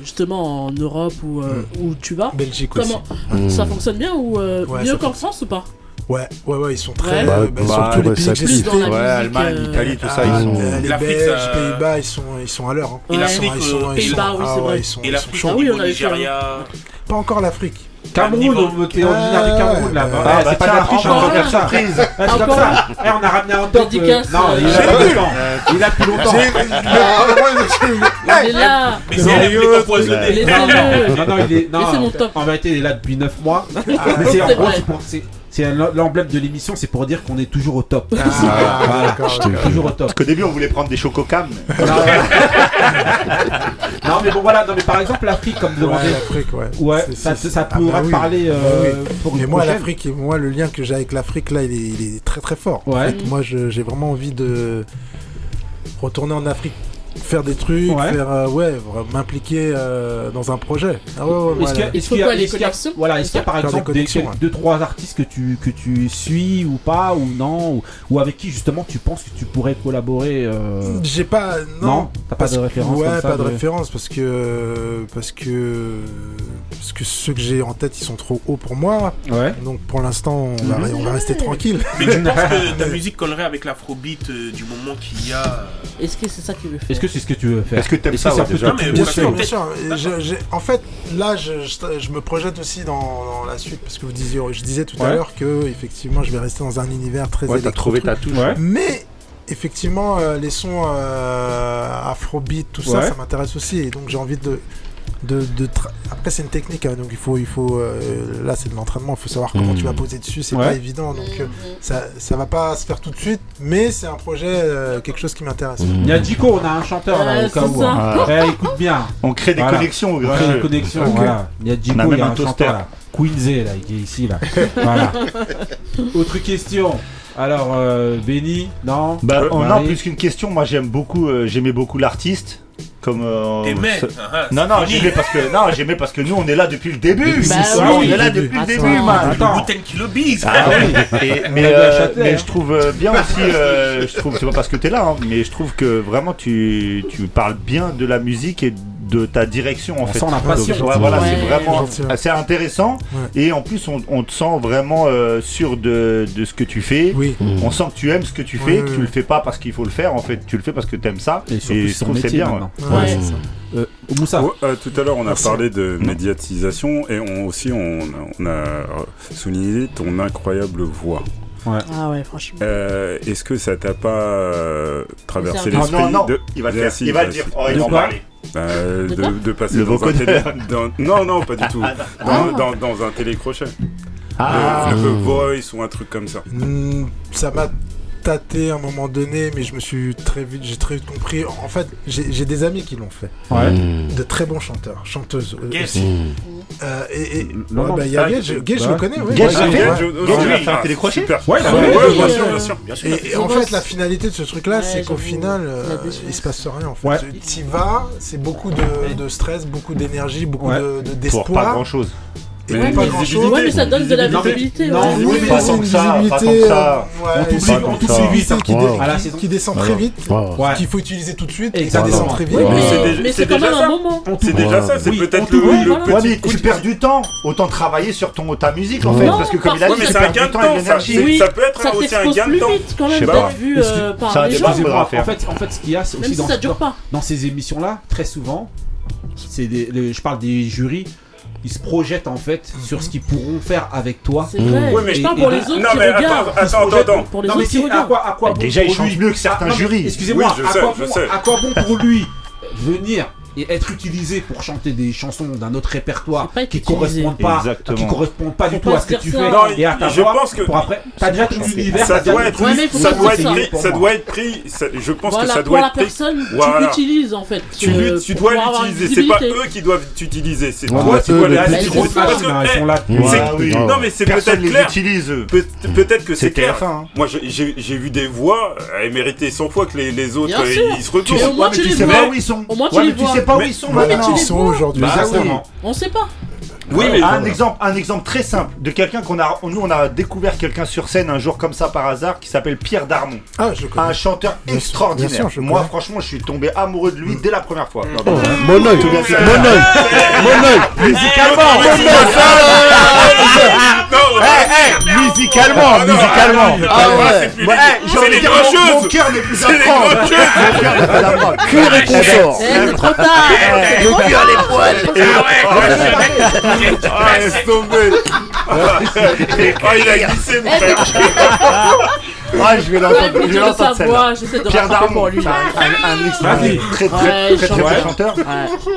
justement en Europe ou euh, où tu vas, Belgique aussi. comment Mmh. ça fonctionne bien ou euh, Ouais, mieux qu'en. France ou pas? Ouais, ouais, ouais, ils sont très. Ouais. Bah, euh, bah, bah, bah, surtout les ouais, pays dans la Ouais, musique, Allemagne, euh, Italie, tout ça, Ah, ils sont. euh, les L'Afrique, Belges, ça- Pays-Bas, ils sont, ils sont à l'heure. hein. Et Ils l'Afrique, sont- ils sont- euh, ils sont- Pays-Bas, oui, ah c'est ouais, vrai. ils sont- Et ils l'Afrique, sont Ah oui, on Nigeria. Pas encore l'Afrique. Cameroun, était originaire du Cameroun là-bas. Ouais, Eh, bah, c'est pas tiens, de la triche, on va faire ça. Eh, c'est comme ça. Eh, on a ramené un top. euh, Non, il euh, a plus longtemps. Il a plus longtemps. Il est là, Mais c'est l'Afrique empoisonnée. Non, non, il est. Non. En vérité, il est là depuis 9 mois. Mais c'est en gros, vrai. c'est pour- c'est- l'emblème de l'émission, c'est pour dire qu'on est toujours au top. Ah, Voilà. Toujours au top. Parce qu'au début, on voulait prendre des chococams. Non, non, mais bon, voilà. Non, mais par exemple, l'Afrique, comme Ouais, demandé. l'Afrique, ouais. Ouais, ça, ça ah pourra bah te oui. parler euh, oui. pour Mais une moi, prochaine. l'Afrique, et moi, le lien que j'ai avec l'Afrique, là, il est, il est très très fort. En Ouais. fait, moi, je- j'ai vraiment envie de retourner en Afrique, faire des trucs, Ouais. faire, euh, ouais, m'impliquer euh, dans un projet. Ah ouais, ouais, Est-ce voilà. qu'il y a- y y voilà, est-ce qu'il y a par Faire des exemple des, ouais. deux trois artistes que tu que tu suis ou pas ou non ou, ou avec qui justement tu penses que tu pourrais collaborer euh, J'ai pas, non, Non, t'as pas de que- référence Ouais, comme ça pas de, de- référence parce que parce que parce que ceux que j'ai en tête, ils sont trop hauts pour moi. Ouais. Donc pour l'instant, on, va, on va rester tranquille. Mais tu penses que ta [laughs] musique collerait avec l'afrobeat euh, du moment qu'il y a Est-ce que c'est ça qu'il veut faire que c'est ce que tu veux faire Est-ce que t'aimes Est-ce ça, ouais, peu déjà Non, Bien sûr, bien sûr. Je- en fait, là, je, je- je me projette aussi dans, dans la suite parce que vous disiez, je disais tout à l'heure que effectivement, je vais rester dans un univers très Ouais, t'as trouvé ta touche. Ouais. Mais effectivement, euh, les sons euh, afrobeat, tout ça, Ouais. ça m'intéresse aussi. Et donc, j'ai envie de. De, de tra- Après, c'est une technique, hein, donc il faut. Il faut euh, là, c'est de l'entraînement, il faut savoir comment tu vas poser dessus, c'est Ouais. pas évident. Donc, euh, ça, ça va pas se faire tout de suite, mais c'est un projet, euh, quelque chose qui m'intéresse. Mhm. Il y a Dico, on a un chanteur là Ouais, au cas où. ça. hein. Eh, écoute bien. On crée des Voilà. connexions au On grand crée jeu. une connexion, Ok. voilà. Il y a Dico, il y a un un toaster. chanteur là. Queenzy là, qui est ici là. voilà. [laughs] Autre question. Alors, euh, Benny, non? Bah, non, plus qu'une question, moi j'aime beaucoup, comme euh, hein, non non j'aimais parce que non j'aimais parce que nous on est là depuis le début Bah oui. on est là depuis le début man Le qui le bise. Ah oui. Et- [laughs] mais, euh, mais je trouve euh, bien aussi, euh, je trouve, c'est pas parce que t'es là, hein, mais je trouve que vraiment tu, tu parles bien de la musique et de ta direction en on fait. Sent passion. Voilà, c'est vraiment assez intéressant. Et en plus, on, te sent vraiment euh, sûr de, de, ce que tu fais. Oui. On sent que tu aimes ce que tu fais. Que tu le fais pas parce qu'il faut le faire. En fait, tu le fais parce que tu aimes ça. Et, je trouve c'est bien. Euh, tout à l'heure, on a parlé de médiatisation et on aussi on a souligné ton incroyable voix. Ouais. Ah ouais, franchement. Euh, Est-ce que ça t'a pas euh, traversé l'esprit non, non, non. de... Il va le faire, il va le dire, oh, il en parler. Bah, de, de, de, passer le dans un télé... dans... Non, non, pas du tout. [laughs] Ah, dans, ah. dans, dans un télécrochet. Ah. Le, le ah. Voice ou un truc comme ça. Hmm, ça m'a à un moment donné, mais je me suis très vite, j'ai très vite compris. En fait, j'ai des amis qui l'ont fait. De très bons chanteurs, chanteuses euh, aussi. Euh, et, bah, y a je le connais. En fait, la finalité de ce truc-là, c'est qu'au final, il euh, se passe rien. En fait, t'y vas, c'est beaucoup de, stress, beaucoup d'énergie, beaucoup d'espoir mais, pas grand chose. Ouais, mais ça donne de la visibilité. Non, ouais. oui, mais pas tant que ça. Pas tant que on touche les visites qui, dé qui descend très vite, qu'il faut utiliser tout de suite, et ça descend très vite. Mais c'est quand même un moment. C'est déjà ça, c'est peut-être le petit coup. Tu perds du temps, autant travailler sur ton ta musique en fait. Parce que comme il a dit, tu perds du temps et l'énergie. Ça peut être aussi un gain de temps. quand même d'être vu euh, par les gens. En fait, ce qu'il y a, c'est aussi dans ces émissions-là, très souvent, je parle des jurys ils se projettent en fait mhm. sur ce qu'ils pourront faire avec toi. C'est vrai. Oui, mais et, je pour les autres. Non, mais attends, attends, attends. Pour les non, mais si, à quoi, à quoi bon Déjà, il change mieux que certains jurys. Excusez-moi, à quoi bon pour lui venir et être utilisé pour chanter des chansons d'un autre répertoire qui correspondent pas, qui correspondent pas du tout à ce que tu fais. Et à ta je pense que pour après t'as déjà ton univers ça doit être ça doit être ça doit être pris je pense que ça doit être pris. tu l'utilises en fait. Tu dois l'utiliser. c'est pas eux qui doivent t'utiliser c'est toi qui dois l'utiliser parce que non mais c'est peut-être clair. peut-être que c'est clair. Moi j'ai vu des voix à émériter 100 fois que les autres euh, ils se retournent. Au moins tu au moins tu les vois sait pas où ils sont maintenant. Ils sont aujourd'hui. Bah On sait pas. Oui, mais un exemple, un exemple très simple de quelqu'un qu'on a, nous on a découvert quelqu'un sur scène un jour comme ça par hasard qui s'appelle Pierre Darmon. Ah, je connais. Un chanteur bien extraordinaire. Bien sûr, je Moi, franchement, je suis tombé amoureux de lui dès la première fois. Mon oeil, mon oeil, mon oeil, musicalement, mon. Musicalement, musicalement. Ah ouais. Mon cœur n'est plus à prendre. Cure et confort. Trop tard. Le cœur les poils. oh, it's stupid. oh, [laughs] il a glissé, mon eh, [laughs] Ah, je vais l'entendre. Je vais l'entendre. Pierre Darmon, pour lui. Un, un extrêmement très très très très chanteur.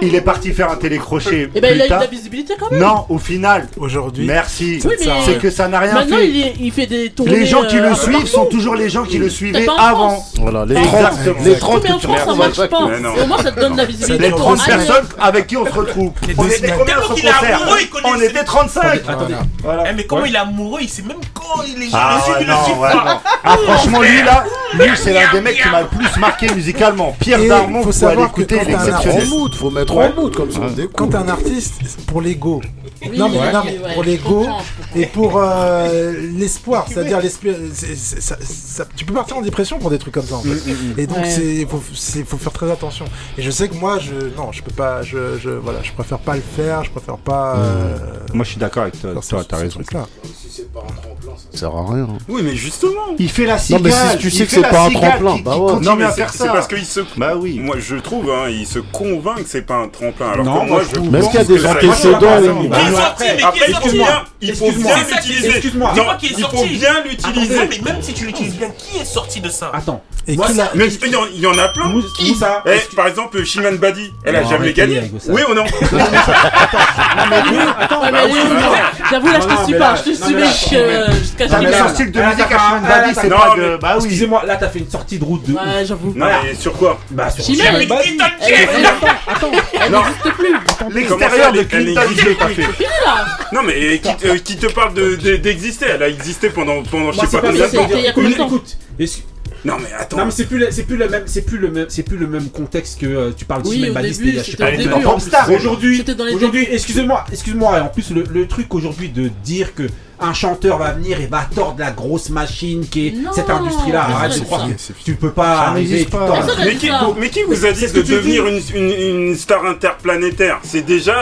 Il est parti faire un télécrochet. Et ben il a eu de la visibilité quand même. Non, au final. Aujourd'hui. Merci. C'est que ça n'a rien fait. il fait des tournées. Les gens qui le euh, suivent sont toujours les gens qui le suivaient avant. Voilà, les 30 que tu Au moins, ça te donne la visibilité. Les 30 personnes avec qui on se retrouve. On était combien sur concert On était 35. Attendez, eh, mais comment il est amoureux, il sait même quand il est jaloux. Ah, non, le ouais, ah franchement, lui là, lui c'est l'un des mecs qui m'a le plus marqué musicalement. Pierre Darmon, faut, faut aller écouter, il est exceptionnel. Faut mettre en mood comme ça. Quand t'es un artiste, pour l'ego, non, mais, non, mais pour l'ego et pour euh, l'espoir. C'est-à-dire, l'espoir, tu peux partir en dépression pour des trucs comme ça. En fait. Mm, mm, mm. et donc, il faut, faut, faire très attention. Et je sais que moi, je, non, je peux pas. Je, je voilà, je préfère pas le faire. Je préfère pas. Euh, moi, je suis d'accord avec toi. Toi, t'as raison. Ça sert à rien. Hein. Oui, mais justement. Il fait la cigale. Non, mais si tu sais que c'est pas un tremplin. Bah ouais. Non, mais c'est parce qu'il se. Bah oui. Moi, je trouve, hein, il se convainc que c'est pas un tremplin. Alors que moi, je. Même qu'il y a des antécédents sorti, mais qui est sorti hein. Il faut bien l'utiliser. Excuse-moi. Non, il faut bien l'utiliser. Mais même si tu l'utilises bien, qui est sorti de ça? Attends. Et qui l'a Il y en a plein. Qui? ça eh, Par exemple, Shiman Badi, elle a jamais gagné. Oui ou non? Attends, J'avoue, là, je te suis pas. Je te suis euh, jusqu'à ce que. Son style de musique à Shiman Badi, c'est pas de. Bah oui. Excusez-moi, là, t'as fait une sortie de route de. Ouais, j'avoue. Non, mais sur quoi? Bah, sur Shiman Badi. Attends, elle n'existe plus. L'extérieur de Clinton, t'as fait. Non mais euh, euh, qui, te parle de- d'exister? Elle a existé pendant, pendant je sais pas combien de temps. Non mais attends. non mais c'est plus, la- c'est plus le même, c'est plus le même, c'est plus le même contexte que euh, tu parles de Oui, Baliste je sais pas. Aujourd'hui, aujourd'hui, excusez-moi, excuse-moi. Et en plus, le, le truc aujourd'hui de dire que un chanteur va venir et va tordre la grosse machine qui est cette industrie-là. Arrête de croire tu peux pas arriver. Pas. Tu tordes. Mais, qui, mais, qui, vous a dit de devenir une, une, star interplanétaire? C'est déjà.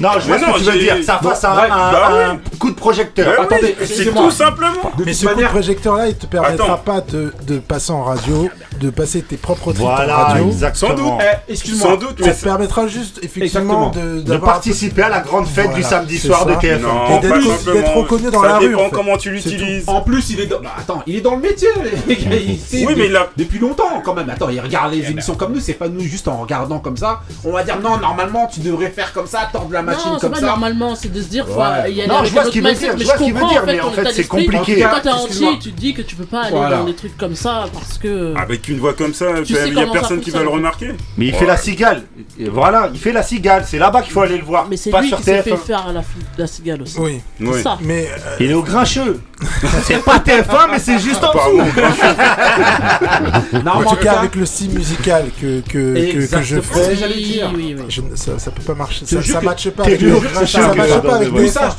Non, je vois ce que tu veux dire. Ça bah fasse un, bah coup de projecteur. Bah Attendez, c'est tout simplement. Mais ce coup de projecteur-là, il te permettra pas de, de passer en radio de passer tes propres trucs voilà, en radio. Sans doute, eh, excuse-moi. Ça hein. te permettra juste effectivement de, participer à la grande fête du samedi soir de TF1 non, et d'être reconnu dans la rue. En fait. comment tu l'utilises. En plus, il est dans... Bah, attends, il est dans le métier. [laughs] Oui, mais il a... depuis longtemps quand même. Attends, il regarde les eh ben. émissions comme nous. C'est pas nous juste en regardant comme ça. On va dire non, normalement, tu devrais faire comme ça, tordre la machine non, comme pas ça. Normalement, c'est de se dire. Il y a non, je vois ce qu'il veut dire. Je vois ce qu'il veut dire, mais en fait, c'est compliqué. Quand t'es entier, tu dis que tu peux pas aller dans des trucs comme ça parce que. Ah, tu le vois comme ça, il n'y a personne qui va le remarquer. Mais il fait la cigale. Voilà, il fait la cigale. C'est là-bas qu'il faut aller le voir. Mais c'est lui qui s'est fait faire la, cigale aussi. Oui. oui. Mais. Euh, il est au grincheux. [laughs] c'est pas TF1, mais c'est juste en dessous. [laughs] en tout cas, avec le style musical que, je fais, ça, ça peut pas marcher. Ça, ça matche pas. Avec Mais ça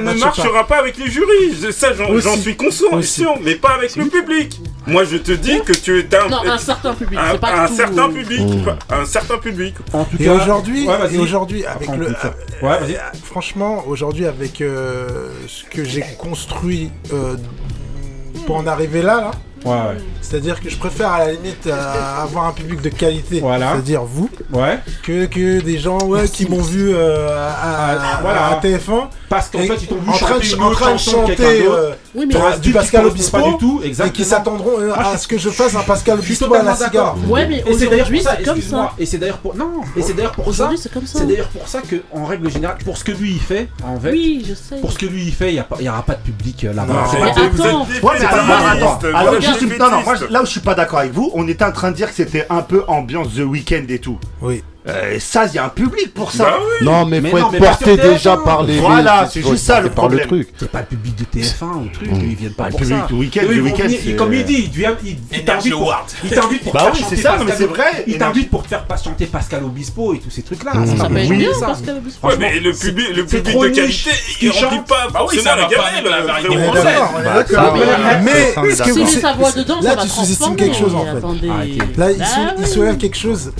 ne marchera pas avec les jurys. Ça, j'en suis conscient, mais pas avec le public. Moi, je te dis que tu es non, un certain public. Un, pas un certain public. Un certain public. Et aujourd'hui, euh, ouais, aujourd'hui, avec le, franchement, aujourd'hui, avec euh, ce que j'ai construit euh, pour en arriver là, là. C'est-à-dire que je préfère à la limite avoir un public de qualité, voilà. c'est-à-dire vous, ouais. que, que des gens ouais, qui m'ont vu à, à, TF1. Parce qu'en fait, ils t'ont en train, chanter, en train de chanter, oui, mais du Pascal Obispo pas du tout, exactement. et qui s'attendront euh, à ce que je fasse un Pascal Obispo à la cigare. Ouais, mais c'est comme ça. Et c'est d'ailleurs pour non, et c'est d'ailleurs pour ça. C'est d'ailleurs pour ça que en règle générale, pour ce que lui il fait. Pour ce que lui il fait, il n'y aura pas de public euh, là-bas. Non, non, Là où je suis pas d'accord avec vous, on était en train de dire que c'était un peu ambiance The Weeknd et tout. Oui. Euh, ça, il y a un public pour ça. Bah non, mais, mais faut non, être porté déjà par les. Voilà, c'est juste ça le problème. Truc. C'est pas le public de TF1 ou truc, mmh. ils viennent pas bah, le public ça. Week-end, le week-end. Comme il dit, il t'invite pour, il. Bah oui, c'est ça, mais c'est vrai. Il t'invite pour te faire patienter Pascal Obispo et tous ces trucs là. Mm. Ça peut bien Ouais, mais le public, le public de qualité, il remplit pas. Bah oui, ça va la euh, variété française. Mais ce que vous, là, tu sous-estimes quelque chose en fait. Là, il soulève quelque chose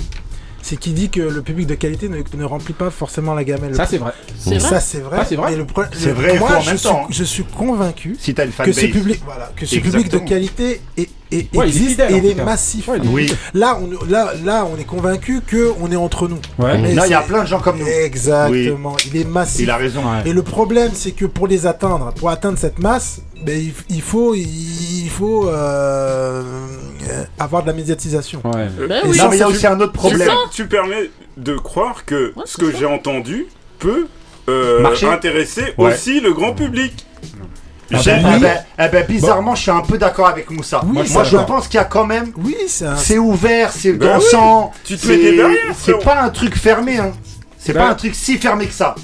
c'est qui dit que le public de qualité ne, remplit pas forcément la gamelle. Ça c'est vrai. vrai. Ça c'est vrai. C'est vrai. C'est vrai. Moi, je, en même suis, temps. Hein. je suis convaincu. Que ce public, que ce public de qualité est et, existe il est, et il est massif. Oui. Là, on, là, là, on est convaincu que on est entre nous. Ouais. Là, il y a plein de gens comme nous. Exactement. Il est massif. Il a raison. Et le problème, c'est que pour les atteindre, pour atteindre cette masse, ben, il, faut, il faut euh, avoir de la médiatisation. Ouais. Euh, oui. non, mais il y a aussi un autre problème. Tu, permets de croire que ce que j'ai entendu peut euh, intéresser aussi le grand public. Eh ben, bizarrement, je suis un peu d'accord avec Moussa. Moi, je pense qu'il y a quand même. Oui, c'est ouvert, c'est ben dansant. Oui. C'est pas un truc fermé. Hein. C'est pas un truc si fermé que ça.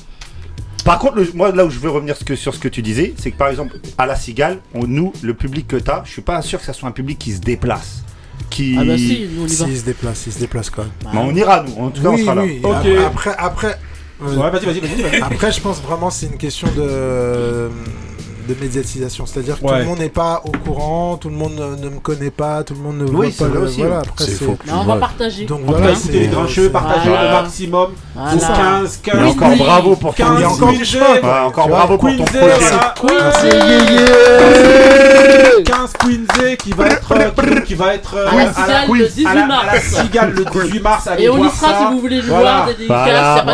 Par contre, moi, là où je veux revenir sur ce que tu disais, c'est que par exemple, à la Cigale, on, nous, le public que t'as, je suis pas sûr que ça soit un public qui se déplace. Qui... Ah bah si, nous on y. Si, il se déplace, il se déplace quand même. Bah, Mais on ira, nous. En tout cas, on sera là. Après, après. Ouais, vas -y, vas -y, vas -y, après, je pense vraiment c'est une question de de médiatisation. C'est-à-dire que tout le monde n'est pas au courant, tout le monde ne, me connaît pas, tout le monde ne voit pas. Le, voilà, c'est on va partager. Donc voilà, écoutez les grands partagez maximum. Voilà. 15, 15. Encore bravo pour ton projet. Encore, bravo pour ton projet. 15 qui va être euh, qui va être euh, à la cigale le 18 mars. Et on y sera si vous voulez nous voir. Voilà,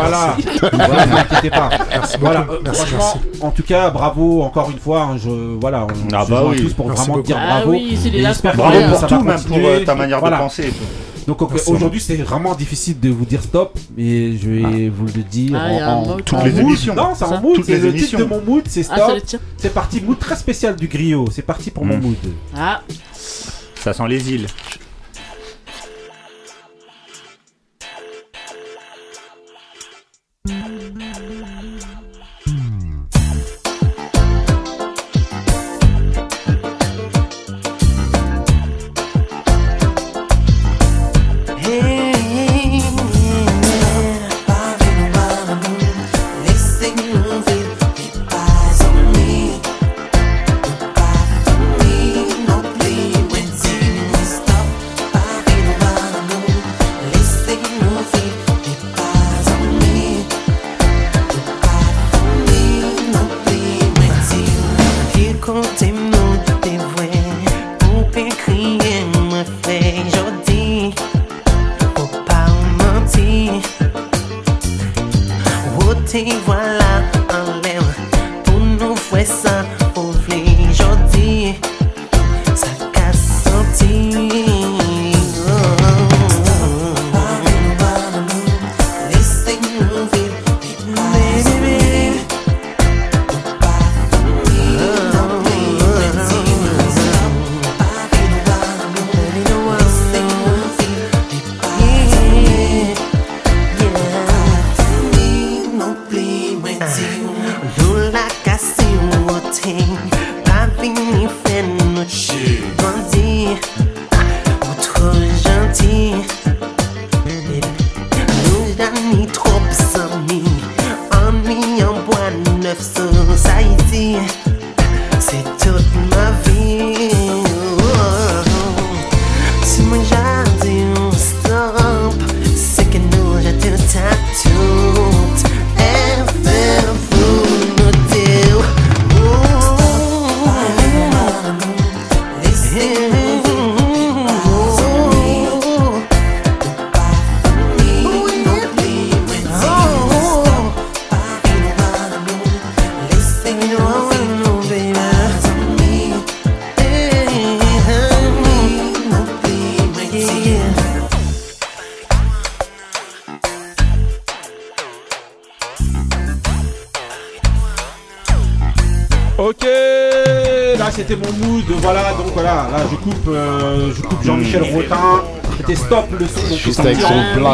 ne vous inquiétez pas. Merci en tout cas, bravo encore une fois, je, voilà, on ah bah se oui. tous pour vraiment beaucoup. dire bravo. Ah oui, c'est des bravo pour tout, même pour euh, ta manière de penser. Donc aujourd'hui, c'est vraiment difficile de vous dire stop, mais je vais ah. vous le dire ah, en, en, toutes les mood. émissions. Non, c'est en mood. C'est le titre de mon mood, c'est stop. C'est parti, mood très spécial du griot. C'est parti pour mon hmm. mood. Ah. Ça sent les îles.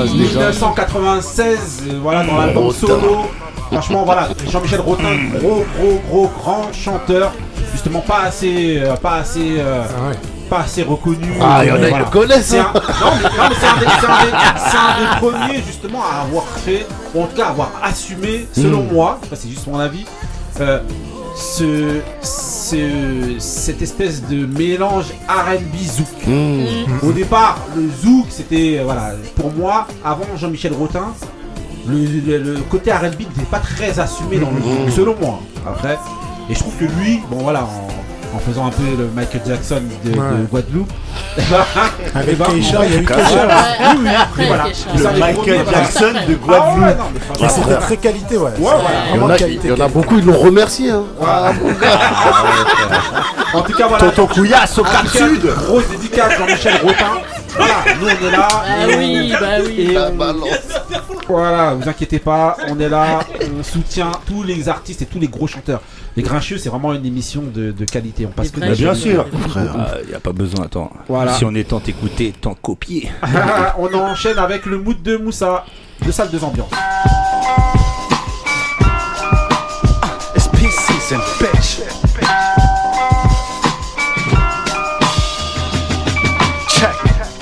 Déjà. 1996, euh, voilà, dans l'album Rotin. solo. Franchement, voilà, Jean-Michel Rotin, gros, gros, gros, grand chanteur. Justement, pas assez, euh, pas assez, euh, pas assez reconnu. Ah, il y en a, ils le connaissent, C'est un- Non, mais, non, mais c'est un, des- un un premiers justement à avoir fait, ou en tout cas à avoir assumé, selon Mm. moi, c'est juste mon avis, euh, ce, ce- cette espèce de mélange R&B zouk. Mm. Au départ, le zouk, c'était, euh, voilà, pour moi, avant Jean-Michel Rotin, le, le- le côté R&B n'était pas très assumé dans le zouk, selon moi. Après, et je trouve que lui, bon voilà, en, en faisant un peu le Michael Jackson de. Guadeloupe, [laughs] Avec Keisha, il y a eu. Keisha. Oui, oui, voilà. Le Michael. Jackson de Ah ouais, Guadeloupe. mais Et c'était très qualité, ouais. Ouais. Il y en a, qualité, il y en a beaucoup, ils l'ont remercié. Hein. Ah, mon gars. [laughs] En tout cas, voilà. Tonton Couillasse au En Cap tout cas, Sud. Grosse dédicace Jean-Michel Rotin. Voilà, nous on est là. Ah et oui, bah oui. et La on- balance. Voilà, vous inquiétez pas, on est là, on soutient tous les artistes et tous les gros chanteurs. Les Grincheux, c'est vraiment une émission de, de qualité. On passe que Bah, bien sûr. Il n'y a pas besoin, attends. Voilà. Si on est tant écouté, tant copié. [laughs] on enchaîne avec le mood de Moussa, de salle de ambiance. It's peace season, bitch.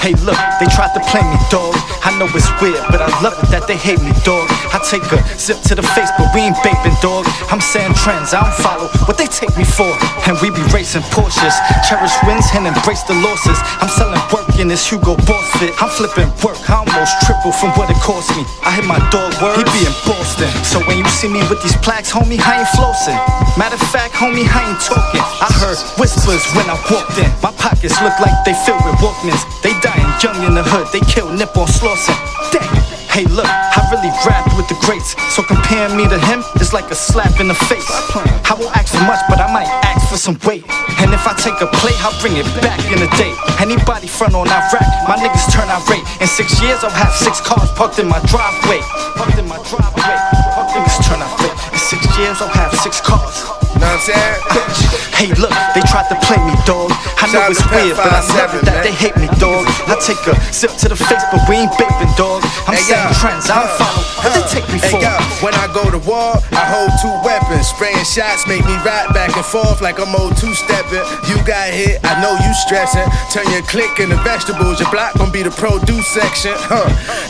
Hey, look, they tried to play me, dog. I know it's weird, but I love it that they hate me, dog. I take a zip to the face, but we ain't vaping, dog. I'm saying trends, I don't follow what they take me for. And we be racing Porsches, cherish wins and embrace the losses. I'm selling work in this Hugo Boss fit. I'm flipping work, I almost triple from what it cost me. I hit my dog word, he be in Boston. So when you see me with these plaques, homie, I ain't flossing. Matter of fact, homie, I ain't talking. I heard whispers when I walked in. My pockets look like they filled with Walkmans. They dying young in the hood, they kill Nip on Slauson. Dang. Hey, look, I really rapped with the greats. So comparing me to him is like a slap in the face. I won't ask for much, but I might ask for some weight. And if I take a play, I'll bring it back in a day. Anybody front on Iraq, my niggas turn irate. In six years, I'll have six cars parked in my driveway. Parked in my driveway. Niggas turn irate. In six years, I'll have six cars. Know what I'm saying? Hey, look, they tried to play me, dog. I know it's weird, but I love it that they hate me, dog. I take a sip to the face, but we ain't vaping, dog. I'm Hey, saying yo, trends, I don't follow what they take me Hey, for. yo, when I go to war, I hold two weapons. Spraying shots make me ride back and forth like I'm old two stepping. You got hit, I know you stressing. Turn your click into vegetables. Your block gon' be the produce section. Huh.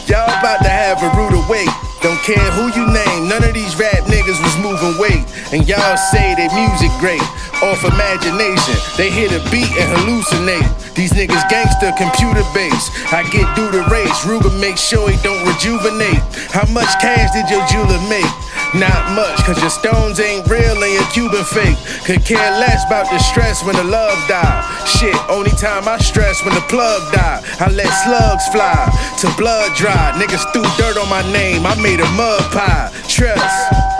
Y'all about to have a rude awake. Don't care who you name, none of these rap niggas was moving weight. And y'all say they music great, off imagination. They hit a beat and hallucinate. These niggas gangster computer based. I get through the race, Ruger make sure he don't rejuvenate. How much cash did your jeweler make? Not much, cause your stones ain't real and your Cuban fake. Could care less about the stress when the love die. Shit, only time I stress when the plug die. I let slugs fly to blood dry. Niggas threw dirt on my name, I made a mud pie. Trust.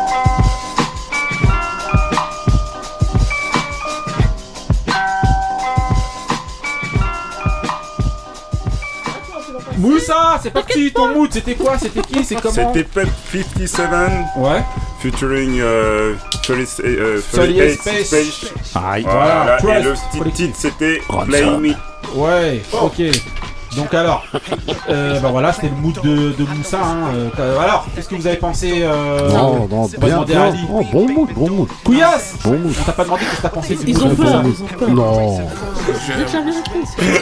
Moussa, c'est parti, ton mood, c'était quoi C'était qui C'est comment C'était Pep 57 Ouais. featuring euh, 30, euh, 38 38 Space. Space. Aïe. Voilà, Voilà, et le titre c'était. Play Me. Ouais, ok. Donc alors, euh, bah voilà, c'était le mood de, de Moussa. hein, euh, alors, qu'est-ce que vous avez pensé euh, Non, non, on bien, à. Ali. Oh, bon mood, bon mood. Couillasse Bon mood. On t'a pas demandé ce que t'as pensé du Ils mood ont de peur. Non. Réponse.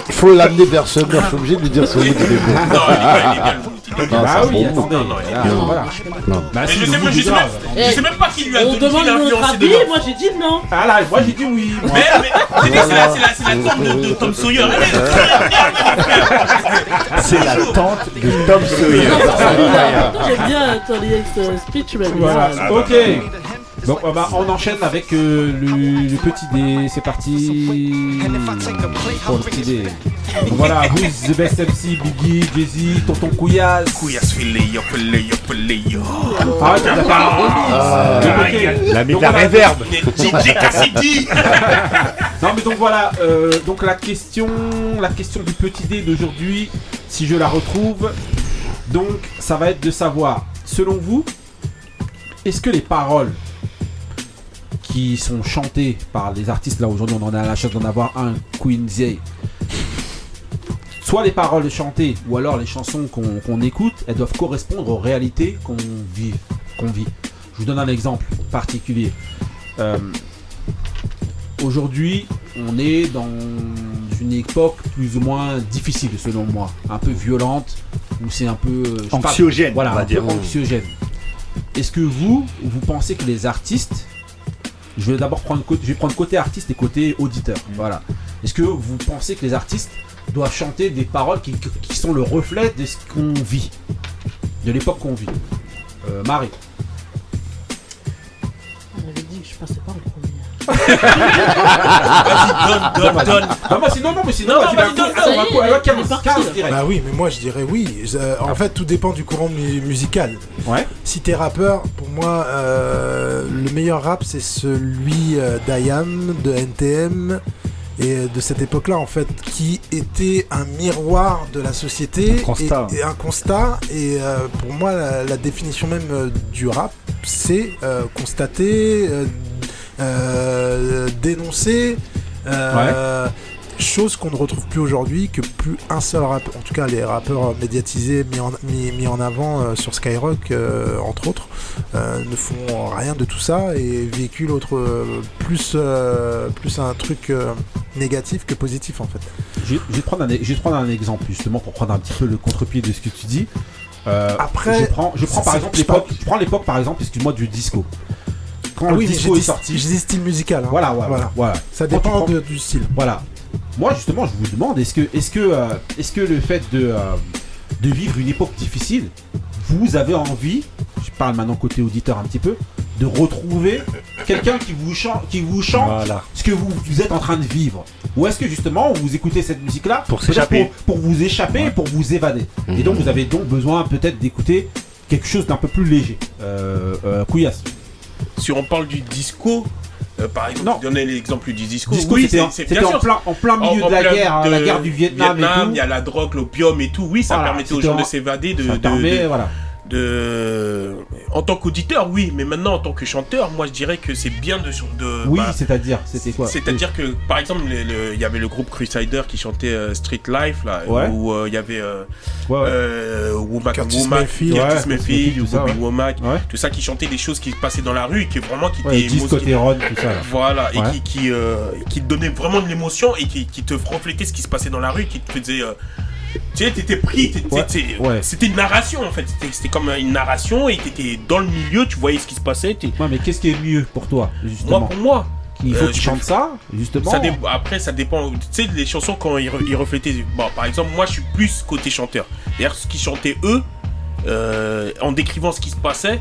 Il faut l'amener vers ce meurtre. Je suis obligé de lui dire ce mood, il est bon. Non, il est bien, il est bien, le mood, il est bien. Non, Bah c'est un oui, bon mood. attendez. Non, il est là, bien. voilà. Non. Bah Mais si, je le sais, mood moi, je est sais grave. même, je sais même pas qui lui a On donné demande l'a notre avis, dedans. moi j'ai dit non. Ah là, moi j'ai dit oui. moi. Mais, mais, c'est la, c'est la, c'est la tante de, de Tom Sawyer. [laughs] C'est la tante de Tom Sawyer. J'aime bien ton euh, speech, mais Voilà, ok. Donc euh, bah, on enchaîne avec euh, le, le petit dé, c'est parti pour le petit dé. Donc voilà, Who's the best MC, Biggie, Jay-Z, Tonton Couillasse. Couillasse, filet, yo, filet, yo, filet, yo. Ah, tu vas faire un remix. La de réverb. DJ Cassidy. [laughs] Non mais donc voilà, euh, donc la question, la question du petit dé d'aujourd'hui, si je la retrouve, donc ça va être de savoir, selon vous, est-ce que les paroles qui sont chantés par les artistes, là aujourd'hui on en a la chance d'en avoir un, Queen Zay. Soit les paroles chantées ou alors les chansons qu'on écoute, elles doivent correspondre aux réalités qu'on vit, qu'on vit. Je vous donne un exemple particulier. Euh, Aujourd'hui, on est dans une époque plus ou moins difficile selon moi, un peu violente, où c'est un peu euh, Anxiogène, voilà, on va un peu dire. anxiogène. Est-ce que vous, vous pensez que les artistes, je vais d'abord prendre côté, je vais prendre côté artiste et côté auditeur, voilà. Est-ce que vous pensez que les artistes doivent chanter des paroles qui, qui sont le reflet de ce qu'on vit, de l'époque qu'on vit? Euh, Marie. On avait dit que je pas. Vas-y, donne, donne, donne. Ah, sinon, non, mais sinon, Non, vas-y, non, bah, vas-y, donne, attends, donne. on va quoi, alors, 15, Il est parti, 15 là. direct. Bah oui, mais moi je dirais oui. Euh, en fait, tout dépend du courant mu- musical. Ouais. Si t'es rappeur, pour moi, euh, le meilleur rap, c'est celui euh, d'IAM, de NTM et de cette époque-là, en fait, qui était un miroir de la société. Un constat. Et, et un constat. Et euh, pour moi, la, la définition même euh, du rap, c'est euh, constater, euh, dénoncer. euh, Chose qu'on ne retrouve plus aujourd'hui, que plus un seul rappeur, en tout cas les rappeurs médiatisés mis en, mis, mis en avant euh, sur Skyrock, euh, entre autres, ne font rien de tout ça et véhiculent autre, plus, plus un truc négatif que positif en fait. Je, je vais te prendre un, je vais prendre un exemple justement pour prendre un petit peu le contre-pied de ce que tu dis. Euh, Après, je prends, je prends par exemple je l'époque. Je prends l'époque par exemple, excuse-moi, du disco. Quand Ah le oui, mais disco est sorti, j'ai dit style musical. hein. Voilà, voilà, voilà, voilà. Ça dépend prends- de- du style. Voilà. Moi justement, je vous demande, est-ce que, est-ce que, euh, est-ce que le fait de, euh, de vivre une époque difficile, vous avez envie, je parle maintenant côté auditeur un petit peu, de retrouver quelqu'un qui vous chante, qui vous chante Voilà. ce que vous, vous êtes en train de vivre? Ou est-ce que justement vous écoutez cette musique-là Pour s'échapper. pour, pour vous échapper, pour vous évader? Et donc vous avez donc besoin peut-être d'écouter quelque chose d'un peu plus léger. Euh, euh, Couillasse. Si on parle du disco, euh, par exemple, Non. donnais l'exemple du disco. Disco, oui, c'était en- plein- en plein milieu de la guerre, hein, la guerre du Vietnam et tout. Il y a la drogue, l'opium et tout. Oui, ça Voilà, permettait aux gens en- de s'évader. De, de- de- voilà. De- En tant qu'auditeur, oui, mais maintenant en tant que chanteur, moi je dirais que c'est bien de. de Oui, bah, c'est-à-dire, c'était quoi? C'est-à-dire que, par exemple, le- le- il y avait le groupe Crusader qui chantait euh, Street Life, là, Ouais. où euh, il y avait euh, Ouais, ouais. euh, Womack, Curtis Womack. Curtis Mayfield, tout ça, Bobby ouais. Womack, Ouais. tout ça qui chantait des choses qui se passaient dans la rue, et qui vraiment qui Ouais, étaient Terron, tout ça. là. Voilà, et qui, qui, euh, qui te donnait vraiment de l'émotion et qui, qui te reflétait ce qui se passait dans la rue, qui te faisait. Euh, tu sais, t'étais pris, Ouais, ouais. c'était une narration en fait, c'était- comme une narration et t'étais dans le milieu, tu voyais ce qui se passait. Ouais, mais qu'est-ce qui est mieux pour toi, justement Moi, pour moi, Il faut euh, que tu je chantes ça, justement. ça dé- après, ça dépend. Tu sais, les chansons, quand ils, re- ils reflétaient. Bon, par exemple, moi, je suis plus côté chanteur. D'ailleurs, ce qu'ils chantaient eux, euh, en décrivant ce qui se passait,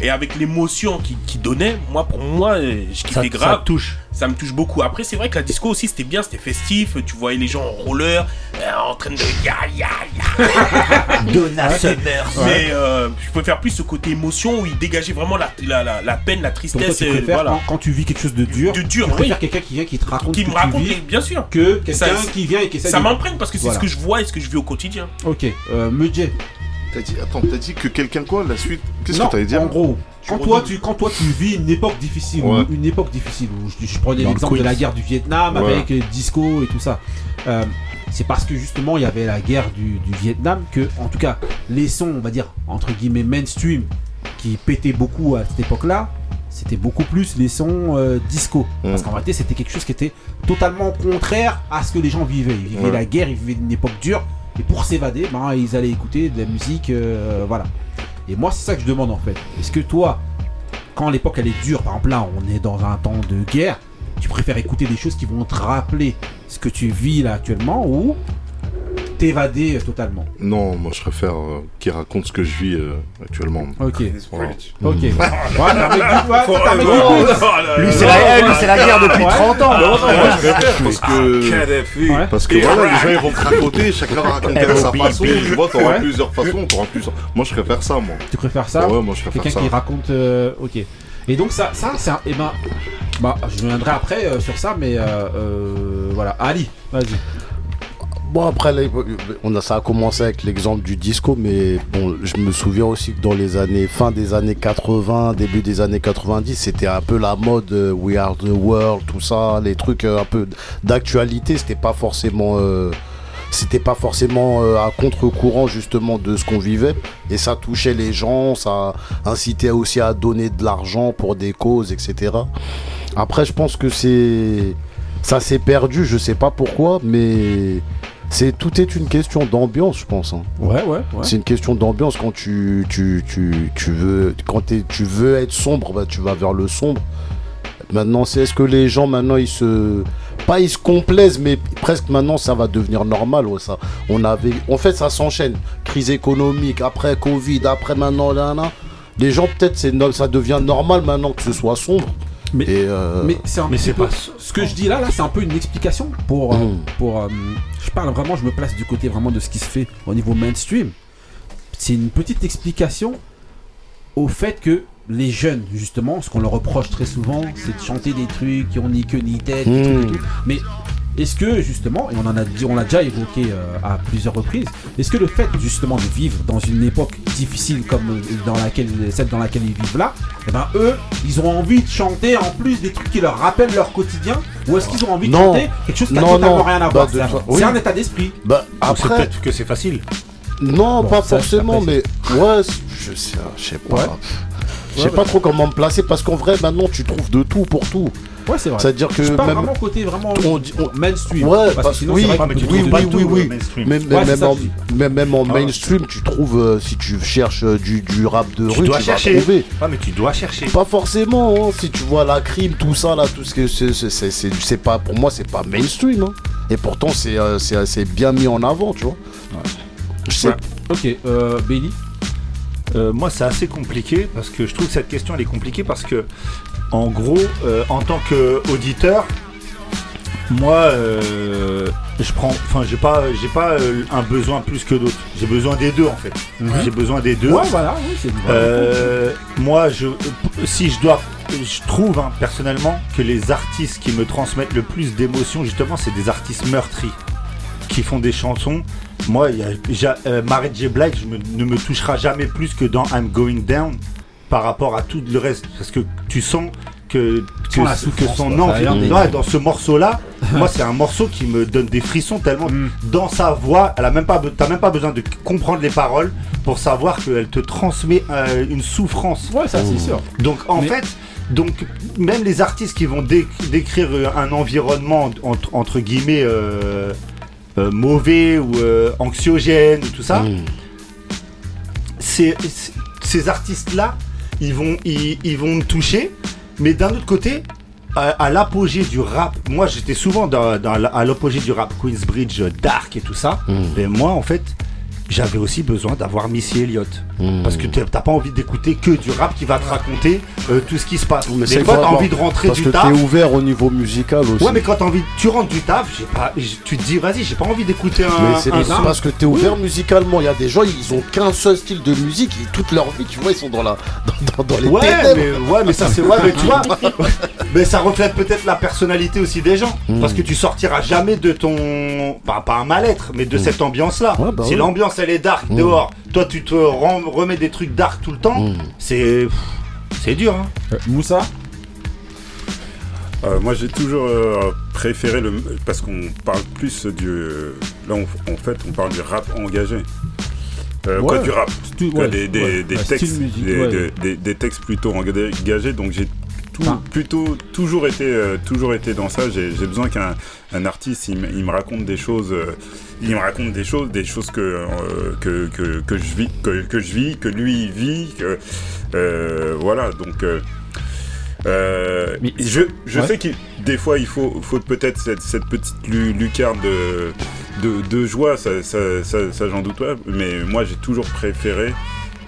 et avec l'émotion qu'ils qu'ils donnaient, moi, pour moi, euh, je Ça, kiffais ça grave. touche. Ça me touche beaucoup. Après, c'est vrai que la disco aussi, c'était bien, c'était festif. Tu voyais les gens en roller, euh, en train de. Ya, ya, ya. [laughs] Donna. Mais euh, je préfère plus ce côté émotion où il dégageait vraiment la, la, la, la peine, la toi, tristesse. tu préfères voilà. quand, quand tu vis quelque chose de dur, De dur, tu oui. préfères quelqu'un qui vient qui te raconte Qui me raconte, vis, bien sûr. que quelqu'un Ça- qui vient et qui essaie Ça de- m'imprègne parce que c'est Voilà. ce que je vois et ce que je vis au quotidien. Ok, euh, Mudjay. T'as dit, attends, t'as dit que quelqu'un quoi la suite Qu'est-ce Non, que t'allais dire En gros, quand toi, tu, quand toi tu vis une époque difficile, Ouais. une époque difficile, où je, je prenais Dans le l'exemple de la guerre du Vietnam Ouais. avec le disco et tout ça. Euh, c'est parce que justement il y avait la guerre du, du Vietnam que, en tout cas, les sons, on va dire, entre guillemets, mainstream, qui pétaient beaucoup à cette époque-là, c'était beaucoup plus les sons euh, disco. Parce qu'en réalité, c'était quelque chose qui était totalement contraire à ce que les gens vivaient. Ils vivaient Ouais. la guerre, ils vivaient une époque dure. Et pour s'évader, ben, ils allaient écouter de la musique, euh, voilà. Et moi, c'est ça que je demande en fait. Est-ce que toi, quand l'époque elle est dure, par exemple là, on est dans un temps de guerre, tu préfères écouter des choses qui vont te rappeler ce que tu vis là actuellement ou t'évader euh, totalement Non, moi je préfère euh, qu'il raconte ce que je vis euh, actuellement. Ok. Voilà. Ok. [laughs] Du- ouais, t'as du coup. Lui, c'est la, lui, c'est la guerre depuis Ouais. 30 ans. Non, non, moi je préfère parce que. Kadhafi. Ouais. Parce que voilà, les gens ils vont te raconter, chacun va raconter à sa façon. Tu vois, t'auras Ouais. plusieurs façons, t'auras plusieurs. Moi je préfère ça, moi. Tu préfères ça Ouais, moi je préfère Quelqu'un ça. qui raconte. euh, ok. Et donc ça, ça c'est un. Et ben, bah, je reviendrai après euh, sur ça, mais euh, euh, voilà. Ali, vas-y. Bon, après, on a, ça a commencé avec l'exemple du disco, mais bon, je me souviens aussi que dans les années, fin des années 80, début des années 90, c'était un peu la mode euh, We Are the World, tout ça, les trucs euh, un peu d'actualité, c'était pas forcément. euh, c'était pas forcément à contre-courant justement de ce qu'on vivait et ça touchait les gens, ça incitait aussi à donner de l'argent pour des causes, etc. Après, je pense que c'est ça s'est perdu, je sais pas pourquoi, mais c'est tout est une question d'ambiance, je pense. hein. Ouais, ouais, ouais. C'est une question d'ambiance quand tu, tu, tu, tu veux quand t'es- tu veux être sombre, bah, tu vas vers le sombre. Maintenant, c'est est-ce que les gens maintenant ils se pas ils se complaisent, mais presque maintenant ça va devenir normal. ouais, ça. On avait, en fait, ça s'enchaîne. Crise économique, après Covid, après maintenant là, là. Les gens peut-être c'est ça devient normal maintenant que ce soit sombre. Mais, euh, mais c'est un mais peu- pas- ce que je dis là, là, c'est un peu une explication pour, euh, Mm. pour. euh, je parle vraiment, je me place du côté vraiment de ce qui se fait au niveau mainstream. C'est une petite explication au fait que les jeunes, justement, ce qu'on leur reproche très souvent, c'est de chanter des trucs qui ont ni queue ni tête, Mm. trucs et tout. Mais est-ce que justement, et on en a dit, on l'a déjà évoqué euh, à plusieurs reprises, est-ce que le fait justement de vivre dans une époque difficile comme euh, dans laquelle celle dans laquelle ils vivent là, eh ben eux, ils ont envie de chanter en plus des trucs qui leur rappellent leur quotidien, ou est-ce qu'ils ont envie de Non. chanter quelque chose qui a Non, totalement non. rien à Bah, voir de C'est un- oui. état d'esprit. bah, après, peut-être que c'est facile. Non, Bon, pas ça, forcément, mais ouais, je sais, je sais pas. Ouais. Je sais Ouais, pas ouais. trop comment me placer parce qu'en vrai, maintenant, tu trouves de tout pour tout. Ouais, c'est vrai. C'est-à-dire que je même- vraiment côté vraiment On dit- on- mainstream. Ouais, parce que parce- sinon, oui, c'est vrai que tu oui, oui, oui, oui. mainstream. Même, Ouais, même c'est ça en, même, même en Ah. mainstream, tu trouves, euh, si tu cherches euh, du, du rap de Tu rue, dois tu chercher. vas trouver. Ouais, mais tu dois chercher. Pas forcément, hein. si tu vois la crime, tout ça, là, tout ce que c'est, c'est, c'est, c'est- c'est pas, pour moi, c'est pas mainstream. hein. Et pourtant, c'est, euh, c'est, c'est bien mis en avant, tu vois. Je sais Ouais. Ok, euh, Bailey. Euh, moi, c'est assez compliqué parce que je trouve que cette question elle est compliquée parce que, en gros, euh, en tant qu'auditeur, moi, euh, je prends, enfin, j'ai pas, j'ai pas un besoin plus que d'autres. J'ai besoin des deux en fait. J'ai besoin des deux. Ouais, voilà, oui, moi, je, si je dois, je trouve hein, personnellement que les artistes qui me transmettent le plus d'émotions, justement, c'est des artistes meurtris qui font des chansons. Moi, y a, euh, J. Blige me- ne me touchera jamais plus que dans I'm Going Down par rapport à tout le reste, parce que tu sens que que, son Ouais, dans ce morceau-là, [laughs] moi, c'est un morceau qui me donne des frissons tellement Mm. dans sa voix, elle a même pas, t'as même pas besoin de comprendre les paroles pour savoir qu'elle te transmet euh, une souffrance. Ouais, ça, c'est sûr. Donc en Mais- fait, donc même les artistes qui vont dé- décrire euh, un environnement entre, entre guillemets euh, euh, mauvais ou euh, anxiogène ou tout ça, ces artistes-là, ils vont, ils, ils vont me toucher, mais d'un autre côté, à, à l'apogée du rap, moi j'étais souvent dans, à l'apogée du rap Queensbridge, euh, Dark et tout ça, Mm. mais moi en fait, j'avais aussi besoin d'avoir Missy Elliott. Mm. Parce que t'as pas envie d'écouter que du rap qui va te raconter euh, tout ce qui se passe. Mais c'est fois, t'as envie de rentrer Parce du que taf. t'es ouvert au niveau musical aussi. Ouais, mais quand t'as envie, tu rentres du taf, j'ai pas, tu te dis, vas-y, j'ai pas envie d'écouter un. Mais c'est parce que t'es ouvert musicalement. Il y a des gens, ils ont qu'un seul style de musique et toute leur vie, tu vois, ils sont dans la dans, dans- dans les Ouais, ténèbres. mais, ouais, mais ça c'est vrai, mais tu vois, [laughs] mais ça reflète peut-être la personnalité aussi des gens. Mm. Parce que tu sortiras jamais de ton. Pas, pas un mal-être, mais de Mm. cette ambiance-là. Ouais, bah si ouais. l'ambiance elle est dark dehors, toi tu te rem- remets des trucs dark tout le temps, Mm. c'est. C'est dur, hein. Euh, Moussa Euh, moi j'ai toujours euh, préféré le parce qu'on parle plus du là on- en fait on parle du rap engagé euh, Ouais. quoi du rap ouais, des, des, ouais, des un style textes musique, des, ouais. des- des- des textes plutôt engagés donc j'ai tout, Enfin. plutôt toujours été euh, toujours été dans ça j'ai besoin qu'un un artiste il, me- il me raconte des choses euh, il me raconte des choses des choses que euh, que, que, que je vis que, que je vis que lui il vit que euh, voilà donc euh, euh, Mais- je, je Ouais. sais que des fois il faut, faut peut-être cette, cette petite lu- lucarne de, de, de joie, ça, ça, ça, ça, j'en doute pas, mais moi j'ai toujours préféré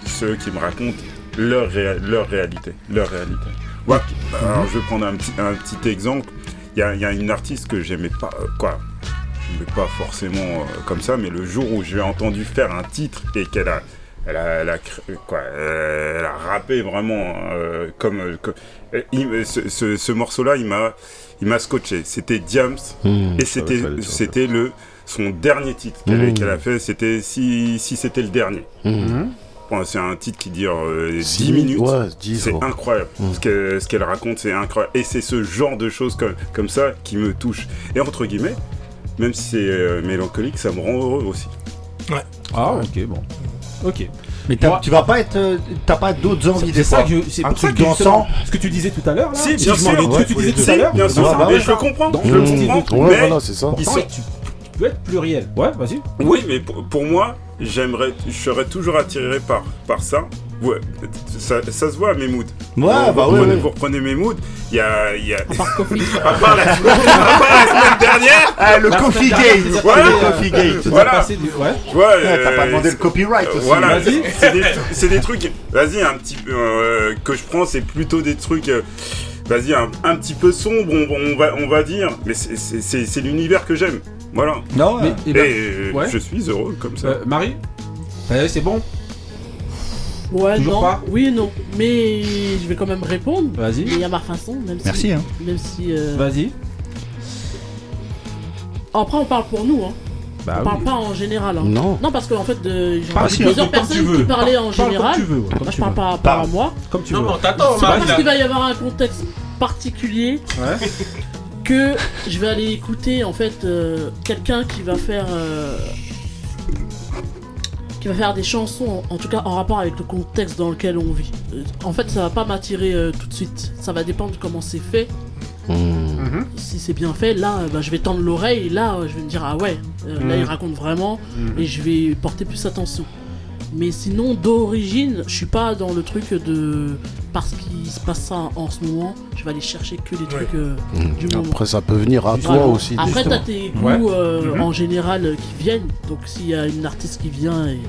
ceux qui me racontent leur, réa- leur réalité. Leur réalité. Ouais. Alors je vais prendre un petit, un petit exemple. Il y a, il y a une artiste que j'aimais pas, euh, quoi, j'aimais pas forcément euh, comme ça, mais le jour où je l'ai entendu faire un titre et qu'elle a, elle a, elle a, cré- quoi, euh, elle a rappé vraiment euh, comme, euh, comme- euh, il- ce, ce- ce morceau-là, il m'a, il m'a scotché. C'était Diams Mm. et c'était, c'était le son dernier titre qu'elle a- Mhm. qu'elle a fait, c'était si, si c'était le dernier. Mhm. C'est un titre qui dure euh, Six 10 minutes. ouais, 10, c'est ouais. incroyable. Mhm. Ce qu'elle ce raconte, c'est incroyable. Et c'est ce genre de choses comme, comme ça qui me touche. Et entre guillemets, même si c'est euh, mélancolique, ça me rend heureux aussi. Ah, ok, bon. Ok. Mais Moi- tu vas pas être. euh, T'as pas d'autres envies des C'est ça fois. que je- c'est Un pour ça truc dansant. ce que tu disais tout à l'heure. Si, bien sûr, ce ouais, que tu disais tout à l'heure. Bien sûr, je le comprends, je le comprends, Ouais, mais c'est ça. tu, peux être pluriel. Ouais, vas-y. Oui, mais pour moi, j'aimerais, je serais toujours attiré par, par ça. Ouais, ça, ça se voit à mes moods. Ouais, bah vous ouais, prenez, ouais. vous reprenez mes moods, il y a. il Y a... À part Coffee. à, part la, à part la semaine dernière. Ah, le La Coffee Gate. Voilà, le Coffee Gate. Voilà. Du- ouais. Tu vois, Ouais, t'as pas euh, demandé le copyright aussi. Voilà, Vas-y. c'est des, trucs. Vas-y, un petit peu euh, que je prends, c'est plutôt des trucs. euh, Vas-y, un, un petit peu sombre, on, on va, on va dire, mais c'est l'univers que j'aime. Voilà. Non, Mais- Et, eh ben, euh, ouais. je suis heureux comme ça. Euh, Marie C'est bon Ouais, Toujours non. pas oui et non. Mais je vais quand même répondre. Vas-y. Mais à ma façon, même si. Merci, hein. Même si. euh, Vas-y. Après, on parle pour nous, hein. Bah on parle oui. pas en général. Hein. Non. Non, parce qu'en fait, j'ai si, plusieurs comme tu personnes veux. qui parlaient en parle comme général. tu veux, ouais, comme Moi, tu je parle veux. par moi. Comme tu Non, veux. non, t'attends, C'est pas Marie. parce qu'il va y avoir un contexte particulier Ouais. [laughs] que je vais aller écouter en fait euh, quelqu'un qui va faire euh, qui va faire des chansons en, en tout cas en rapport avec le contexte dans lequel on vit. Euh, En fait, ça va pas m'attirer euh, tout de suite. Ça va dépendre de comment c'est fait. Mhm. Si c'est bien fait, là, bah, je vais tendre l'oreille et là, je vais me dire ah ouais, euh, là il raconte vraiment Mhm. et je vais porter plus attention. Mais sinon, d'origine, je suis pas dans le truc de parce qu'il se passe ça en ce moment, je vais aller chercher que les trucs euh, du moment. Après, ça peut venir à toi Voilà. aussi. Après, t'as tes goûts Ouais. euh, Mhm. en général euh, qui viennent. Donc, s'il y a une artiste qui vient et.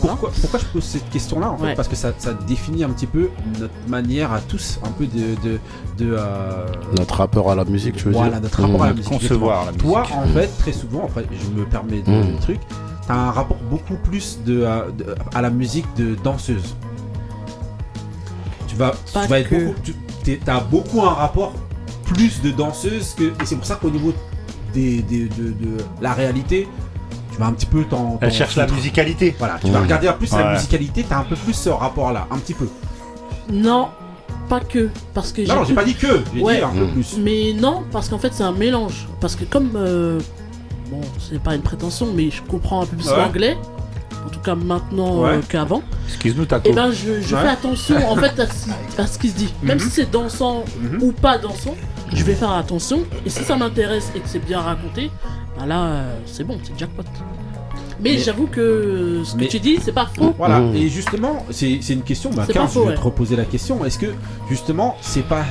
Pourquoi, pourquoi je pose cette question-là en fait Ouais. Parce que ça, ça définit un petit peu notre manière à tous, un peu de. de, de euh, Notre rapport à la musique, tu veux voilà, dire notre rapport à la musique. concevoir la Toi, musique. en fait, très souvent, après, je me permets de Mhm. truc, t'as un rapport beaucoup plus de, à, de- à la musique de danseuse. Tu vas, Pas tu vas être que. beaucoup. Tu as beaucoup un rapport plus de danseuse que. Et c'est pour ça qu'au niveau des, des- de, de la réalité, tu vas un petit peu t'en. Elle cherche la musicalité. Voilà, tu vas regarder en plus la musicalité, t'as un peu plus ce rapport-là, un petit peu. Non, pas que. Parce que Non, non, j'ai pas dit que, j'ai Ouais. dit un peu plus. Mais non, parce qu'en fait, c'est un mélange. Parce que comme. euh, bon, c'est pas une prétention, mais je comprends un peu plus Ouais. l'anglais. En tout cas, maintenant Ouais. euh, qu'avant. Excuse-nous, Taco. Et ben, je, je Ouais. fais attention en fait à ce, à ce qui se dit. Même Mhm. si c'est dansant Mhm. ou pas dansant, je vais faire attention. Et si ça m'intéresse et que c'est bien raconté, bah là, euh, c'est bon, c'est jackpot. Mais, Mais- j'avoue que ce que Mais- tu dis, c'est pas faux. Voilà, Mmh. et justement, c'est c'est une question, bah, C'est 15, pas faux, je vais ouais. te reposer la question. Est-ce que, justement, c'est pas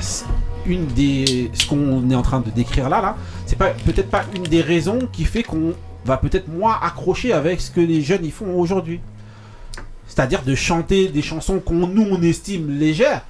une des. Ce qu'on est en train de décrire là, là, c'est pas peut-être pas une des raisons qui fait qu'on va peut-être moins accrocher avec ce que les jeunes ils font aujourd'hui C'est-à-dire de chanter des chansons qu'on nous on estime légères.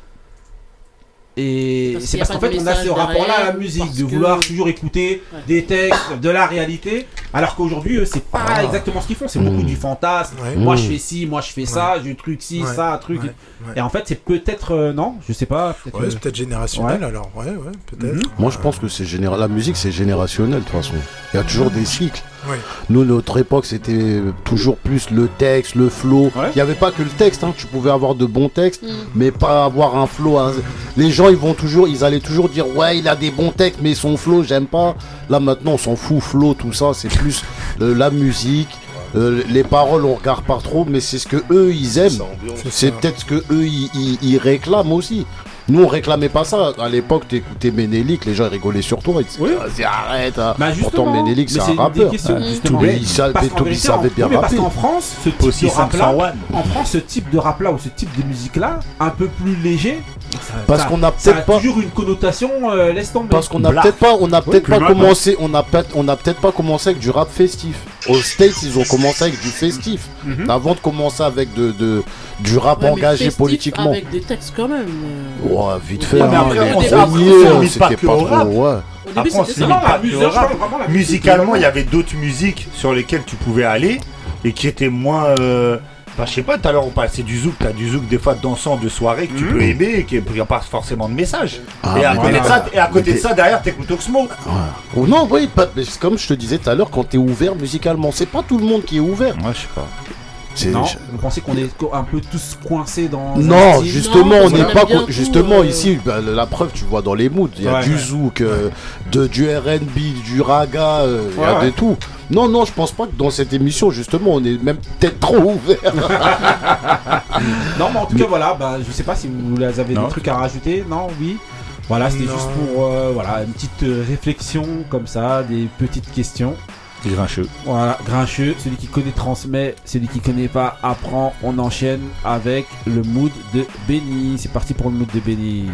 Et c'est parce qu'en fait on a ce rapport-là à la musique, de que- vouloir toujours écouter Ouais. des textes, de la réalité, alors qu'aujourd'hui eux, c'est pas Ah. exactement ce qu'ils font, c'est beaucoup Mm. du fantasme. Ouais. Moi Mm. je fais ci, moi je fais ça, j'ai truc ci, Ouais. ça, truc. Ouais. Ouais. Et en fait c'est peut-être euh, non, je sais pas. peut-être, Ouais, euh, c'est peut-être générationnel Ouais. alors. Ouais, ouais, peut-être. Mhm. Moi, je pense que c'est général. La musique, c'est générationnel de toute façon. Il y a toujours des cycles. Nous, notre époque, c'était toujours plus le texte, le flow. Il Ouais. n'y avait pas que le texte. hein. Tu pouvais avoir de bons textes, Mm. mais pas avoir un flow. hein. Les gens, ils vont toujours, ils allaient toujours dire ouais, il a des bons textes, mais son flow, j'aime pas. Là, maintenant, on s'en fout. Flow, tout ça, c'est plus euh, la musique. Euh, les paroles, on regarde pas trop, mais c'est ce que eux ils aiment. C'est peut-être ce que eux ils, ils- ils réclament aussi. Nous on réclamait pas ça. À l'époque, t'écoutais Ménélique, les gens ils rigolaient sur toi. Ils disaient Oui. Vas-y, arrête. hein. Bah Pourtant Ménélique c'est un rappeur. il savait, bien oui, mais parce rapper. qu'en France, ce type Aussi de rap là, 501. en France, ce type de rap là ou ce type de musique là, un peu plus léger, ça- Parce qu'on a peut-être pas- toujours une connotation, euh, laisse tomber. Parce qu'on a peut-être pas, on a peut-être pas commencé, on a peut-être, on a peut-être pas commencé avec du rap festif. Aux States, ils ont commencé avec du festif, Mhm. avant de commencer avec de, de- du rap Ouais, engagé politiquement. Avec des textes quand même. euh. Ouais, vite Ouais, fait. mais hein, après, on c'était pas trop. rap. Ouais. Au début, Après, on pas musique, rap. Musicalement, il y avait d'autres musiques sur lesquelles tu pouvais aller et qui étaient moins. euh, Bah, je sais pas, tout à l'heure on parlait du zouk, t'as du zouk des fois dansant de soirée que tu peux aimer et qui n'a pas forcément de message. Ah, et, à côté voilà. de ça, et à côté de ça, derrière t'écoutes Oxmo. Ou non, oui, pas- mais c'est comme je te disais tout à l'heure, quand t'es ouvert musicalement, c'est pas tout le monde qui est ouvert. Ouais, je sais pas. C'est- Non, je- vous pensez qu'on est un peu tous coincés dans. Non, justement, Non, on n'est pas. tout, justement, euh, ici, bah, la preuve, tu vois dans les moods. Il y a Ouais. du Ouais. zouk, euh, de, du RB, du raga, euh, il y a de tout. Non, non, je pense pas que dans cette émission, justement, on est même peut-être trop ouvert. [laughs] Non, mais en tout cas, voilà, bah, je sais pas si vous avez Non. des trucs à rajouter. Non, oui. Voilà, c'était Non. juste pour euh, voilà, une petite euh, réflexion comme ça, des petites questions. Grincheux. Voilà, grincheux, celui qui connaît transmet, celui qui connaît pas apprend. On enchaîne avec le mood de Benny. C'est parti pour le mood de Benny.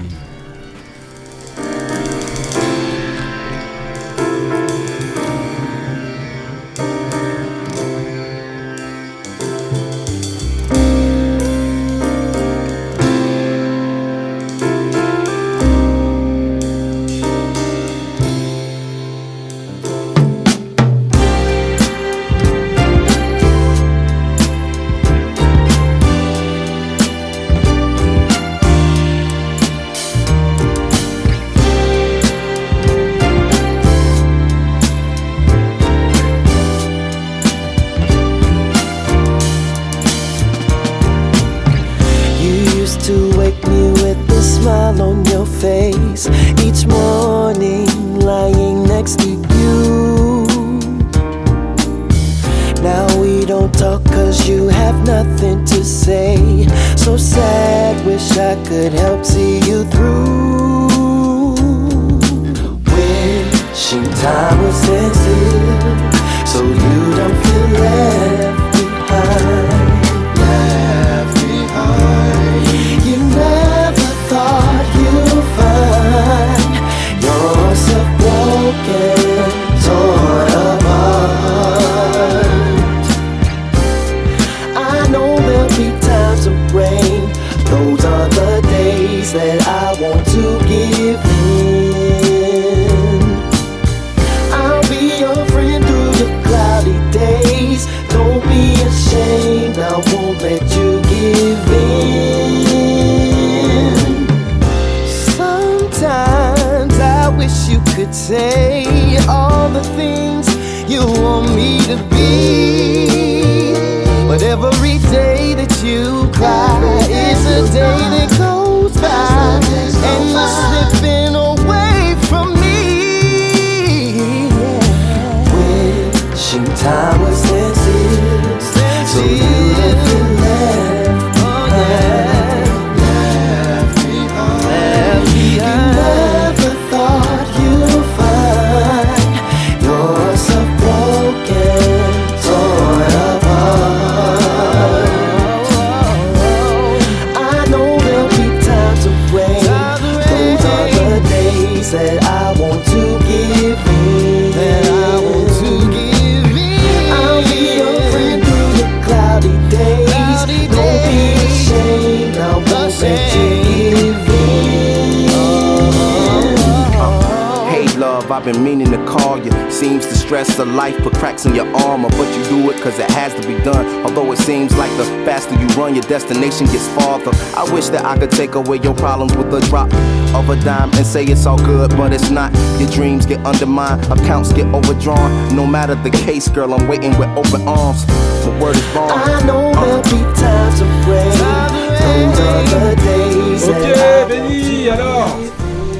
Away your problems with a drop of a dime and say it's all good, but it's not. Your dreams get undermined, accounts get overdrawn. No matter the case, girl, I'm waiting with open arms. The word is born. I know there'll be times of rain. Those are the days Ok, Benny, alors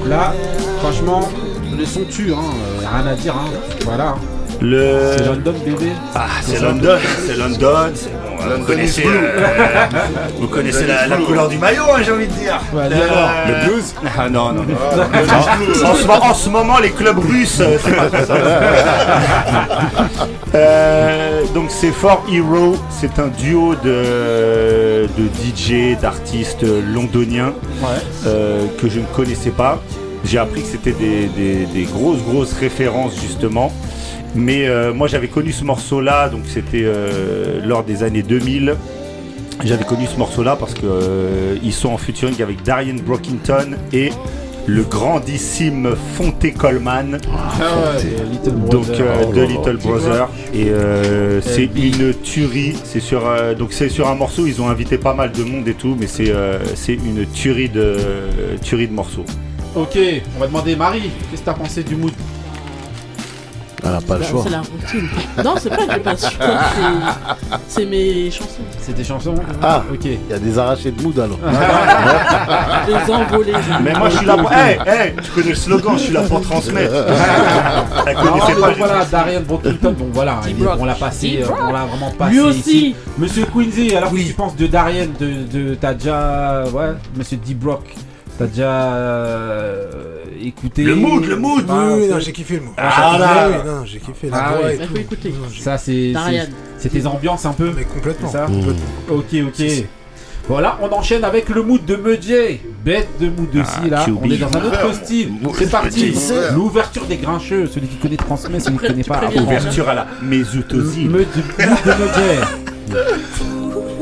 Là, franchement, le son tue, hein. euh, rien à dire, hein. Voilà. Le... C'est London, bébé. Ah, c'est London, c'est London, c'est vous connaissez, euh, vous connaissez la, la couleur du maillot, hein, j'ai envie de dire. Ouais, Le- blues Ah non, non, non. en, ce, mo- en ce moment, les clubs russes, euh, c'est pas ça. Euh, donc c'est For Hero, c'est un duo de, de DJ, d'artistes londoniens euh, que je ne connaissais pas. J'ai appris que c'était des, des- des grosses, grosses références justement. Mais euh, moi j'avais connu ce morceau-là, donc c'était euh, lors des années 2000. J'avais connu ce morceau-là parce que euh, ils sont en featuring avec Darian Brockington et le grandissime Fonte Coleman. Ah ouais, Little Donc Brother. euh, Oh de là Little. Brother et euh, c'est une tuerie. C'est sur euh, donc c'est sur un morceau. Ils ont invité pas mal de monde et tout, mais c'est euh, c'est une tuerie de tuerie de morceaux. Ok, on va demander Marie, qu'est-ce que t'as pensé du mood? Elle a pas le choix. C'est la routine. Non, c'est pas que j'ai pas le choix, c'est- mes chansons. C'est des chansons Ah, ok. Il y a des arrachés de mood alors. [laughs] Les envolés. Mais moi je suis là pour. Hey, hey, tu connais le slogan, je suis là pour transmettre. [laughs] Elle connaissait pas. voilà, Darian Brockington, donc voilà, on l'a passé, euh, on l'a vraiment passé. Lui aussi. ici. Monsieur Quincy, alors que tu penses de Darian, de, de t'as déjà, ouais, Monsieur D Brock, t'as déjà euh, écouté Le mood, le mood. Ah, oui, non, j'ai kiffé le mot. Ah, Ah, là. oui, non, j'ai kiffé la Ah, voix oui. et Il tout. faut écouter. Non, j'ai- Ça c'est, Darian. c'est, tes ambiances un peu. Mais complètement. C'est ça complètement. Ok, ok. Voilà, on enchaîne avec le mood de Mudjay. Bête de mood aussi là. QB. On est dans un autre style. C'est parti. L'ouverture des grincheux. Celui qui connaît transmet, celui qui connaît pas apprend. Ouverture à la. Mood de mood de Mudjay. [laughs]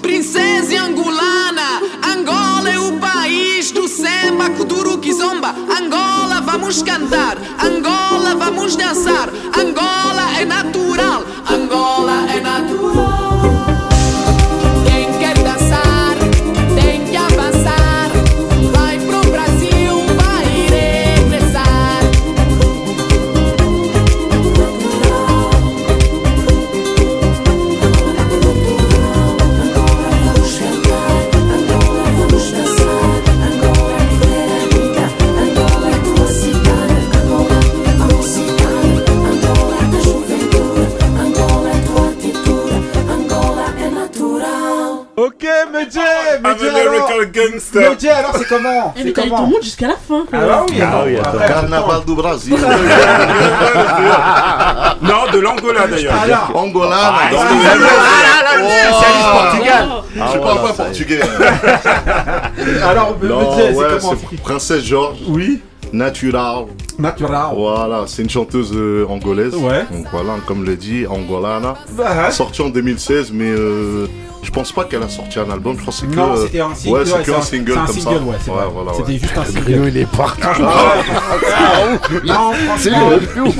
Princesa angolana. Angola é o país do samba, kuduro kizomba. Angola, vamos cantar. Angola, vamos dançar. Angola gangster. Mudjay alors c'est comment Eh, C'est mais t'as eu ton mood jusqu'à la fin. quoi. Ah oui, Ah oui, attends. Carnaval do Brasil. [laughs] Non, de l'Angola d'ailleurs. Alors, Angola. Ah, dans Ah, le- là, là, le spécialiste Oh. portugal. Je Ah, parle voilà, pas ça y est. portugais. [laughs] alors Non, ouais, c'est comment c'est Princesse Georges. Oui. Natural. Natural. Voilà, c'est une chanteuse euh, angolaise. Ouais. Donc voilà, comme le dit, Angolana. Bah, Sortie en 2016, mais euh, je pense pas qu'elle a sorti un album. Je crois que c'est que. Non, euh, c'était un single. Ouais, c'est que un single un comme single, ça. ouais, voilà, C'était ouais. juste un single. il est. Non, franchement, C'est franchement, le plus ouf.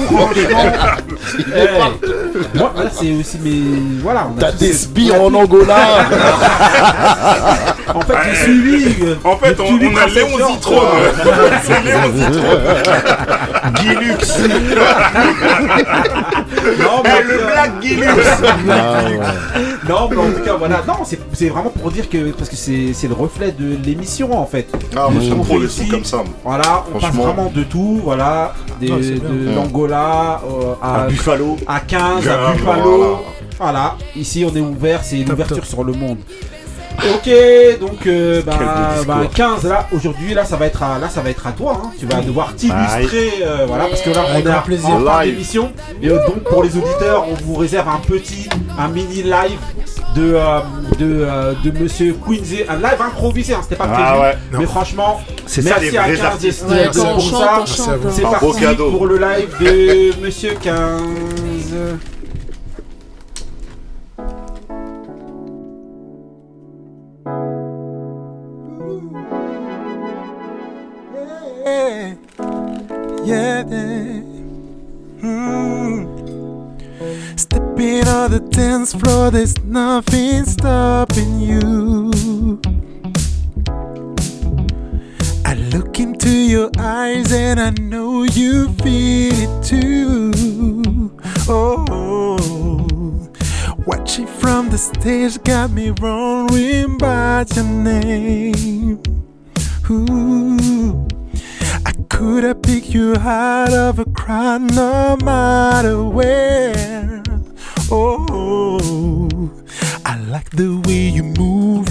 eh, Moi, voilà, c'est aussi mes. Voilà, T'as des sbires en Angola. [laughs] En fait, j'ai suivi. euh, En fait, on, suivi on a Léon Zitrone. [laughs] C'est Léon Zitrone. Guy Lux. [laughs] Non, mais le Black Guy Lux. Ah ouais. Non, mais en tout cas, voilà. Non, c'est vraiment pour dire que. Parce que c'est c'est le reflet de l'émission, en fait. Ah, moi j'aime On trop fait les comme ça. moi. Voilà, on passe vraiment de tout, voilà, des- Ah, de l'Angola euh, à, À Buffalo. à 15, à Buffalo. Voilà, ici on est ouvert, c'est une ouverture top. sur le monde. Ok, donc euh, bah, Quel beau discours. bah, 15 là, aujourd'hui là ça va être à, là ça va être à toi, hein. tu vas devoir t'illustrer, euh, voilà, parce que là on grand à- plaisir. en fin Live. d'émission et euh, donc pour les auditeurs on vous réserve un petit, un mini live de euh, de, euh, de Monsieur Quincy, un live improvisé, hein, c'était pas prévu, Ah ouais. mais franchement C'est ça merci les à vrais 15 artistes. Ouais, pour chante, ça. C'est Un parti pour le live de Monsieur 15. Yeah. Mm. Stepping on the dance floor, there's nothing stopping you. I look into your eyes and I know you feel it too. Oh, watching from the stage got me wondering by your name. Ooh. Could I pick you out of a crowd no matter where. Oh, I like the way you move.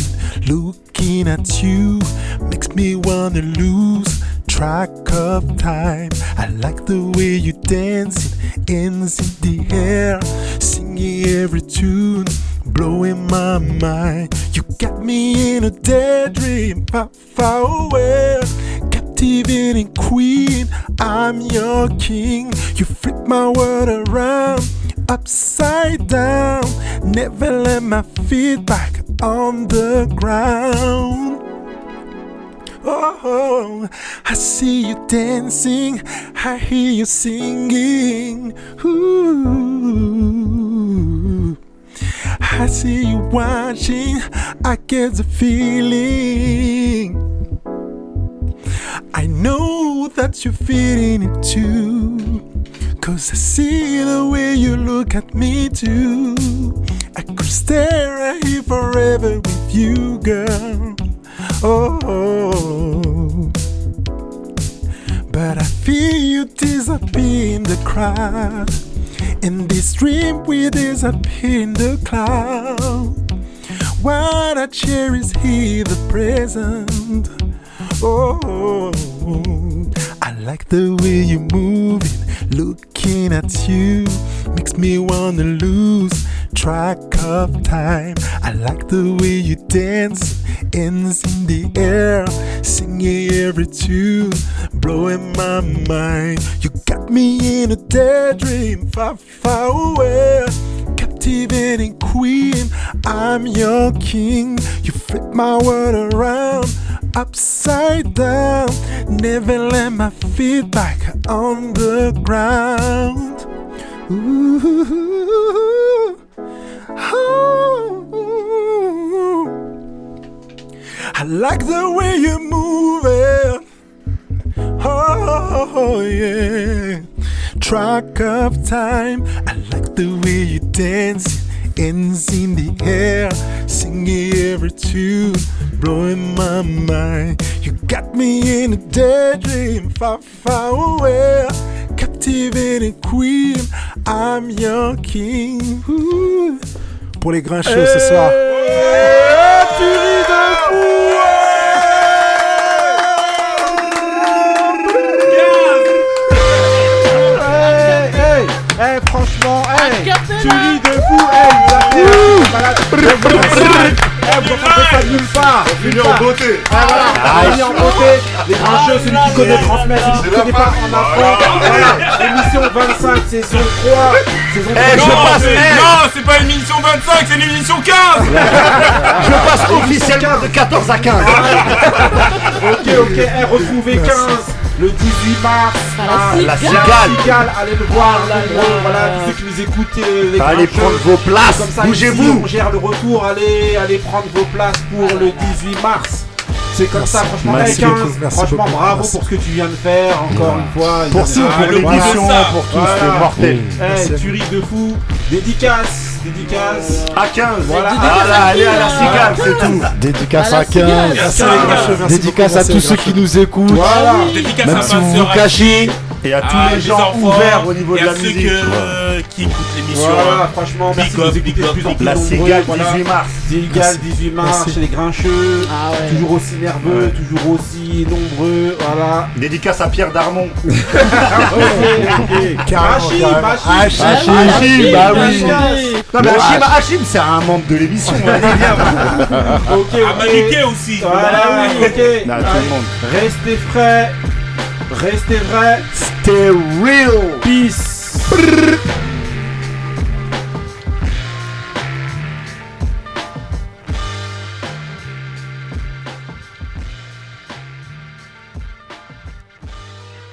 Looking at you makes me wanna lose track of time. I like the way you dance, it ends in the air, singing every tune, blowing my mind. You got me in a daydream, far, far away. Captivating queen, I'm your king. You flip my world around, upside down. Never let my feet back on the ground. Oh, I see you dancing, I hear you singing. Ooh, I see you watching, I get the feeling. I know that you're feeling it too. Cause I see the way you look at me too. I could stare at you forever with you, girl. Oh, but I feel you disappear in the crowd. In this dream, we disappear in the cloud. What I cherish here, the present. Oh, I like the way you move it. Looking at you makes me wanna lose track of time. I like the way you dance, ends in the air, singing every tune, blowing my mind. You got me in a daydream, far, far away. Captivating queen, I'm your king. You flip my world around, upside down. Never let my feet back on the ground. Ooh, oh. I like the way you move it. Oh yeah, track of time. I like the way you dance, ends in the air, singing every tune, blowing my mind. You got me in a daydream, far, far away, captivating queen. I'm your king. Ooh. Pour les grincheux ce soir. de fou Hey, hey, hey, franchement, hey, tu ris de fou, hey, il a fait un malade. Eh, vous ça nulle part. On finit nulle en beauté. Ah, voilà, on finit en beauté. Les grincheux, celui qui connaît transmet, celui qui connaît pas en apprend. Voilà, émission 25, saison 3. Saison Eh, 3. je Non, passe, c'est- eh. non, c'est pas une émission 25, c'est une émission 15 [laughs] Je passe officiellement de 14 à 15. [laughs] Ok, ok, eh, retrouvez 15 le 18 mars. Ah, à la Cigale. Allez le voir. Ah là. Voilà, tous ceux qui nous écoutent, euh, les Allez prendre vos places, Comme ça, bougez-vous. On gère le retour. Allez, allez prendre vos places pour le 18 mars. C'est comme ça, franchement, Merci hein, merci franchement, beaucoup, bravo merci. pour ce que tu viens de faire, encore une fois. Pour tout, pour voilà. l'émission, pour tout, Voilà. c'est mortel. Merci. tuerie de fou. Dédicace, dédicace. À 15. Voilà. Dédicace Voilà, à allez qui, à la cigale, c'est tout. Dédicace À la à 15. cigale. Merci les grincheux, merci Dédicace à tous ceux qui nous écoutent. Voilà. Dédicace Même à si vous vous cachez. Et à tous à les gens ouverts au niveau de la à ceux musique. que- euh, qui écoutent l'émission. Voilà, franchement, merci de nous La cigale, voilà. 18 mars. Cigale, 18 mars, chez les grincheux. Ah. Toujours aussi nerveux, toujours aussi nombreux. Voilà. Dédicace à Pierre Darmon. Hachim, Hachim, bah oui. Non mais Hachim, Hachim, c'est un membre de l'émission. on va dire. Ok, À ok. Maniquet aussi. Voilà, oui. ok. Non, tout le monde. Restez frais. Restez vrais. Stay real. Peace.